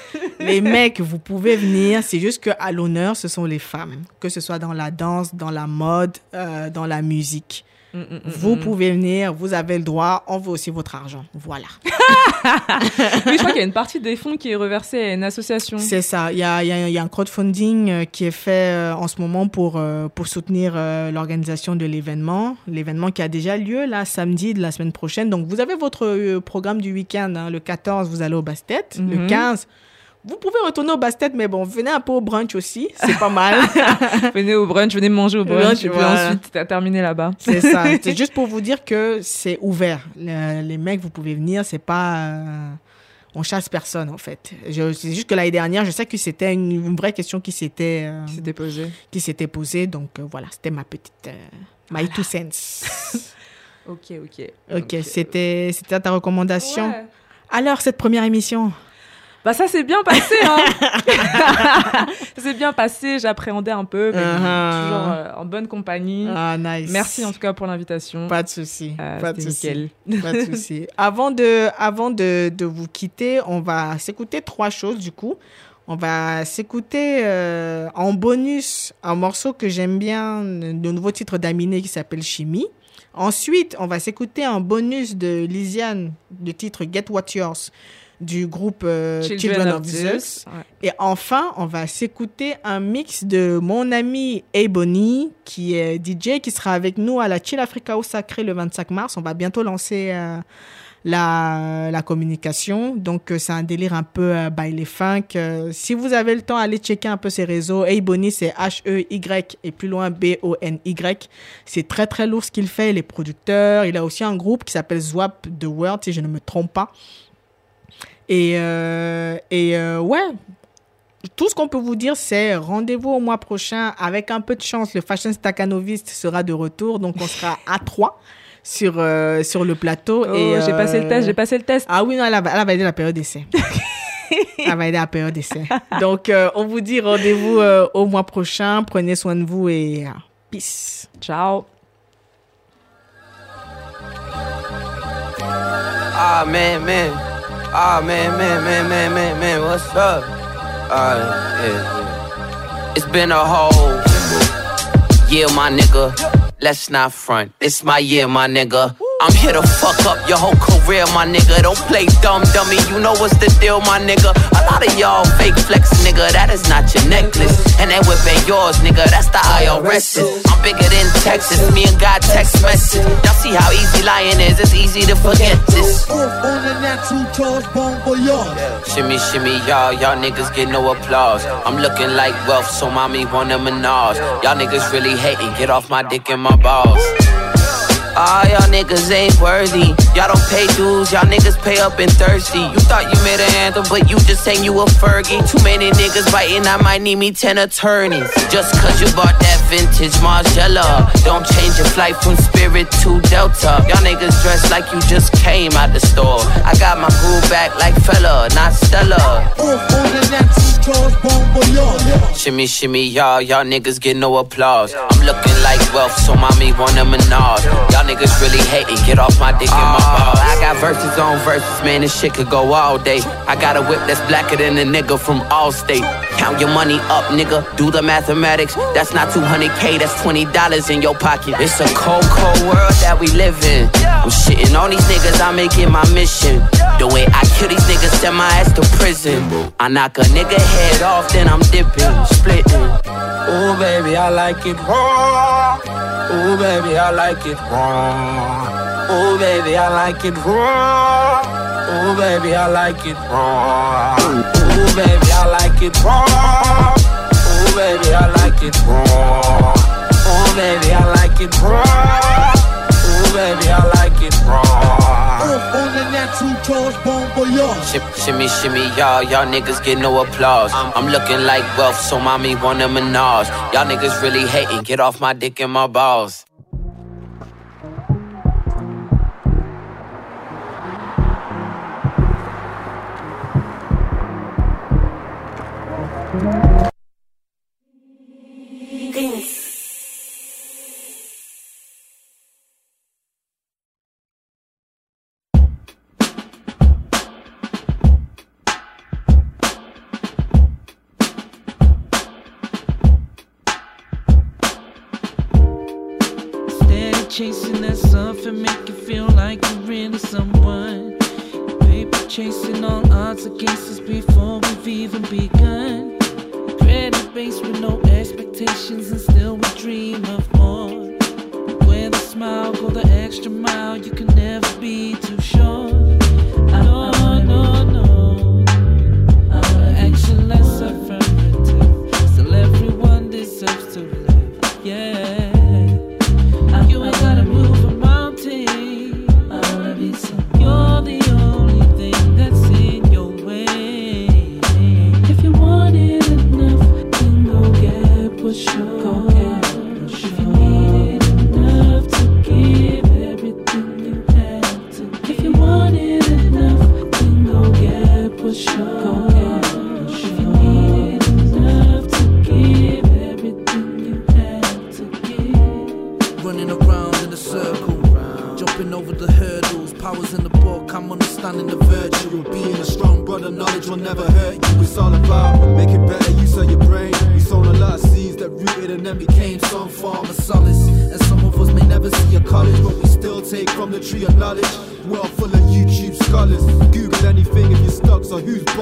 Les mecs, vous pouvez venir. C'est juste que à l'honneur, ce sont les femmes. Que ce soit dans la danse, dans la mode, euh, dans la musique. Mm, mm, mm, Vous pouvez venir, vous avez le droit. On veut aussi votre argent. Voilà. (laughs) Oui, je crois qu'il y a une partie des fonds qui est reversée à une association. C'est ça. Il y a, il y a- il y a un crowdfunding euh, qui est fait euh, en ce moment pour, euh, pour soutenir l'organisation de l'événement. L'événement qui a déjà lieu là, samedi de la semaine prochaine. Donc, vous avez votre programme du week-end. hein. Le 14, vous allez au basket. Le Mhm. 15, vous pouvez retourner au basket, mais bon, venez un peu au brunch aussi. C'est pas mal. (laughs) venez au brunch, venez manger au brunch, et puis voilà. ensuite t'as terminé là-bas. C'est ça. (laughs) C'est juste pour vous dire que c'est ouvert. Le- les mecs, vous pouvez venir. C'est pas. euh, on chasse personne, en fait. C'est juste que l'année dernière, je sais que c'était une, une vraie question qui s'était. euh, qui s'était posée. Donc euh, voilà, c'était ma petite. my two cents. (laughs) Ok, ok. ok, c'était c'était ta recommandation. Ouais. Alors, cette première émission? Bah ça s'est bien passé, hein (laughs) Ça s'est bien passé, j'appréhendais un peu, mais Uh-huh. toujours euh, en bonne compagnie. Ah, nice. Merci en tout cas pour l'invitation. Pas de souci. Euh, pas de souci. Pas de souci. (laughs) Avant de, avant de, de vous quitter, on va s'écouter trois choses du coup. On va s'écouter euh, en bonus un morceau que j'aime bien, le nouveau titre d'Aminé qui s'appelle Chimie. Ensuite, on va s'écouter un bonus de Lisiane, le titre Get What Yours du groupe euh, Children, of Zeus. Ouais. Et enfin, on va s'écouter un mix de mon ami Ebony, qui est DJ, qui sera avec nous à la Chill Africa au Sacré le 25 mars. On va bientôt lancer euh, la, la communication. Donc, euh, c'est un délire un peu euh, by les funk. Si vous avez le temps, allez checker un peu ses réseaux. Ebony, c'est H-E-Y et plus loin B-O-N-Y. C'est très, très lourd ce qu'il fait. Il est producteur. Il a aussi un groupe qui s'appelle Zwap The World, si je ne me trompe pas. Et, euh, et euh, ouais, tout ce qu'on peut vous dire, c'est rendez-vous au mois prochain. Avec un peu de chance, le Fashion Stakhanovist sera de retour. Donc, on sera à trois sur, euh, sur le plateau. Oh, et, j'ai passé le test, j'ai passé le test. Ah oui, non, elle a, elle a validé la période d'essai. (laughs) elle a validé la période d'essai. Donc, euh, on vous dit rendez-vous euh, au mois prochain. Prenez soin de vous et euh, peace. Ciao. Ah man, man. Ah man, man, man, man, man, man. What's up? Ah yeah, yeah. It's been a whole year, my nigga. Let's not front. It's my year, my nigga. I'm here to fuck up your whole career, my nigga. Don't play dumb dummy. You know what's the deal, my nigga. A lot of y'all fake flex, nigga. That is not your necklace. And that whip ain't yours, nigga. That's the IRS. I'm bigger than Texas. Me and God text message. Y'all see how easy lying is. It's easy to forget this. Shimmy, shimmy, y'all. Y'all niggas get no applause. I'm looking like wealth, so mommy want a menage. Y'all niggas really hating. Get off my dick and my my balls. Ah, y'all niggas ain't worthy. Y'all don't pay dues, y'all niggas pay up and thirsty. You thought you made an anthem, but you just saying you a Fergie. Too many niggas biting, I might need me 10 attorneys. Just cause you bought that vintage Margiela. Don't change your flight from Spirit to Delta. Y'all niggas dress like you just came out the store. I got my groove back like fella, not Stella. Shimmy, shimmy, y'all, y'all niggas get no applause. I'm looking like wealth, so mommy want a menage. Y'all niggas really hating, get off my dick and my oh. balls. I got verses on verses, man, this shit could go all day. I got a whip that's blacker than a nigga from Allstate. Count your money up, nigga, do the mathematics. That's not 200k, that's $20 in your pocket. It's a cold, cold world that we live in. I'm shitting on these niggas, I make it my mission. The way I kill these niggas, send my ass to prison. I knock a nigga head off, then I'm dipping, splitting. Ooh, baby, I like it raw. Ooh, baby, I like it raw. Ooh, baby, I like it raw. Ooh, baby, I like it raw. Ooh, baby, I like it raw. Ooh, baby, I like it raw. Ooh, baby, I like it raw. Ooh, baby, I like it raw. Shim- Shimmy, shimmy, y'all, y'all niggas get no applause. I'm looking like wealth, so mommy want a menage. Y'all niggas really hating, get off my dick and my balls.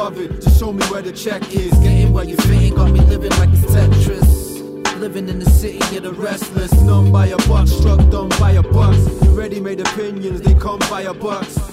above it. Just show me where the check is. Getting where you're got me living like it's Tetris. Living in the city of the restless. Numb by a buck, struck dumb by a buck. You ready made opinions, they come by a box.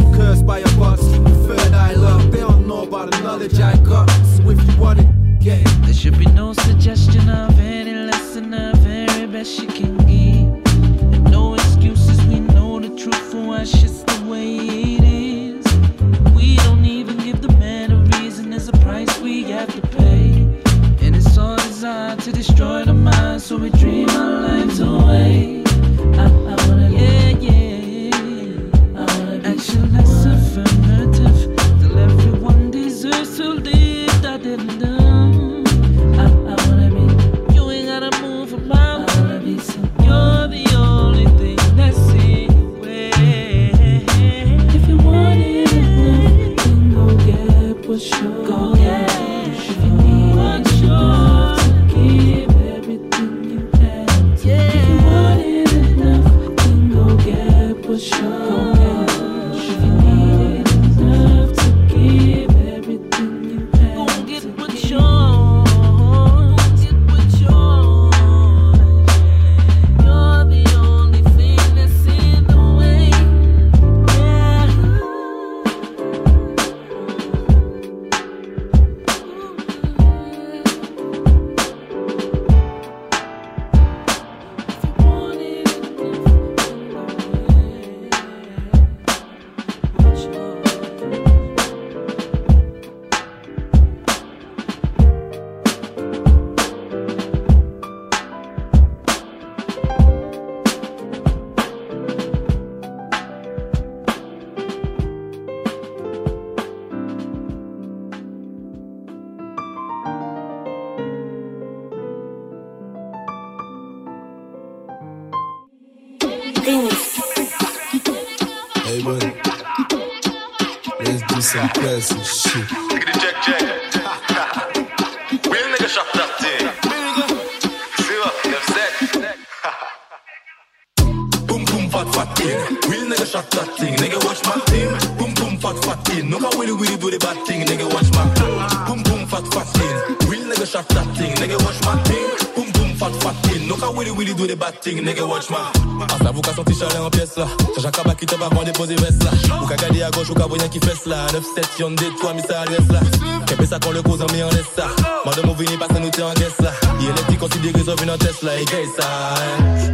Yon de twa mi sa adres la Kepe sa kon le kozan mi an les sa Madan mou vini pasen nou te an kes la Ye lef ti konsidere zo vin an tes la E gay sa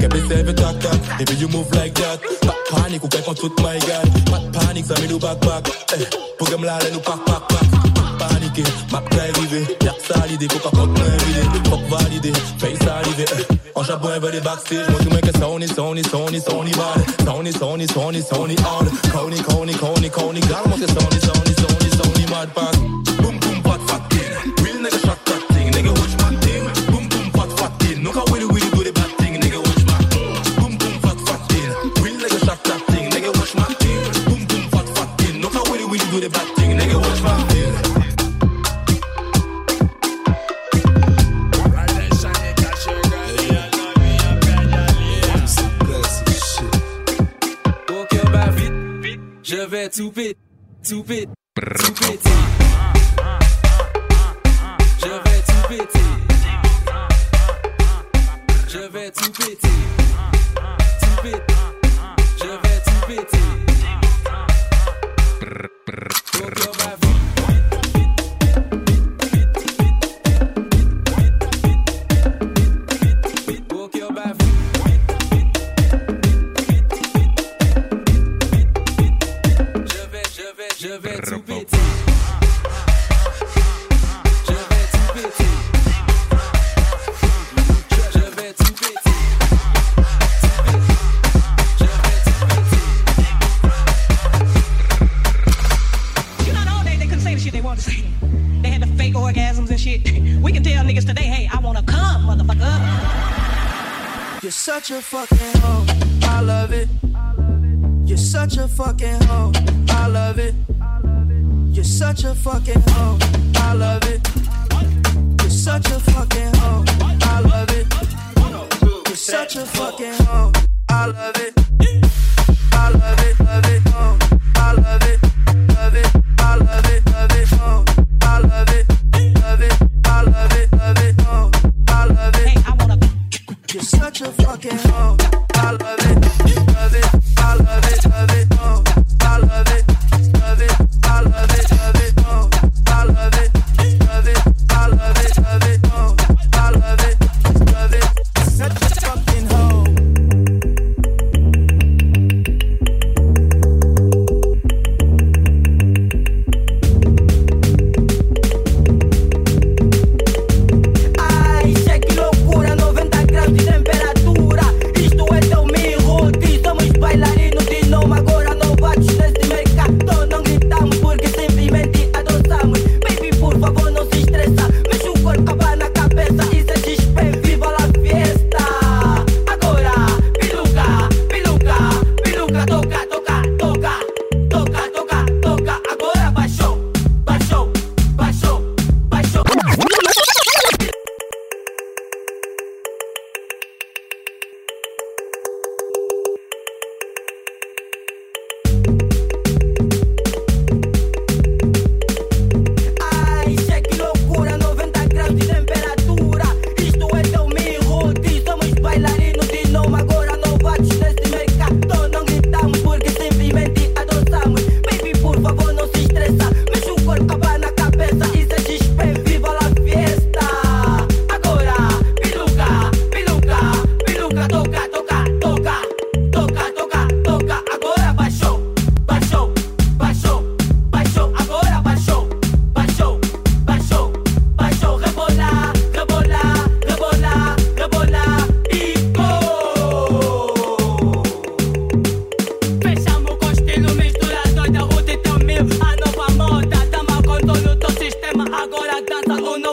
Kepe se ve tak tak Ebi you move like that. Pat panik ou kay kon tout my god Pat panik sa mi nou bak bak eh, Pou gem la le nou pak pak pak paniqué, ma caille arrivée, y'a que ça l'idée, faut pas qu'on te valide, faut que valider, paye ça l'idée, eh. en jabon elle veut les backstage, moi tout mec ça on est, ça on est, ça on est, ça on y va, ça on est, ça on est, ça on est, ça on est on, Connie, Connie, Connie, Connie, garde moi c'est ça stupid, stupid, stupid.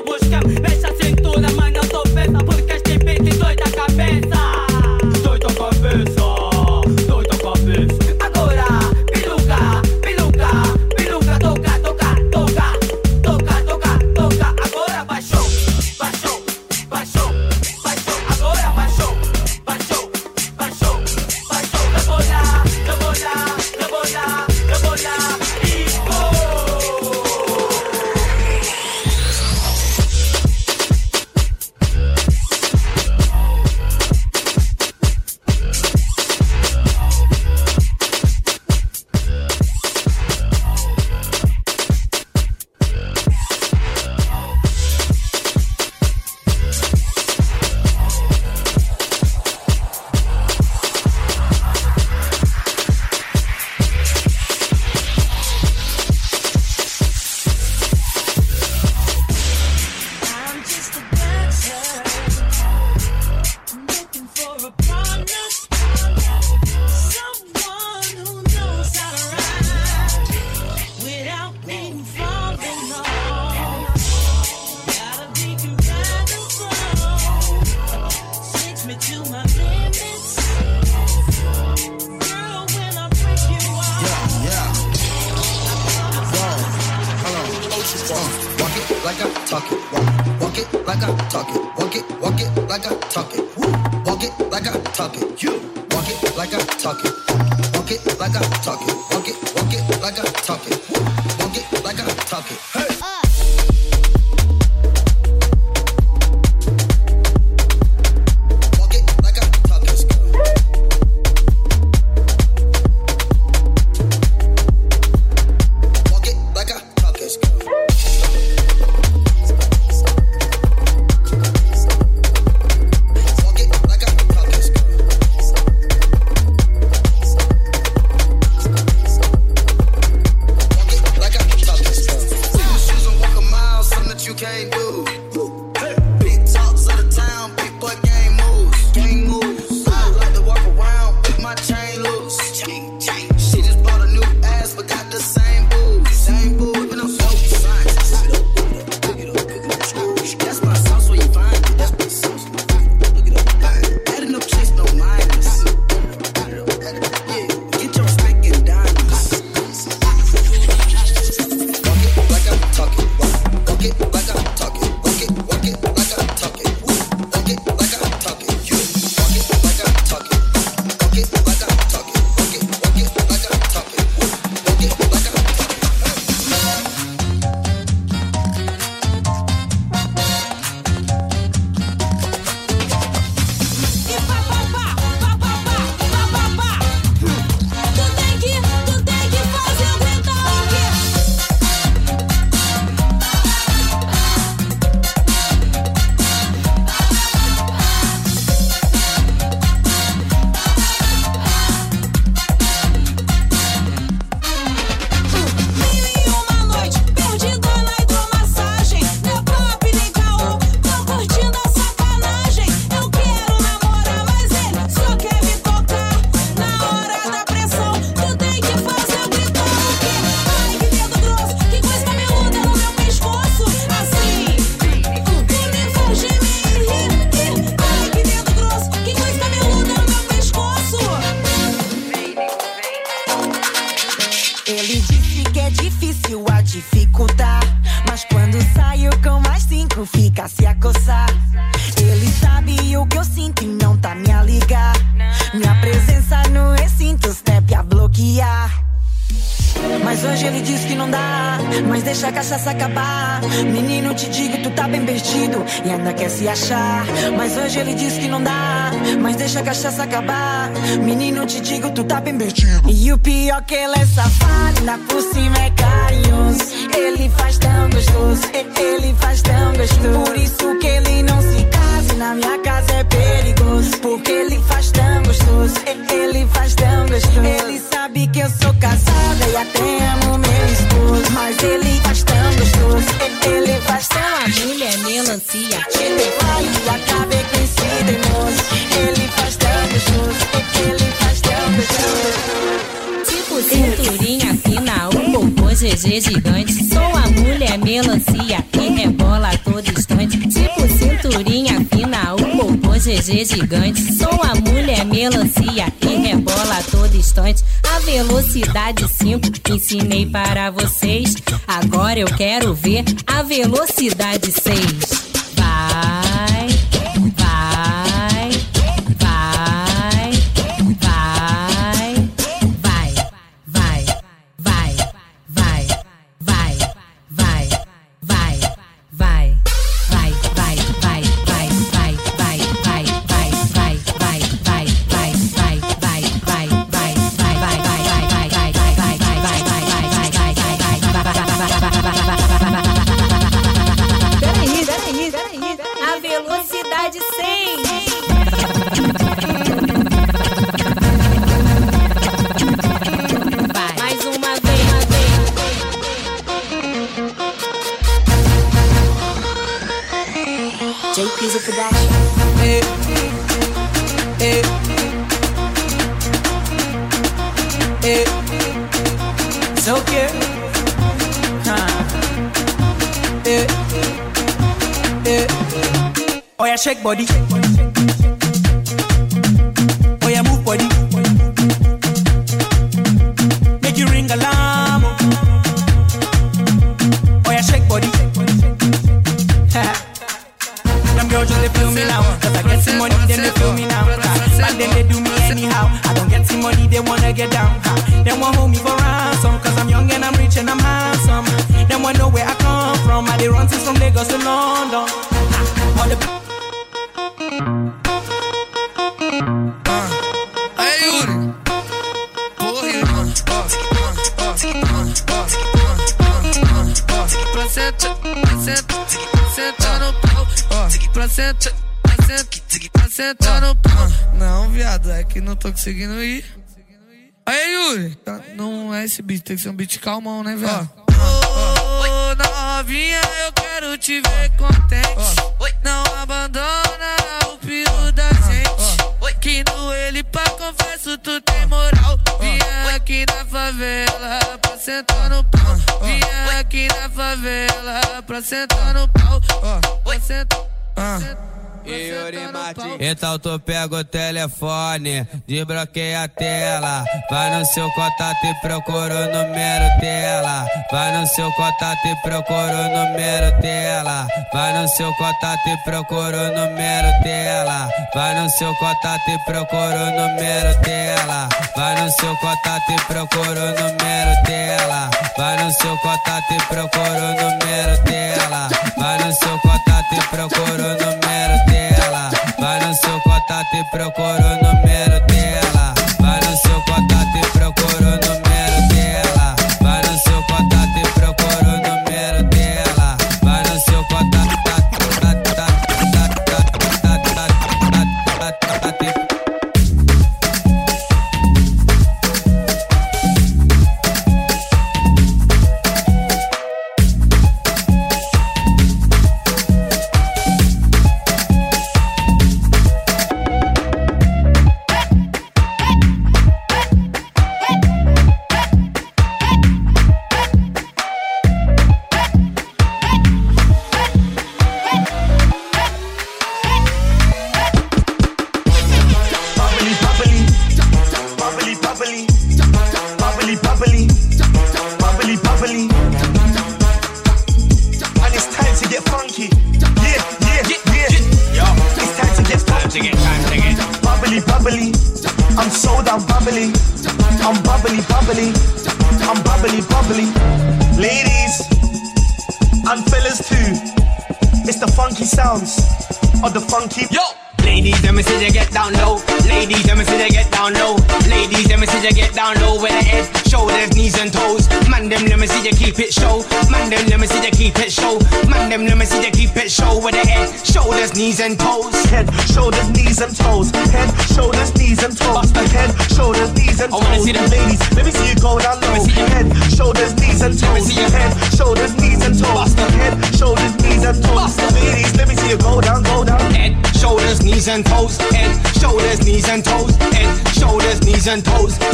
bush camp. Hoje ele diz que não dá, mas deixa a cachaça acabar. Menino, te digo, tu tá bem vestido. E o pior que ele é safado, ainda por cima é carinhoso. Ele faz tão gostoso, ele faz tão gostoso. Por isso que ele não se casa, na minha casa é perigoso. Porque ele faz tão gostoso, ele faz tão gostoso. Ele sabe que eu sou casada e até amo meu esposo. Mas ele faz tão gostoso, ele faz tão A mulher melancia. Ele vai GG gigante. Sou a mulher melancia que rebola a todo instante. Tipo cinturinha fina, o popô GG gigante. Sou a mulher melancia que rebola a todo instante. A velocidade 5 ensinei para vocês. Agora eu quero ver a velocidade 6. Vai, vai, body. Tem que ser um beat calmão, né, velho? Ô, novinha, eu quero te ver contente. Não abandona o pio da gente. Que no ele pra confesso tu tem moral. Vinha aqui na favela pra sentar no pau. Vinha aqui na favela pra sentar no pau. Pra sentar. Então tu pega o telefone, desbloqueia a tela. Vai no seu contato e procura o número dela. Vai no seu contato e procura o número dela. Vai no seu contato e procura o número dela. Vai no seu contato e procura o número dela. Vai no seu contato e procura o número dela. Vai no seu contato e procura o número dela. Vai no seu contato e procura o número dela. Vai no seu contato e procura o número dela. Vai no seu contato e procura o número and toes.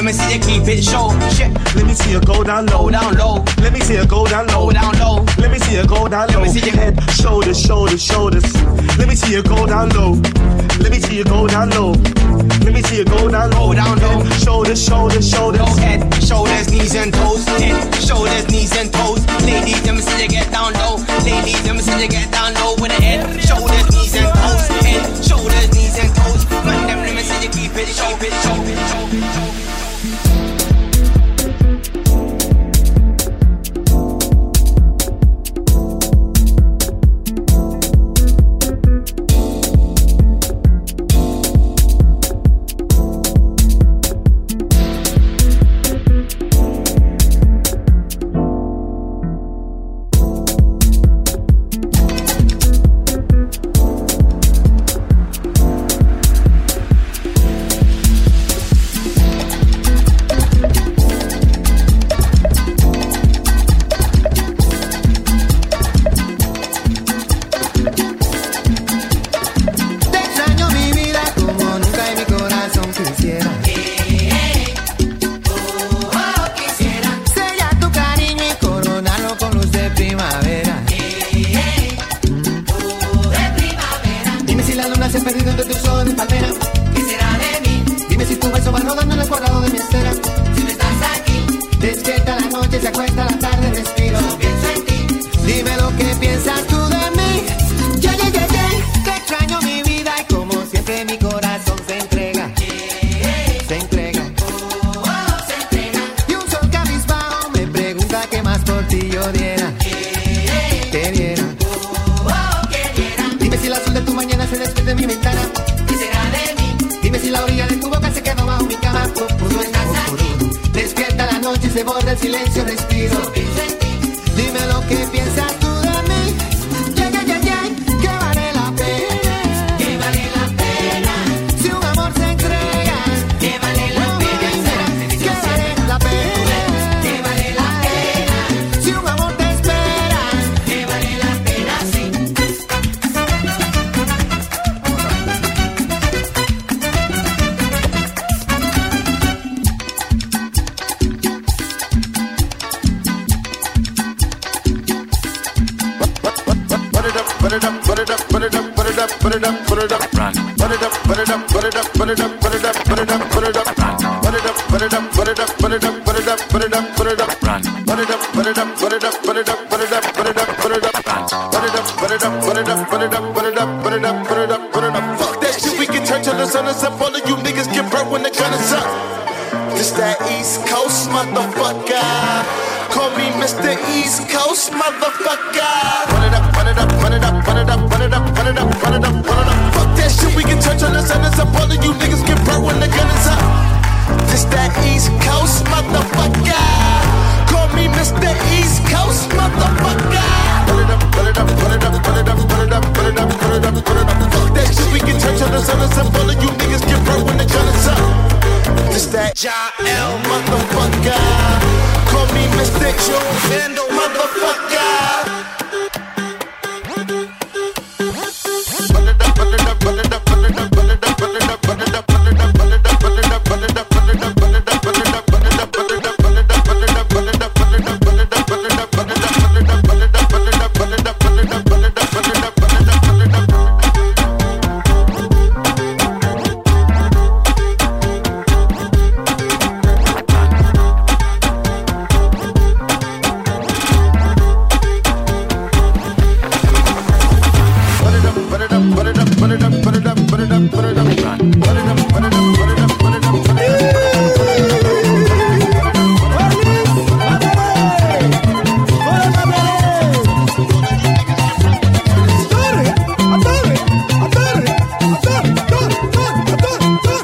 let me see you keep it show. Shit, let me see you go down low, down low. Let me see you go down low, down low. Let me see you go down low. Let me see your head, shoulders, shoulders, shoulders. Let me see you go down low. Let me see you go down low. Let me see you go down low, down low. Shoulders, shoulders, shoulders. Low head, shoulders, knees and toes. Head, shoulders, knees and toes. Ladies, let me see you get down low. Ladies, let me see you get down low with a head, shoulders, knees and toes. Head, shoulders, knees and toes. Man, them let me see you keep it, keep it, keep it.